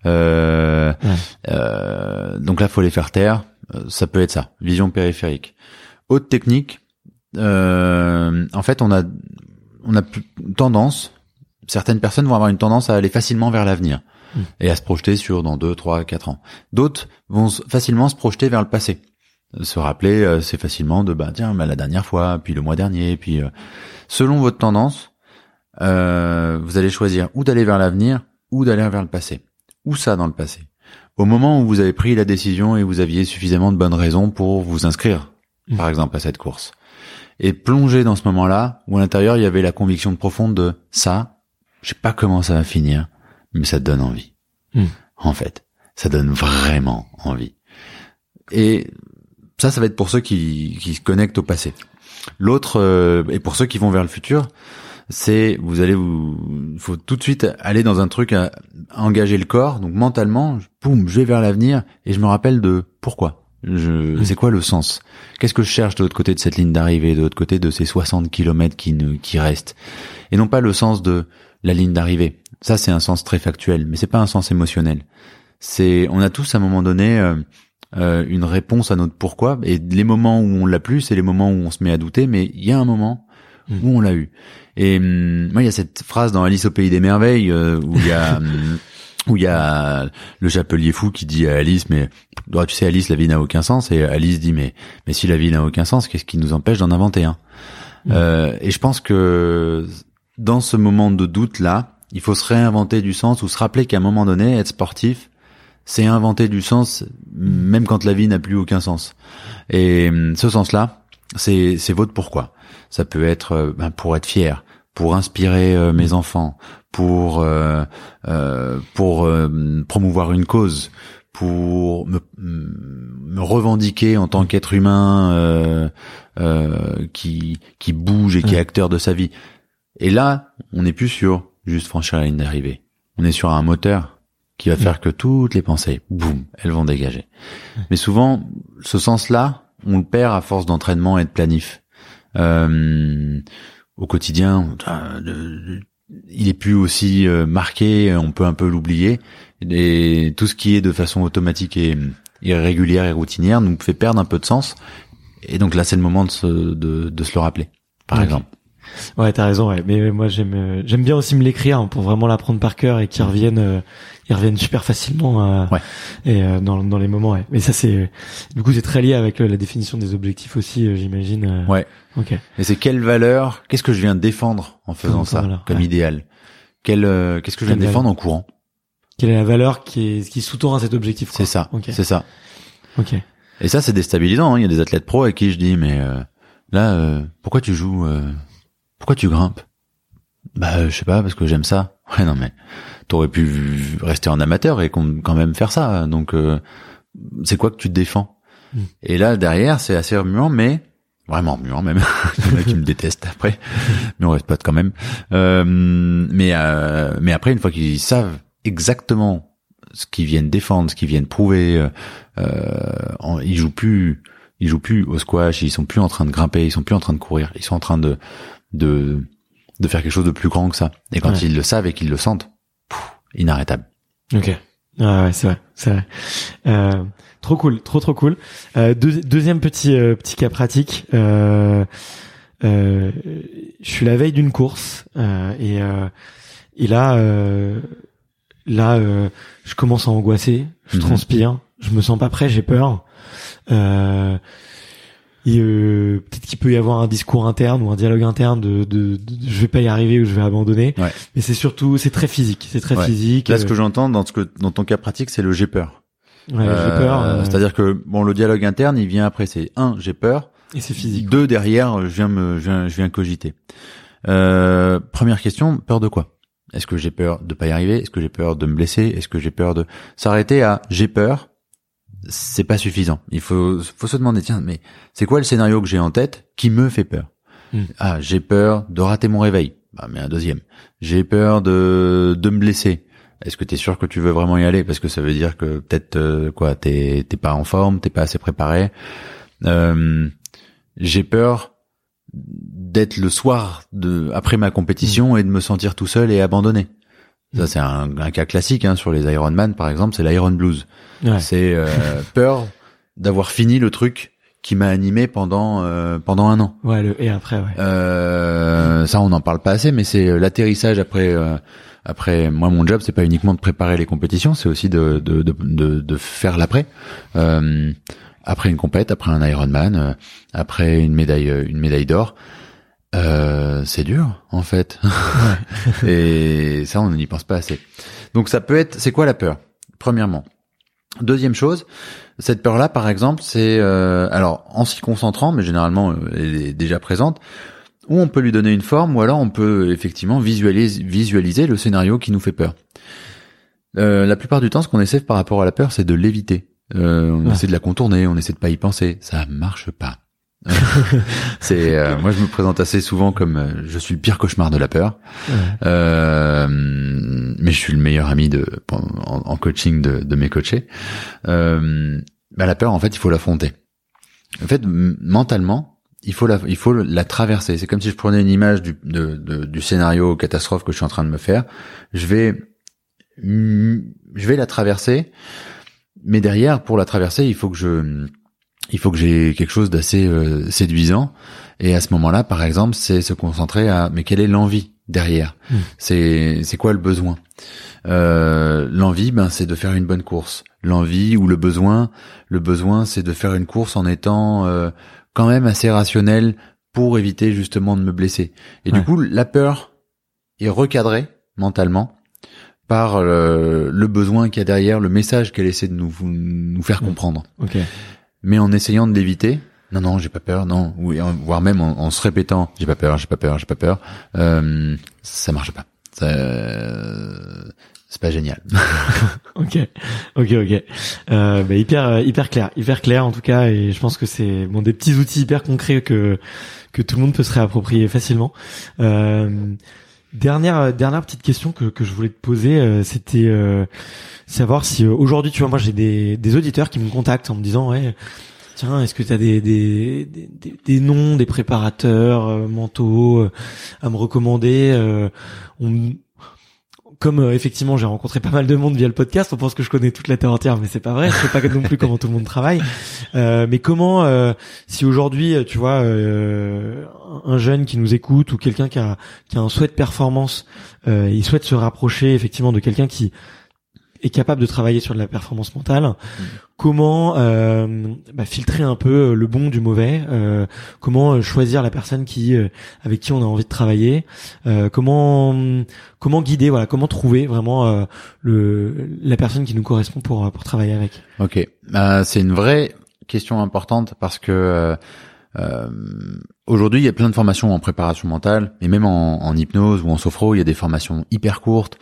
Euh, Ouais. euh, donc là, faut les faire taire. Euh, Ça peut être ça, vision périphérique. Autre technique. euh, en fait, on a, on a tendance. Certaines personnes vont avoir une tendance à aller facilement vers l'avenir Mm. et à se projeter sur dans deux, trois, quatre ans. D'autres vont facilement se projeter vers le passé se rappeler euh, c'est facilement de bah tiens bah, la dernière fois puis le mois dernier puis euh, selon votre tendance euh, vous allez choisir ou d'aller vers l'avenir ou d'aller vers le passé. Ou ça dans le passé. Au moment où vous avez pris la décision et vous aviez suffisamment de bonnes raisons pour vous inscrire Mhm. par exemple à cette course. Et plonger dans ce moment-là où à l'intérieur il y avait la conviction profonde de ça je sais pas comment ça va finir mais ça donne envie. Mhm. en fait ça donne vraiment envie. Et ça, ça va être pour ceux qui, qui se connectent au passé. L'autre, euh, et pour ceux qui vont vers le futur, c'est vous allez vous, faut tout de suite aller dans un truc à, engager le corps. Donc mentalement, boum, je vais vers l'avenir et je me rappelle de pourquoi. Je, c'est quoi le sens? Qu'est-ce que je cherche de l'autre côté de cette ligne d'arrivée, de l'autre côté de ces 60 kilomètres qui ne, qui restent, et non pas le sens de la ligne d'arrivée. Ça, c'est un sens très factuel, mais c'est pas un sens émotionnel. c'est on a tous à un moment donné euh, euh, une réponse à notre pourquoi et les moments où on l'a plus, c'est les moments où on se met à douter, mais il y a un moment Mm. où on l'a eu. Et hum, moi, il y a cette phrase dans Alice au pays des merveilles euh, où il y a hum, où il y a le chapelier fou qui dit à Alice mais tu sais Alice la vie n'a aucun sens et Alice dit mais mais si la vie n'a aucun sens qu'est-ce qui nous empêche d'en inventer un? Euh, et je pense que dans ce moment de doute là il faut se réinventer du sens ou se rappeler qu'à un moment donné être sportif c'est inventer du sens même quand la vie n'a plus aucun sens. Et hum, ce sens là c'est c'est votre pourquoi. Ça peut être euh, ben, pour être fier pour inspirer euh, mes enfants pour euh, euh, pour euh, promouvoir une cause, pour me, me revendiquer en tant qu'être humain euh, euh, qui qui bouge et qui est acteur de sa vie. Et là, on n'est plus sur juste franchir la ligne d'arrivée. On est sur un moteur qui va faire que toutes les pensées, boum, elles vont dégager. Mais souvent, ce sens-là, on le perd à force d'entraînement et de planif. Euh, au quotidien, euh, il est plus aussi euh, marqué, on peut un peu l'oublier. Et tout ce qui est de façon automatique et irrégulière et routinière nous fait perdre un peu de sens. Et donc là, c'est le moment de se, de, de se le rappeler, par Ok. exemple. Ouais, t'as raison. Ouais. Mais moi, j'aime, euh, j'aime bien aussi me l'écrire hein, pour vraiment l'apprendre par cœur et qu'ils reviennent, euh, ils reviennent super facilement. euh, Ouais. Et euh, dans, dans les moments. Ouais. Mais ça, c'est, du coup, c'est très lié avec euh, la définition des objectifs aussi, j'imagine. Ouais. Ok. Et c'est quelle valeur, qu'est-ce que je viens de défendre en faisant Comme ça, valeur, comme ouais. idéal? Quel, euh, Qu'est-ce que je viens de Quelle défendre en courant? Quelle est la valeur qui est, qui sous-tend à cet objectif. C'est ça, Ok. c'est ça. Ok. Et ça, c'est déstabilisant. hein. Il y a des athlètes pros à qui je dis, mais euh, là, euh, pourquoi tu joues euh, Pourquoi tu grimpes? Bah, je sais pas, parce que j'aime ça. Ouais, non, mais t'aurais pu rester en amateur et quand même faire ça. Donc, euh, c'est quoi que tu te défends? Mm. Et là, derrière, c'est assez remuant, mais vraiment remuant même. Il y en a qui me détestent après, mais on reste pas quand même. Euh, mais euh, mais après, une fois qu'ils savent exactement ce qu'ils viennent défendre, ce qu'ils viennent prouver, euh, euh, en- ils jouent plus, ils jouent plus au squash, ils sont plus en train de grimper, ils sont plus en train de courir, ils sont en train de de de faire quelque chose de plus grand que ça. Et quand Ouais. ils le savent et qu'ils le sentent, inarrêtable. Ok. Ah ouais, c'est vrai, c'est vrai. Euh, trop cool, trop trop cool. Euh, deux- deuxième petit euh, petit cas pratique. Euh, euh, je suis la veille d'une course euh, et euh, et là euh, là euh, je commence à angoisser, je Mhm. transpire, je me sens pas prêt, j'ai peur. Euh, et euh, peut-être qu'il peut y avoir un discours interne ou un dialogue interne de, de, de- je vais pas y arriver ou je vais abandonner. Ouais. Mais c'est surtout c'est très physique, c'est très Ouais. physique. Là, ce que euh, j'entends dans ce que dans ton cas pratique, c'est le j'ai peur. Ouais, Euh, j'ai peur. euh, C'est-à-dire que bon, le dialogue interne, il vient après. C'est un, j'ai peur. et c'est physique. Deux derrière, je viens me, je viens, je viens cogiter. Euh, première question, peur de quoi? Est-ce que j'ai peur de pas y arriver? Est-ce que j'ai peur de me blesser? Est-ce que j'ai peur de s'arrêter à j'ai peur? C'est pas suffisant. Il faut, faut se demander tiens, mais c'est quoi le scénario que j'ai en tête qui me fait peur Hmm. Ah, j'ai peur de rater mon réveil. Bah, mais un deuxième. J'ai peur de de me blesser. Est-ce que tu es sûr que tu veux vraiment y aller? Parce que ça veut dire que peut-être euh, quoi, t'es t'es pas en forme, t'es pas assez préparé. Euh, j'ai peur d'être le soir de après ma compétition et de me sentir tout seul et abandonné. Ça c'est un, un cas classique hein, sur les Ironman par exemple, c'est l'Iron Blues. Ouais. C'est euh, peur d'avoir fini le truc qui m'a animé pendant euh, pendant un an. Ouais, le et après, ouais. Euh, ça on n'en parle pas assez, mais c'est euh, l'atterrissage après. euh, après, moi, mon job, c'est pas uniquement de préparer les compétitions, c'est aussi de de de, de, de faire l'après. Euh, après une compète, après un Ironman, euh, après une médaille une médaille d'or. Euh, c'est dur en fait. Et ça, on n'y pense pas assez. Donc ça peut être. C'est quoi la peur Premièrement? Deuxième chose, cette peur-là, par exemple, c'est euh, alors en s'y concentrant, mais généralement euh, elle est déjà présente, ou on peut lui donner une forme, ou alors on peut effectivement visualiser, visualiser le scénario qui nous fait peur. Euh, la plupart du temps, ce qu'on essaie par rapport à la peur, c'est de l'éviter. Euh, on Ouais. essaie de la contourner, on essaie de pas y penser. Ça marche pas. C'est euh, moi je me présente assez souvent comme euh, je suis le pire cauchemar de la peur, Ouais. Euh, mais je suis le meilleur ami de en, en coaching de, de mes coachés. Euh, bah, la peur en fait il faut l'affronter. En fait mentalement il faut la il faut la traverser. C'est comme si je prenais une image du de, de- du scénario catastrophe que je suis en train de me faire. Je vais je vais la traverser, mais derrière, pour la traverser, il faut que je, il faut que j'ai quelque chose d'assez euh, séduisant. Et à ce moment-là, par exemple, c'est se concentrer à, mais quelle est l'envie derrière? Mm. C'est, c'est quoi le besoin? Euh, L'envie, ben, c'est de faire une bonne course. L'envie ou le besoin, le besoin, c'est de faire une course en étant euh, quand même assez rationnel pour éviter justement de me blesser. Et Ouais. du coup, la peur est recadrée mentalement par euh, le besoin qu'il y a derrière, le message qu'elle essaie de nous, nous faire Mm. comprendre. Ok. Mais en essayant de l'éviter, non, non, j'ai pas peur, non, ou voire même en, en se répétant, j'ai pas peur, j'ai pas peur, j'ai pas peur, euh, ça marche pas. Ça, euh, c'est pas génial. Ok, ok, ok. Euh, bah, hyper, euh, hyper clair, hyper clair en tout cas, et je pense que c'est bon des petits outils hyper concrets que que tout le monde peut se réapproprier facilement. Euh, dernière, dernière petite question que que je voulais te poser, euh, c'était euh, savoir si euh, aujourd'hui, tu vois, moi j'ai des des auditeurs qui me contactent en me disant ouais. Tiens, est-ce que tu des, des, des, noms, des préparateurs euh, mentaux euh, à me recommander euh, comme euh, effectivement j'ai rencontré pas mal de monde via le podcast, on pense que je connais toute la terre entière, mais c'est pas vrai. Je sais pas non plus comment tout le monde travaille. Euh, mais comment, euh, si aujourd'hui, euh, tu vois, euh, un jeune qui nous écoute ou quelqu'un qui a, qui a un souhait de performance, euh, il souhaite se rapprocher effectivement de quelqu'un qui est capable de travailler sur de la performance mentale. Comment euh, bah, filtrer un peu le bon du mauvais euh, Comment euh, choisir la personne qui euh, avec qui on a envie de travailler euh, Comment comment guider Voilà, comment trouver vraiment euh, le la personne qui nous correspond pour pour travailler avec? ok, Euh, c'est une vraie question importante parce que euh, aujourd'hui il y a plein de formations en préparation mentale et même en, en hypnose ou en sophro, il y a des formations hyper courtes,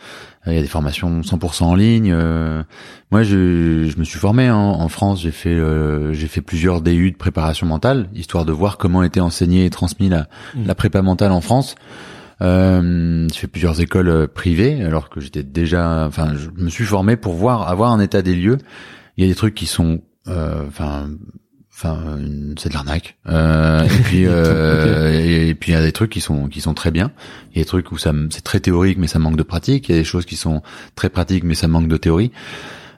euh, il y a des formations 100% en ligne. euh, moi, je, je me suis formé en, en France, j'ai fait euh, j'ai fait plusieurs DU de préparation mentale histoire de voir comment était enseignée et transmis la, Mm. la prépa mentale en France. Euh, j'ai fait plusieurs écoles euh, privées alors que j'étais déjà, enfin, je me suis formé pour voir, avoir un état des lieux. Il y a des trucs qui sont, euh, enfin, une- c'est de l'arnaque. Euh, et puis, euh, et, et puis il y a des trucs qui sont qui sont très bien. Il y a des trucs où ça, c'est très théorique mais ça manque de pratique. Il y a des choses qui sont très pratiques mais ça manque de théorie.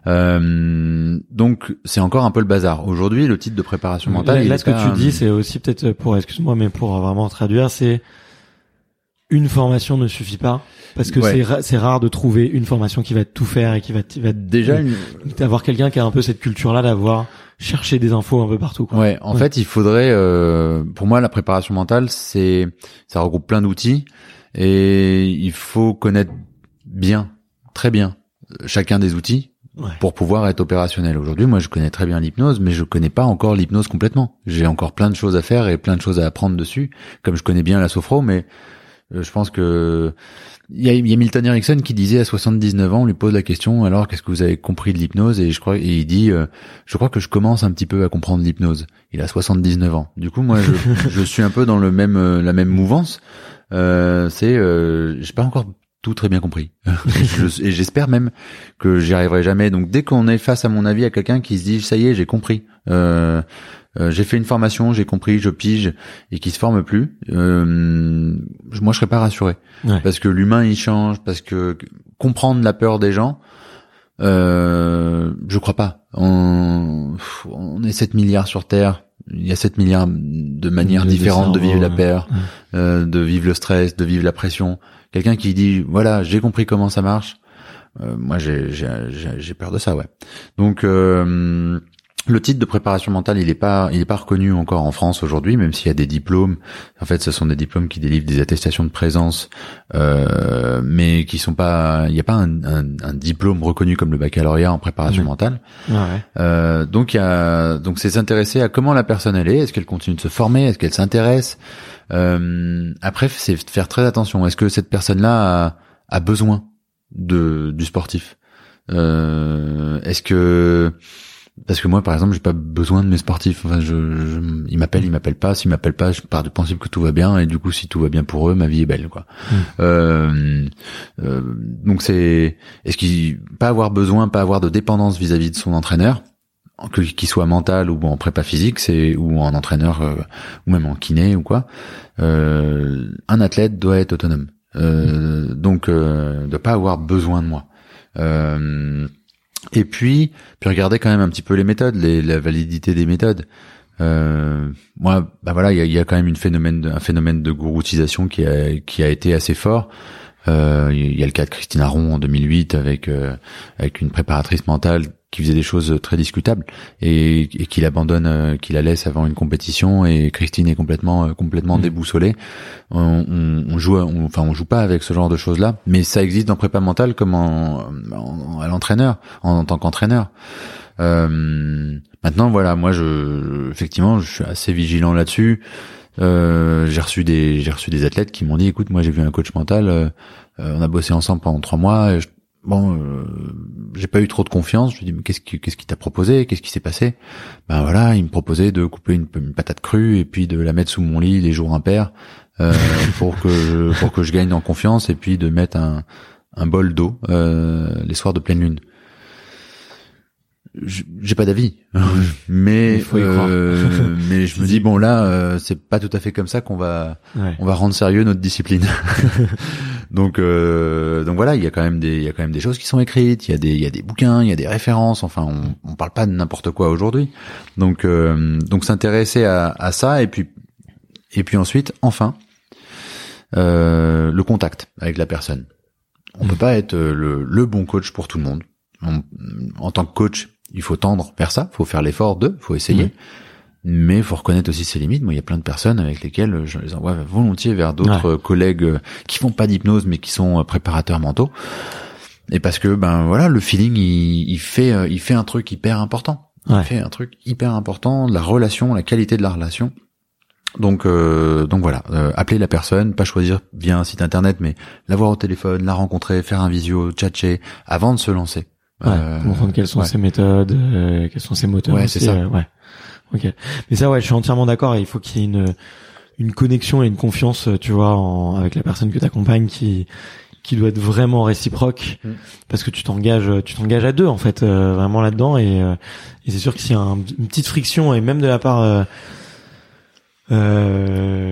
Euh, donc c'est encore un peu le bazar. Aujourd'hui, le titre de préparation mentale. Là, là, ce que tu euh, dis, c'est aussi peut-être pour, excuse-moi, mais pour vraiment traduire, c'est une formation ne suffit pas parce que Ouais. c'est ra- c'est rare de trouver une formation qui va tout faire et qui va, qui va déjà une, d'avoir quelqu'un qui a un peu cette culture-là d'avoir cherché des infos un peu partout. Quoi. Ouais, en Ouais. fait, il faudrait, euh, pour moi, la préparation mentale, c'est, ça regroupe plein d'outils et il faut connaître bien, très bien, euh, chacun des outils Ouais. pour pouvoir être opérationnel. Aujourd'hui, moi, je connais très bien l'hypnose, mais je connais pas encore l'hypnose complètement. J'ai encore plein de choses à faire et plein de choses à apprendre dessus, comme je connais bien la sophro, mais euh, je pense que il y a, il y a Milton Erickson qui disait à 79 ans, on lui pose la question, alors qu'est-ce que vous avez compris de l'hypnose? Et je crois, et il dit, euh, je crois que je commence un petit peu à comprendre l'hypnose. Il a 79 ans. Du coup, moi, je, je suis un peu dans le même, euh, la même mouvance. Euh, c'est, euh, j'ai pas encore tout très bien compris. Et j'espère même que j'y arriverai jamais. Donc, dès qu'on est face, à mon avis, à quelqu'un qui se dit, ça y est, j'ai compris. Euh, euh, j'ai fait une formation, j'ai compris, je pige, et qui se forme plus. Euh, moi, je serais pas rassuré Ouais. parce que l'humain il change, parce que comprendre la peur des gens, euh, je crois pas. On, on est 7 milliards sur Terre. Il y a 7 milliards de manières De différentes de vivre la peur, ouais. euh, de vivre le stress, de vivre la pression. Quelqu'un qui dit voilà j'ai compris comment ça marche. euh, moi j'ai j'ai j'ai- j'ai peur de ça ouais. Donc euh, le titre de préparation mentale, il est pas, il est pas reconnu encore en France aujourd'hui, même s'il y a des diplômes. En fait, ce sont des diplômes qui délivrent des attestations de présence, euh, mais qui sont pas. Il n'y a pas un, un- un diplôme reconnu comme le baccalauréat en préparation mentale. Ouais. Euh, donc, y a, donc c'est s'intéresser à comment la personne elle est. Est-ce qu'elle continue de se former? Est-ce qu'elle s'intéresse? Euh, Après, c'est faire très attention. Est-ce que cette personne-là a, a besoin de du sportif? Euh, Est-ce que parce que moi, par exemple, j'ai pas besoin de mes sportifs. Enfin, je, je- ils m'appellent, ils m'appellent pas. S'ils m'appellent pas, je pars du principe que tout va bien. Et du coup, si tout va bien pour eux, ma vie est belle, quoi. Mm. Euh, euh, donc c'est, est-ce qu'il pas avoir besoin, pas avoir de dépendance vis-à-vis de son entraîneur, que qu'il soit mental ou en prépa physique, c'est ou en entraîneur euh, ou même en kiné ou quoi. Euh, un athlète doit être autonome. Euh, donc, euh, doit pas avoir besoin de moi. Euh, Et puis, puis regarder quand même un petit peu les méthodes, les, la validité des méthodes. Euh, moi, bah voilà, il y a, y a, quand même une phénomène, de, un phénomène de gouroutisation qui a, qui a été assez fort. Euh, il y a le cas de Christine Aron en 2008 avec euh, avec une préparatrice mentale qui faisait des choses très discutables et, et qui l'abandonne, euh, qui la laisse avant une compétition et Christine est complètement euh, complètement mmh. déboussolée. On, on, on joue, on, enfin on joue pas avec ce genre de choses là, mais ça existe dans prépa mentale comme en, en à l'entraîneur, en, en, tant qu'entraîneur. Euh, maintenant voilà, moi je effectivement je suis assez vigilant là-dessus. Euh, j'ai reçu des j'ai reçu des athlètes qui m'ont dit écoute moi j'ai vu un coach mental euh, on a bossé ensemble pendant trois mois et je, bon, euh, j'ai pas eu trop de confiance. Je lui dis mais qu'est-ce qui qu'est-ce qui t'a proposé? Qu'est-ce qui s'est passé? Ben voilà, il me proposait de couper une, une, patate crue et puis de la mettre sous mon lit les jours impairs euh, pour que je, pour que je gagne en confiance et puis de mettre un un bol d'eau euh, les soirs de pleine lune j'ai pas d'avis, mais euh, mais je me dis bon là euh, c'est pas tout à fait comme ça qu'on va ouais. on va rendre sérieux notre discipline. donc euh, donc voilà il y a quand même des il y a quand même des choses qui sont écrites, il y a des il y a des bouquins, il y a des références. Enfin on on parle pas de n'importe quoi aujourd'hui. Donc euh, donc s'intéresser à, à ça et puis et puis ensuite enfin euh, le contact avec la personne. On mmh. peut pas être le, le bon coach pour tout le monde. On, en tant que coach, il faut tendre vers ça, faut faire l'effort de, faut essayer. Mmh. Mais faut reconnaître aussi ses limites. Moi, il y a plein de personnes avec lesquelles je les envoie volontiers vers d'autres ouais. collègues qui font pas d'hypnose mais qui sont préparateurs mentaux. Et parce que ben voilà, le feeling il, il fait il fait un truc hyper important. Ouais. Il fait un truc hyper important, la relation, la qualité de la relation. Donc euh, donc voilà, euh, appeler la personne, pas choisir via un site internet, mais la voir au téléphone, la rencontrer, faire un visio, tchatcher avant de se lancer. Ouais, euh, comprendre quelles sont ses méthodes, euh, quels sont ses moteurs. Ouais, c'est ça. Euh, ouais. Ok. Mais ça, ouais, je suis entièrement d'accord. Il faut qu'il y ait une une connexion et une confiance, tu vois, en, avec la personne que tu accompagnes qui qui doit être vraiment réciproque mm. parce que tu t'engages tu t'engages à deux en fait euh, vraiment là-dedans et, euh, et c'est sûr que s'il y a un, une petite friction et même de la part euh,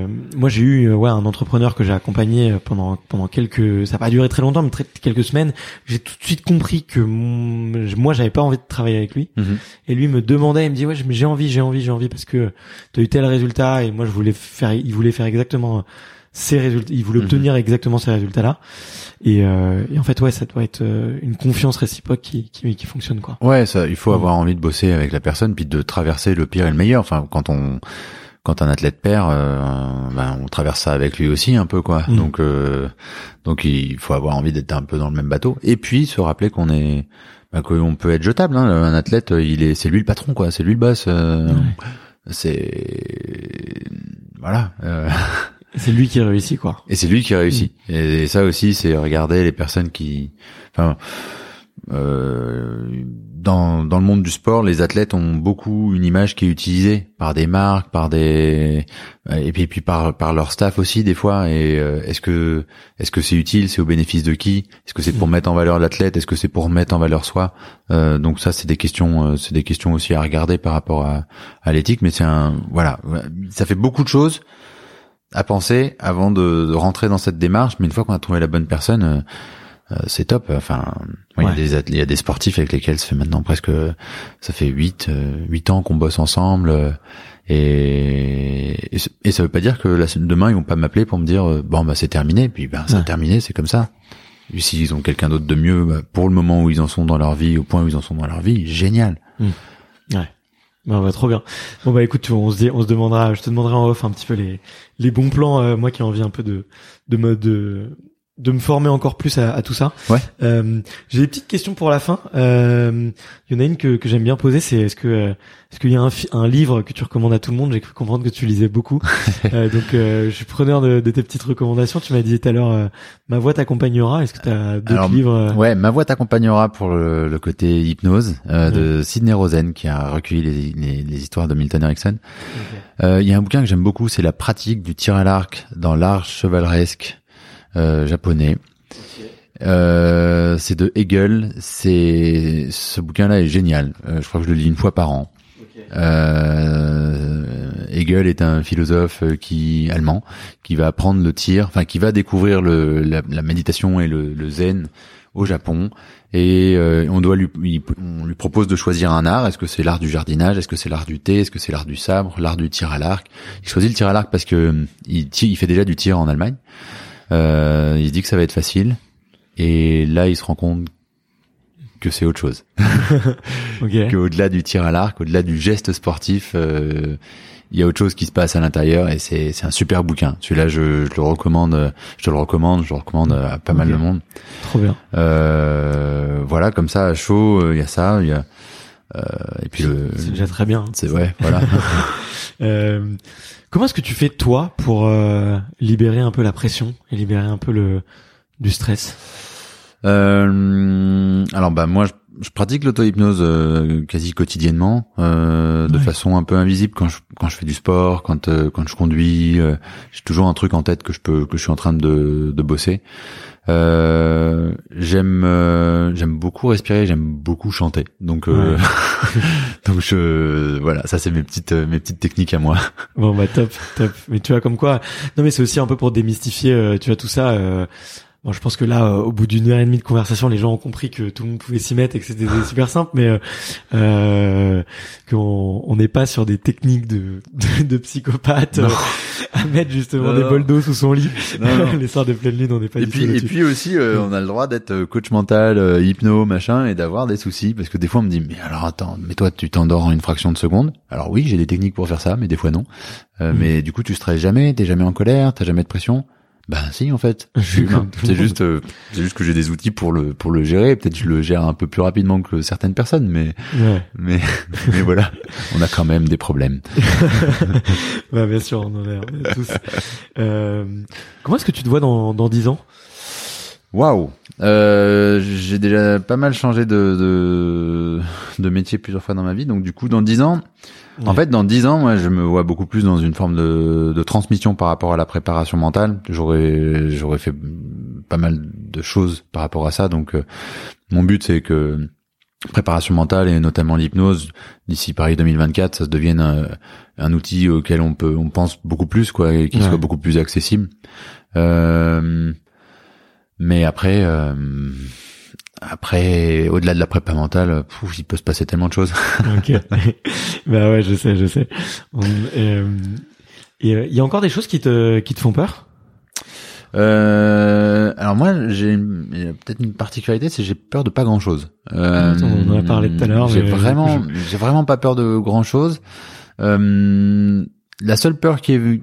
euh, moi j'ai eu ouais un entrepreneur que j'ai accompagné pendant pendant quelques ça n'a pas duré très longtemps mais très, quelques semaines. J'ai tout de suite compris que mon, moi j'avais pas envie de travailler avec lui. Mm -hmm. et lui me demandait il me dit ouais j'ai envie j'ai envie j'ai envie parce que tu as eu tel résultat et moi je voulais faire il voulait faire exactement ces résultats il voulait Mhm. obtenir exactement ces résultats là et, euh, et en fait ouais ça doit être euh, une confiance réciproque qui qui, qui fonctionne quoi. Ouais ça il faut avoir envie de bosser avec la personne puis de traverser le pire et le meilleur. Enfin quand on quand un athlète perd, euh, ben on traverse ça avec lui aussi un peu quoi. Mm. Donc euh, donc il faut avoir envie d'être un peu dans le même bateau et puis se rappeler qu'on est ben, qu'on peut être jetable. Hein. Un athlète, il est c'est lui le patron quoi, c'est lui le boss. Euh, ouais. C'est voilà. Euh... C'est lui qui réussit quoi. Et c'est lui qui réussit. Mm. Et, et, ça aussi, c'est regarder les personnes qui, enfin. Euh, dans, dans le monde du sport, les athlètes ont beaucoup une image qui est utilisée par des marques, par des et puis, et puis par par leur staff aussi des fois. Et euh, est-ce que est-ce que c'est utile, c'est au bénéfice de qui? Est-ce que c'est pour mettre en valeur l'athlète? Est-ce que c'est pour mettre en valeur soi? Euh, Donc ça, c'est des questions, euh, c'est des questions aussi à regarder par rapport à, à l'éthique. Mais c'est un voilà, ça fait beaucoup de choses à penser avant de, de rentrer dans cette démarche. Mais une fois qu'on a trouvé la bonne personne euh, c'est top. Enfin, il ouais. y a des il y a des sportifs avec lesquels ça fait maintenant presque ça fait huit huit ans qu'on bosse ensemble et et ça veut pas dire que la, demain ils vont pas m'appeler pour me dire bon bah c'est terminé puis ben c'est ouais. terminé c'est comme ça. S'ils ont quelqu'un d'autre de mieux bah, pour le moment où ils en sont dans leur vie au point où ils en sont dans leur vie génial. Mmh. Ouais. Bah, bah, trop bien. Bon bah écoute, on se dit, on se demandera, je te demanderai en off un petit peu les les bons plans. Euh, moi qui ai envie un peu de de me de de me former encore plus à, à tout ça. Ouais. Euh, J'ai des petites questions pour la fin. Euh, il y en a une que, que j'aime bien poser, c'est est-ce que euh, est-ce qu'il y a un, un, livre que tu recommandes à tout le monde? J'ai cru comprendre que tu lisais beaucoup, euh, donc euh, je suis preneur de, de, tes petites recommandations. Tu m'as dit tout à l'heure, ma voix t'accompagnera. Est-ce que tu as d'autres livres Ouais, ma voix t'accompagnera pour le, le, côté hypnose ouais. de Sidney Rosen qui a recueilli les, les, les histoires de Milton Erickson. Okay. Il y a un bouquin que j'aime beaucoup, c'est la pratique du tir à l'arc dans l'art chevaleresque euh, japonais. Okay. Euh, c'est de Hegel. C'est ce bouquin-là est génial. Euh, je crois que je le lis une fois par an. Euh, Hegel est un philosophe qui allemand qui va apprendre le tir, enfin qui va découvrir le, la, la méditation et le, le, zen au Japon et euh, on doit lui on lui propose de choisir un art. Est-ce que c'est l'art du jardinage? Est-ce que c'est l'art du thé? Est-ce que c'est l'art du sabre? L'art du tir à l'arc Il choisit le tir à l'arc parce que euh, il, il fait déjà du tir en Allemagne. Euh, il se dit que ça va être facile et là il se rend compte que c'est autre chose. Ok. Qu'au-delà du tir à l'arc, au-delà du geste sportif, euh, il y a autre chose qui se passe à l'intérieur et c'est c'est un super bouquin. Celui-là, je, je le recommande, je te le recommande, je le recommande à pas mal de monde. Trop bien. Euh, voilà, comme ça, à chaud, euh, il y a ça, il y a et puis le, C'est déjà très bien. c'est ouais, voilà. Euh, comment est-ce que tu fais toi pour euh, libérer un peu la pression et libérer un peu le du stress? Euh, alors bah moi je, je pratique l'auto-hypnose euh, quasi quotidiennement euh, de Ouais. façon un peu invisible quand je quand je fais du sport, quand euh, quand je conduis, euh, j'ai toujours un truc en tête que je peux que je suis en train de de bosser. Euh, j'aime euh, j'aime beaucoup respirer, j'aime beaucoup chanter. Donc euh, donc je voilà, ça c'est mes petites mes petites techniques à moi. Bon bah top, top. Mais tu vois comme quoi Non mais c'est aussi un peu pour démystifier euh, tu vois tout ça euh, Bon, je pense que là, euh, au bout d'une heure et demie de conversation, les gens ont compris que tout le monde pouvait s'y mettre et que c'était super simple, mais euh, euh, qu'on on n'est pas sur des techniques de, de, de psychopathe euh, à mettre justement Non, des non. bols d'eau sous son lit. Les soirs de pleine lune, on n'est pas et du puis tout et puis aussi euh, on a le droit d'être coach mental euh, hypno machin et d'avoir des soucis parce que des fois on me dit mais alors attends mais toi tu t'endors en une fraction de seconde. Alors oui j'ai des techniques pour faire ça mais des fois non. Euh, Mm. mais du coup tu stresses jamais t'es jamais en colère t'as jamais de pression ben si en fait. Je suis humain c'est juste euh, c'est juste que j'ai des outils pour le pour le gérer. Peut-être je le gère un peu plus rapidement que certaines personnes mais Ouais. mais mais voilà. On a quand même des problèmes. Bah bien sûr, on en a, on a tous. Euh, comment est-ce que tu te vois dans dans dix ans? Waouh. Euh, J'ai déjà pas mal changé de, de de métier plusieurs fois dans ma vie, donc du coup dans dix ans, en fait dans dix ans, moi je me vois beaucoup plus dans une forme de, de transmission par rapport à la préparation mentale. J'aurais j'aurais fait pas mal de choses par rapport à ça, donc euh, mon but c'est que préparation mentale et notamment l'hypnose d'ici Paris 2024, ça se devienne un, un outil auquel on peut on pense beaucoup plus quoi, et qui Ouais. soit beaucoup plus accessible. Euh, mais après, euh, après, au-delà de la prépa mentale, pouf, il peut se passer tellement de choses. Ok. bah ouais, je sais, je sais. On- euh, euh, il y a encore des choses qui te qui te font peur? Euh, alors moi, j'ai il peut-être une particularité, c'est j'ai peur de pas grand-chose. Euh, On en a parlé tout à l'heure, J'ai vraiment, j'ai vraiment pas peur de grand-chose. Euh, la seule peur qui est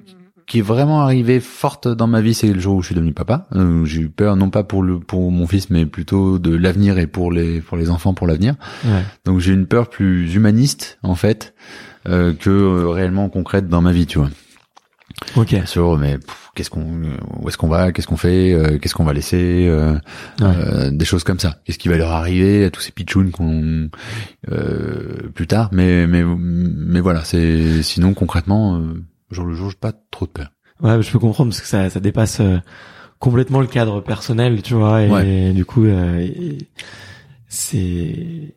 qui est vraiment arrivée forte dans ma vie, c'est le jour où je suis devenu papa. Euh, j'ai eu peur non pas pour le pour mon fils, mais plutôt de l'avenir et pour les pour les enfants pour l'avenir. Ouais. Donc j'ai une peur plus humaniste en fait euh, que euh, réellement concrète dans ma vie, tu vois. Ok. Sur mais pff, qu'est-ce qu'on où est-ce qu'on va, qu'est-ce qu'on fait, euh, qu'est-ce qu'on va laisser, euh, Ouais. euh, des choses comme ça. Qu'est-ce qui va leur arriver à tous ces pitchouns qu'on euh, plus tard. Mais mais mais voilà, c'est sinon concrètement euh, jour le jour, j'ai pas trop de peur. Ouais, je peux comprendre parce que ça ça dépasse euh, complètement le cadre personnel, tu vois, et Ouais. du coup euh, c'est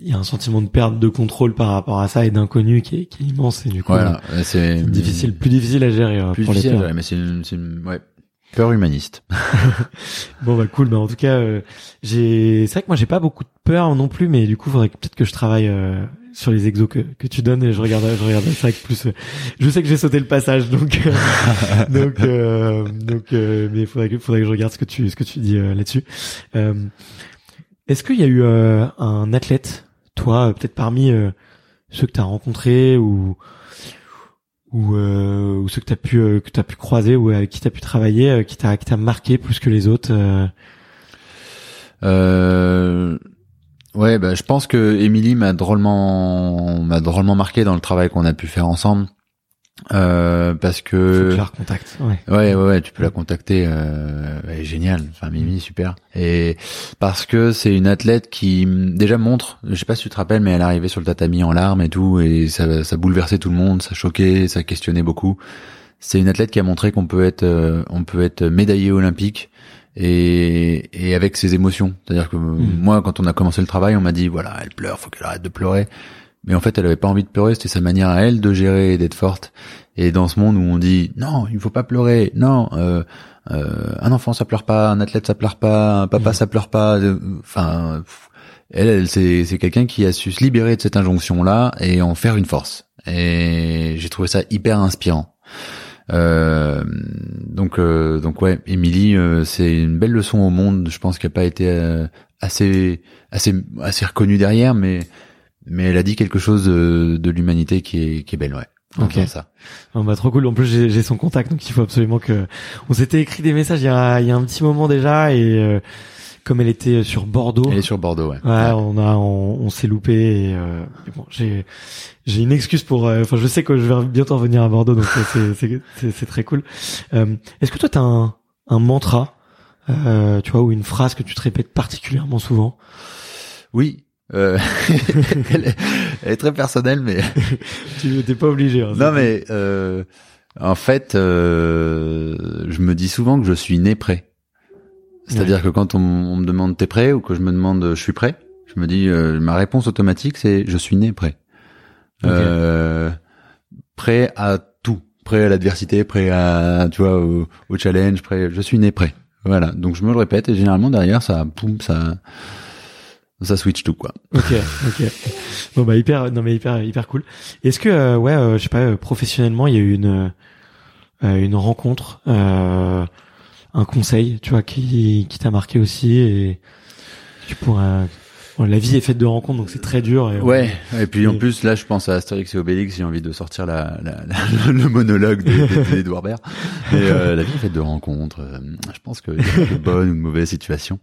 il y a un sentiment de perte de contrôle par rapport à ça et d'inconnu qui est, qui est immense et du coup Voilà, euh, c'est difficile, plus difficile à gérer euh, plus pour difficile, les peurs. mais c'est une, c'est une ouais, peur humaniste. Bon bah cool, bah en tout cas euh, j'ai c'est vrai que moi j'ai pas beaucoup de peur non plus mais du coup faudrait que- peut-être que je travaille euh, sur les exos que, que tu donnes et je regarde je regarde ça avec plus euh, je sais que j'ai sauté le passage donc euh, donc euh, donc euh, mais faudrait que faudrait que je regarde ce que tu ce que tu dis euh, là-dessus. Euh, est-ce qu'il y a eu euh, un athlète toi peut-être parmi euh, ceux que tu as rencontrés ou ou, euh, ou ceux que tu as pu euh, que tu pu croiser ou avec qui tu as pu travailler euh, qui t'a qui t'a marqué plus que les autres euh, Euh, ouais, bah, je pense que Émilie m'a drôlement, m'a drôlement marqué dans le travail qu'on a pu faire ensemble. Euh, parce faut que je la recontacte ouais ouais, ouais, ouais, tu peux la contacter. Euh, elle est géniale. Enfin, Mimi, super. Et parce que c'est une athlète qui déjà montre. Je sais pas si tu te rappelles, mais elle est arrivée sur le tatami en larmes et tout, et ça, ça bouleversait tout le monde, ça choquait, ça questionnait beaucoup. C'est une athlète qui a montré qu'on peut être, euh, on peut être médaillé olympique et, et avec ses émotions. C'est-à-dire que euh, moi, quand on a commencé le travail, on m'a dit voilà, elle pleure, faut qu'elle arrête de pleurer. Mais en fait, elle avait pas envie de pleurer. C'était sa manière à elle de gérer et d'être forte. Et dans ce monde où on dit non, il faut pas pleurer, non, euh, euh, un enfant ça pleure pas, un athlète ça pleure pas, un papa Mhm. ça pleure pas, euh, enfin, elle, elle c'est c'est quelqu'un qui a su se libérer de cette injonction là et en faire une force. Et j'ai trouvé ça hyper inspirant. Euh, donc euh, donc ouais, Émilie, euh, c'est une belle leçon au monde. Je pense qu'elle n'a pas été euh, assez assez assez reconnue derrière, mais mais elle a dit quelque chose de, de l'humanité qui est qui est belle, ouais. Ok. ça. Oh, bah, trop cool. En plus, j'ai j'ai son contact, donc il faut absolument que. On s'était écrit des messages il y a, il y a un petit moment déjà, et euh, comme elle était sur Bordeaux, Elle est sur Bordeaux, ouais. ouais, on a, on, on s'est loupé. Et, euh, et bon, j'ai, j'ai une excuse pour. euh, Enfin, je sais que je vais bientôt revenir à Bordeaux, donc euh, c'est, c'est, très cool. Euh, Est-ce que toi, t'as un, un mantra, euh, tu vois, ou une phrase que tu te répètes particulièrement souvent? Oui. Euh, elle, est, elle est très personnelle, mais Tu t'es pas obligé. Hein, non, mais euh, en fait, euh, je me dis souvent que je suis né prêt. C'est-à-dire que quand on, on me demande t'es prêt ou que je me demande je suis prêt, je me dis euh, ma réponse automatique c'est je suis né prêt. Euh, prêt à tout, prêt à l'adversité, prêt à tu vois au, au challenge, prêt. Je suis né prêt. Voilà. Donc je me le répète et généralement derrière ça, poum, ça, ça switch tout quoi. Ok, ok. Bon bah hyper, non mais hyper, hyper cool. Est-ce que euh, ouais, euh, je sais pas, euh, professionnellement, il y a eu une une rencontre, euh, un conseil, tu vois, qui qui t'a marqué aussi et tu pourras. bon, la vie est faite de rencontres, donc c'est très dur. Et, Ouais. Et puis en plus là, je pense à Astérix et Obélix. J'ai envie de sortir la, la, la- le monologue de- de- d'Edouard Baird. Et euh, la vie est faite de rencontres. Euh, Je pense pas de bonnes ou de mauvaises situations.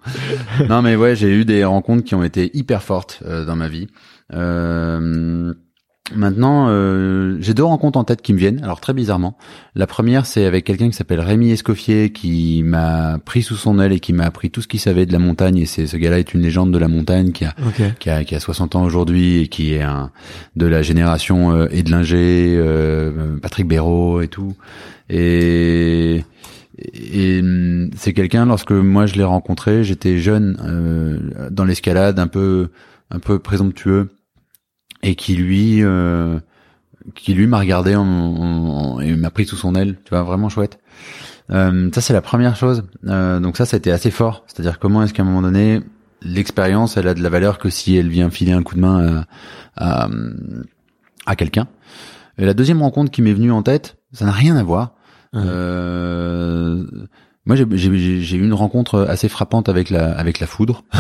Non, mais ouais, j'ai eu des rencontres qui ont été hyper fortes euh, dans ma vie. Euh, Maintenant, euh, j'ai deux rencontres en tête qui me viennent. Alors très bizarrement, la première c'est avec quelqu'un qui s'appelle Rémi Escoffier qui m'a pris sous son aile et qui m'a appris tout ce qu'il savait de la montagne. Et c'est ce gars-là est une légende de la montagne qui a qui a, qui a 60 ans aujourd'hui et qui est un de la génération euh, Edlinger, euh, Patrick Béraud et tout. Et, et hum, c'est quelqu'un lorsque moi je l'ai rencontré, j'étais jeune euh, dans l'escalade, un peu un peu présomptueux et qui lui euh, qui lui m'a regardé en, en- en- et m'a pris sous son aile, tu vois, vraiment chouette. Euh, ça c'est la première chose. Euh, donc ça, ça a été assez fort. C'est-à-dire comment est-ce qu'à un moment donné, l'expérience, elle a de la valeur que si elle vient filer un coup de main à, à, à quelqu'un. Et la deuxième rencontre qui m'est venue en tête, ça n'a rien à voir. Moi, j'ai- eu une rencontre assez frappante avec la avec la foudre.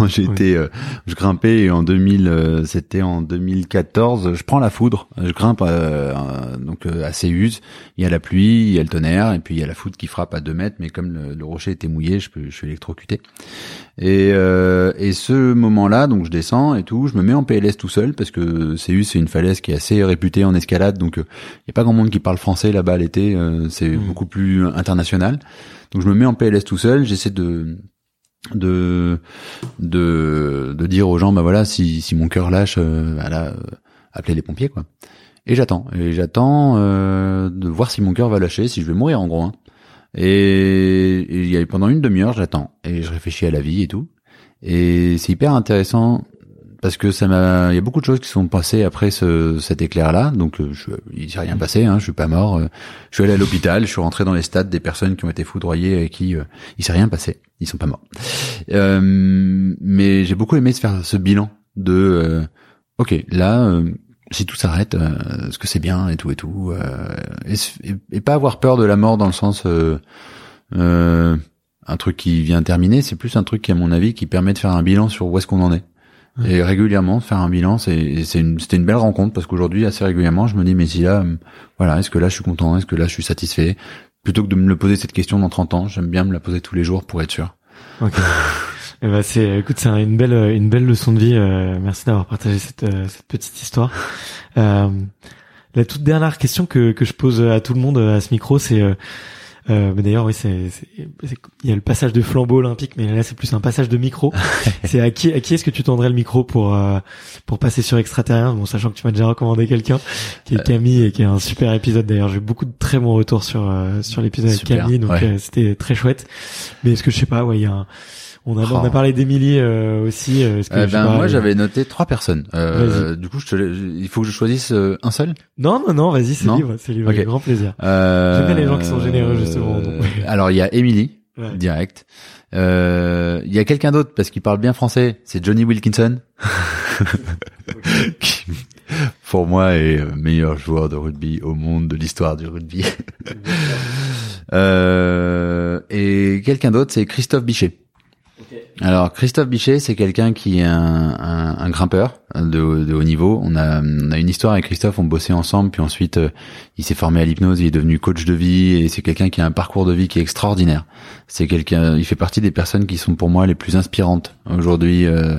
Oui. été, euh, je grimpais et en 2000, euh, c'était en 2014. Je prends la foudre, je grimpe euh, euh, donc euh, à Céuse. Il y a la pluie, il y a le tonnerre et puis il y a la foudre qui frappe à 2 mètres. Mais comme le, le rocher était mouillé, je, peux, je suis électrocuté. Et, euh, et ce moment-là, donc je descends et tout, je me mets en PLS tout seul parce que Céus c'est une falaise qui est assez réputée en escalade, donc il y a pas grand monde qui parle français là-bas l'été, euh, c'est Mm. beaucoup plus international. Donc je me mets en PLS tout seul, j'essaie de de de de dire aux gens bah voilà si si mon cœur lâche, euh, bah là, euh, appelez les pompiers quoi. Et j'attends et j'attends euh, de voir si mon cœur va lâcher, si je vais mourir en gros. hein. Et, il y a pendant une demi-heure, j'attends et je réfléchis à la vie et tout. Et c'est hyper intéressant parce que ça m'a, il y a beaucoup de choses qui sont passées après ce, cet éclair-là. Donc, euh, je, il s'est rien passé, hein, je suis pas mort. euh, Je suis allé à l'hôpital, je suis rentré dans les stades des personnes qui ont été foudroyées et qui, euh, il s'est rien passé, ils sont pas morts. Euh, mais j'ai beaucoup aimé se faire ce bilan de, euh, ok, là, euh, si tout s'arrête, euh, est-ce que c'est bien et tout et tout, euh, et, et- pas avoir peur de la mort dans le sens euh, euh, un truc qui vient terminer, c'est plus un truc qui, à mon avis, qui permet de faire un bilan sur où est-ce qu'on en est. Et régulièrement faire un bilan, c'est c'est une c'était une belle rencontre parce qu'aujourd'hui assez régulièrement, je me dis mais si là, euh, voilà, est-ce que là je suis content, est-ce que là je suis satisfait, plutôt que de me le poser cette question dans 30 ans, j'aime bien me la poser tous les jours pour être sûr. Ok. Eh ben, c'est, écoute, c'est une belle, une belle leçon de vie. euh, merci d'avoir partagé cette, euh, cette petite histoire. Euh, la toute dernière question que, que je pose à tout le monde euh, à ce micro, c'est, euh, euh, mais d'ailleurs, oui, c'est, il y a le passage de flambeau olympique, mais là, c'est plus un passage de micro. c'est à qui, à qui est-ce que tu tendrais le micro pour, euh, pour passer sur extraterrien, bon, sachant que tu m'as déjà recommandé quelqu'un, qui est Camille et qui est un super épisode. D'ailleurs, j'ai eu beaucoup de très bons retours sur, euh, sur l'épisode avec Camille, donc ouais. euh, c'était très chouette. Mais est-ce que je sais pas, ouais, il y a un, On a, Oh. on a parlé d'Emilie euh, aussi. euh, que Euh, sais ben moi euh, j'avais noté trois personnes. Euh, du coup, je te, il faut que je choisisse euh, un seul? Non, non, non, vas-y, c'est libre, c'est libre, Ok. avec grand plaisir. Euh, J'aime bien les gens qui sont généreux, justement. Alors il y a Emily Ouais. direct. Euh, Il y a quelqu'un d'autre parce qu'il parle bien français. C'est Johnny Wilkinson. Qui, pour moi est euh, meilleur joueur de rugby au monde de l'histoire du rugby. Euh, et quelqu'un d'autre, c'est Christophe Bichet. Alors Christophe Bichet, c'est quelqu'un qui est un, un, un grimpeur de, haut niveau. On a, on a une histoire avec Christophe, on bossait ensemble, puis ensuite euh, il s'est formé à l'hypnose, il est devenu coach de vie et c'est quelqu'un qui a un parcours de vie qui est extraordinaire. C'est quelqu'un, il fait partie des personnes qui sont pour moi les plus inspirantes aujourd'hui euh,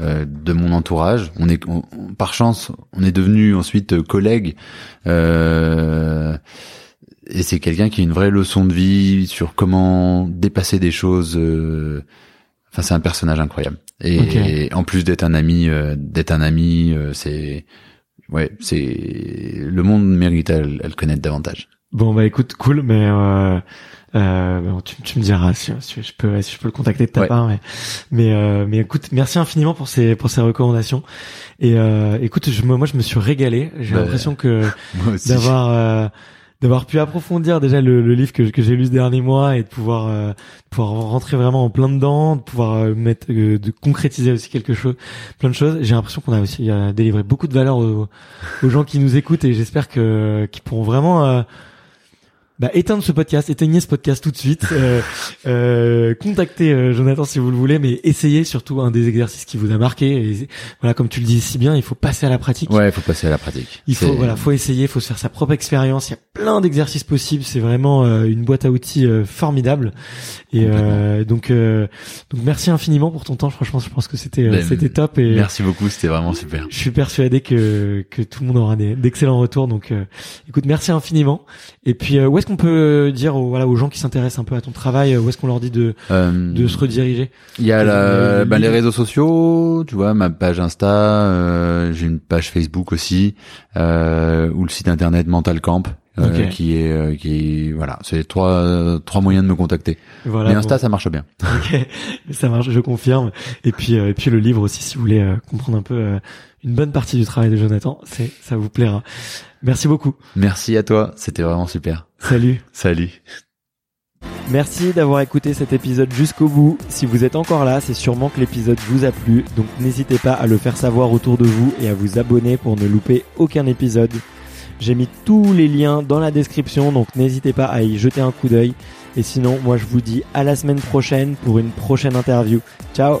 euh, de mon entourage. On est, on- par chance, on est devenu ensuite collègues. Euh, et c'est quelqu'un qui a une vraie leçon de vie sur comment dépasser des choses. euh, Enfin, c'est un personnage incroyable. Et, et en plus d'être un ami, euh, d'être un ami, euh, c'est ouais, c'est le monde mérite à, le- connaître davantage. Bon bah écoute, cool, mais euh, euh, bon, tu, tu me diras si, si je peux si je peux le contacter de ta Ouais. part, mais mais euh, mais écoute, merci infiniment pour ces pour ces recommandations. Et euh, écoute, je, moi je me suis régalé. J'ai Bah, l'impression que d'avoir euh, d'avoir pu approfondir déjà le, livre que, que j'ai lu ce dernier mois et de pouvoir euh, pouvoir rentrer vraiment en plein dedans, de pouvoir euh, mettre euh, de concrétiser aussi quelque chose, plein de choses. J'ai l'impression qu'on a aussi délivré beaucoup de valeur aux, aux gens qui nous écoutent et j'espère que qu'ils pourront vraiment bah, éteindre ce podcast, éteignez ce podcast tout de suite. Euh, euh, contactez euh, Jonathan si vous le voulez, mais essayez surtout un des exercices qui vous a marqué. Et, voilà, comme tu le dis si bien, il faut passer à la pratique. Ouais, il faut passer à la pratique. Il faut voilà, faut essayer, faut se faire sa propre expérience. Il y a plein d'exercices possibles. C'est vraiment euh, une boîte à outils euh, formidable. Et euh, donc euh, donc merci infiniment pour ton temps. Franchement, je pense que c'était euh, Ben, c'était top. Et Merci beaucoup, c'était vraiment super. je suis persuadé que que tout le monde aura des- d'excellents retours. Donc euh, écoute, merci infiniment. Et puis euh, où est-ce qu'on peut dire aux, voilà aux gens qui s'intéressent un peu à ton travail, euh, où est-ce qu'on leur dit de Euh, de se rediriger Il y a la, bah, les livre. réseaux sociaux, tu vois, ma page Insta, euh, j'ai une page Facebook aussi, euh, ou le site internet Mental Camp, euh, Ok. qui est, qui voilà, c'est trois, trois moyens de me contacter. Voilà. Mais Insta, bon. ça marche bien. Ok, ça marche, je confirme. Et puis, euh, et puis le livre aussi, si vous voulez euh, comprendre un peu euh, une bonne partie du travail de Jonathan, c'est, ça vous plaira. Merci beaucoup. Merci à toi, c'était vraiment super. Salut. Salut. Merci d'avoir écouté cet épisode jusqu'au bout. Si vous êtes encore là, c'est sûrement que l'épisode vous a plu. Donc n'hésitez pas à le faire savoir autour de vous et à vous abonner pour ne louper aucun épisode. J'ai mis tous les liens dans la description, donc n'hésitez pas à y jeter un coup d'œil. Et sinon, moi je vous dis à la semaine prochaine pour une prochaine interview. Ciao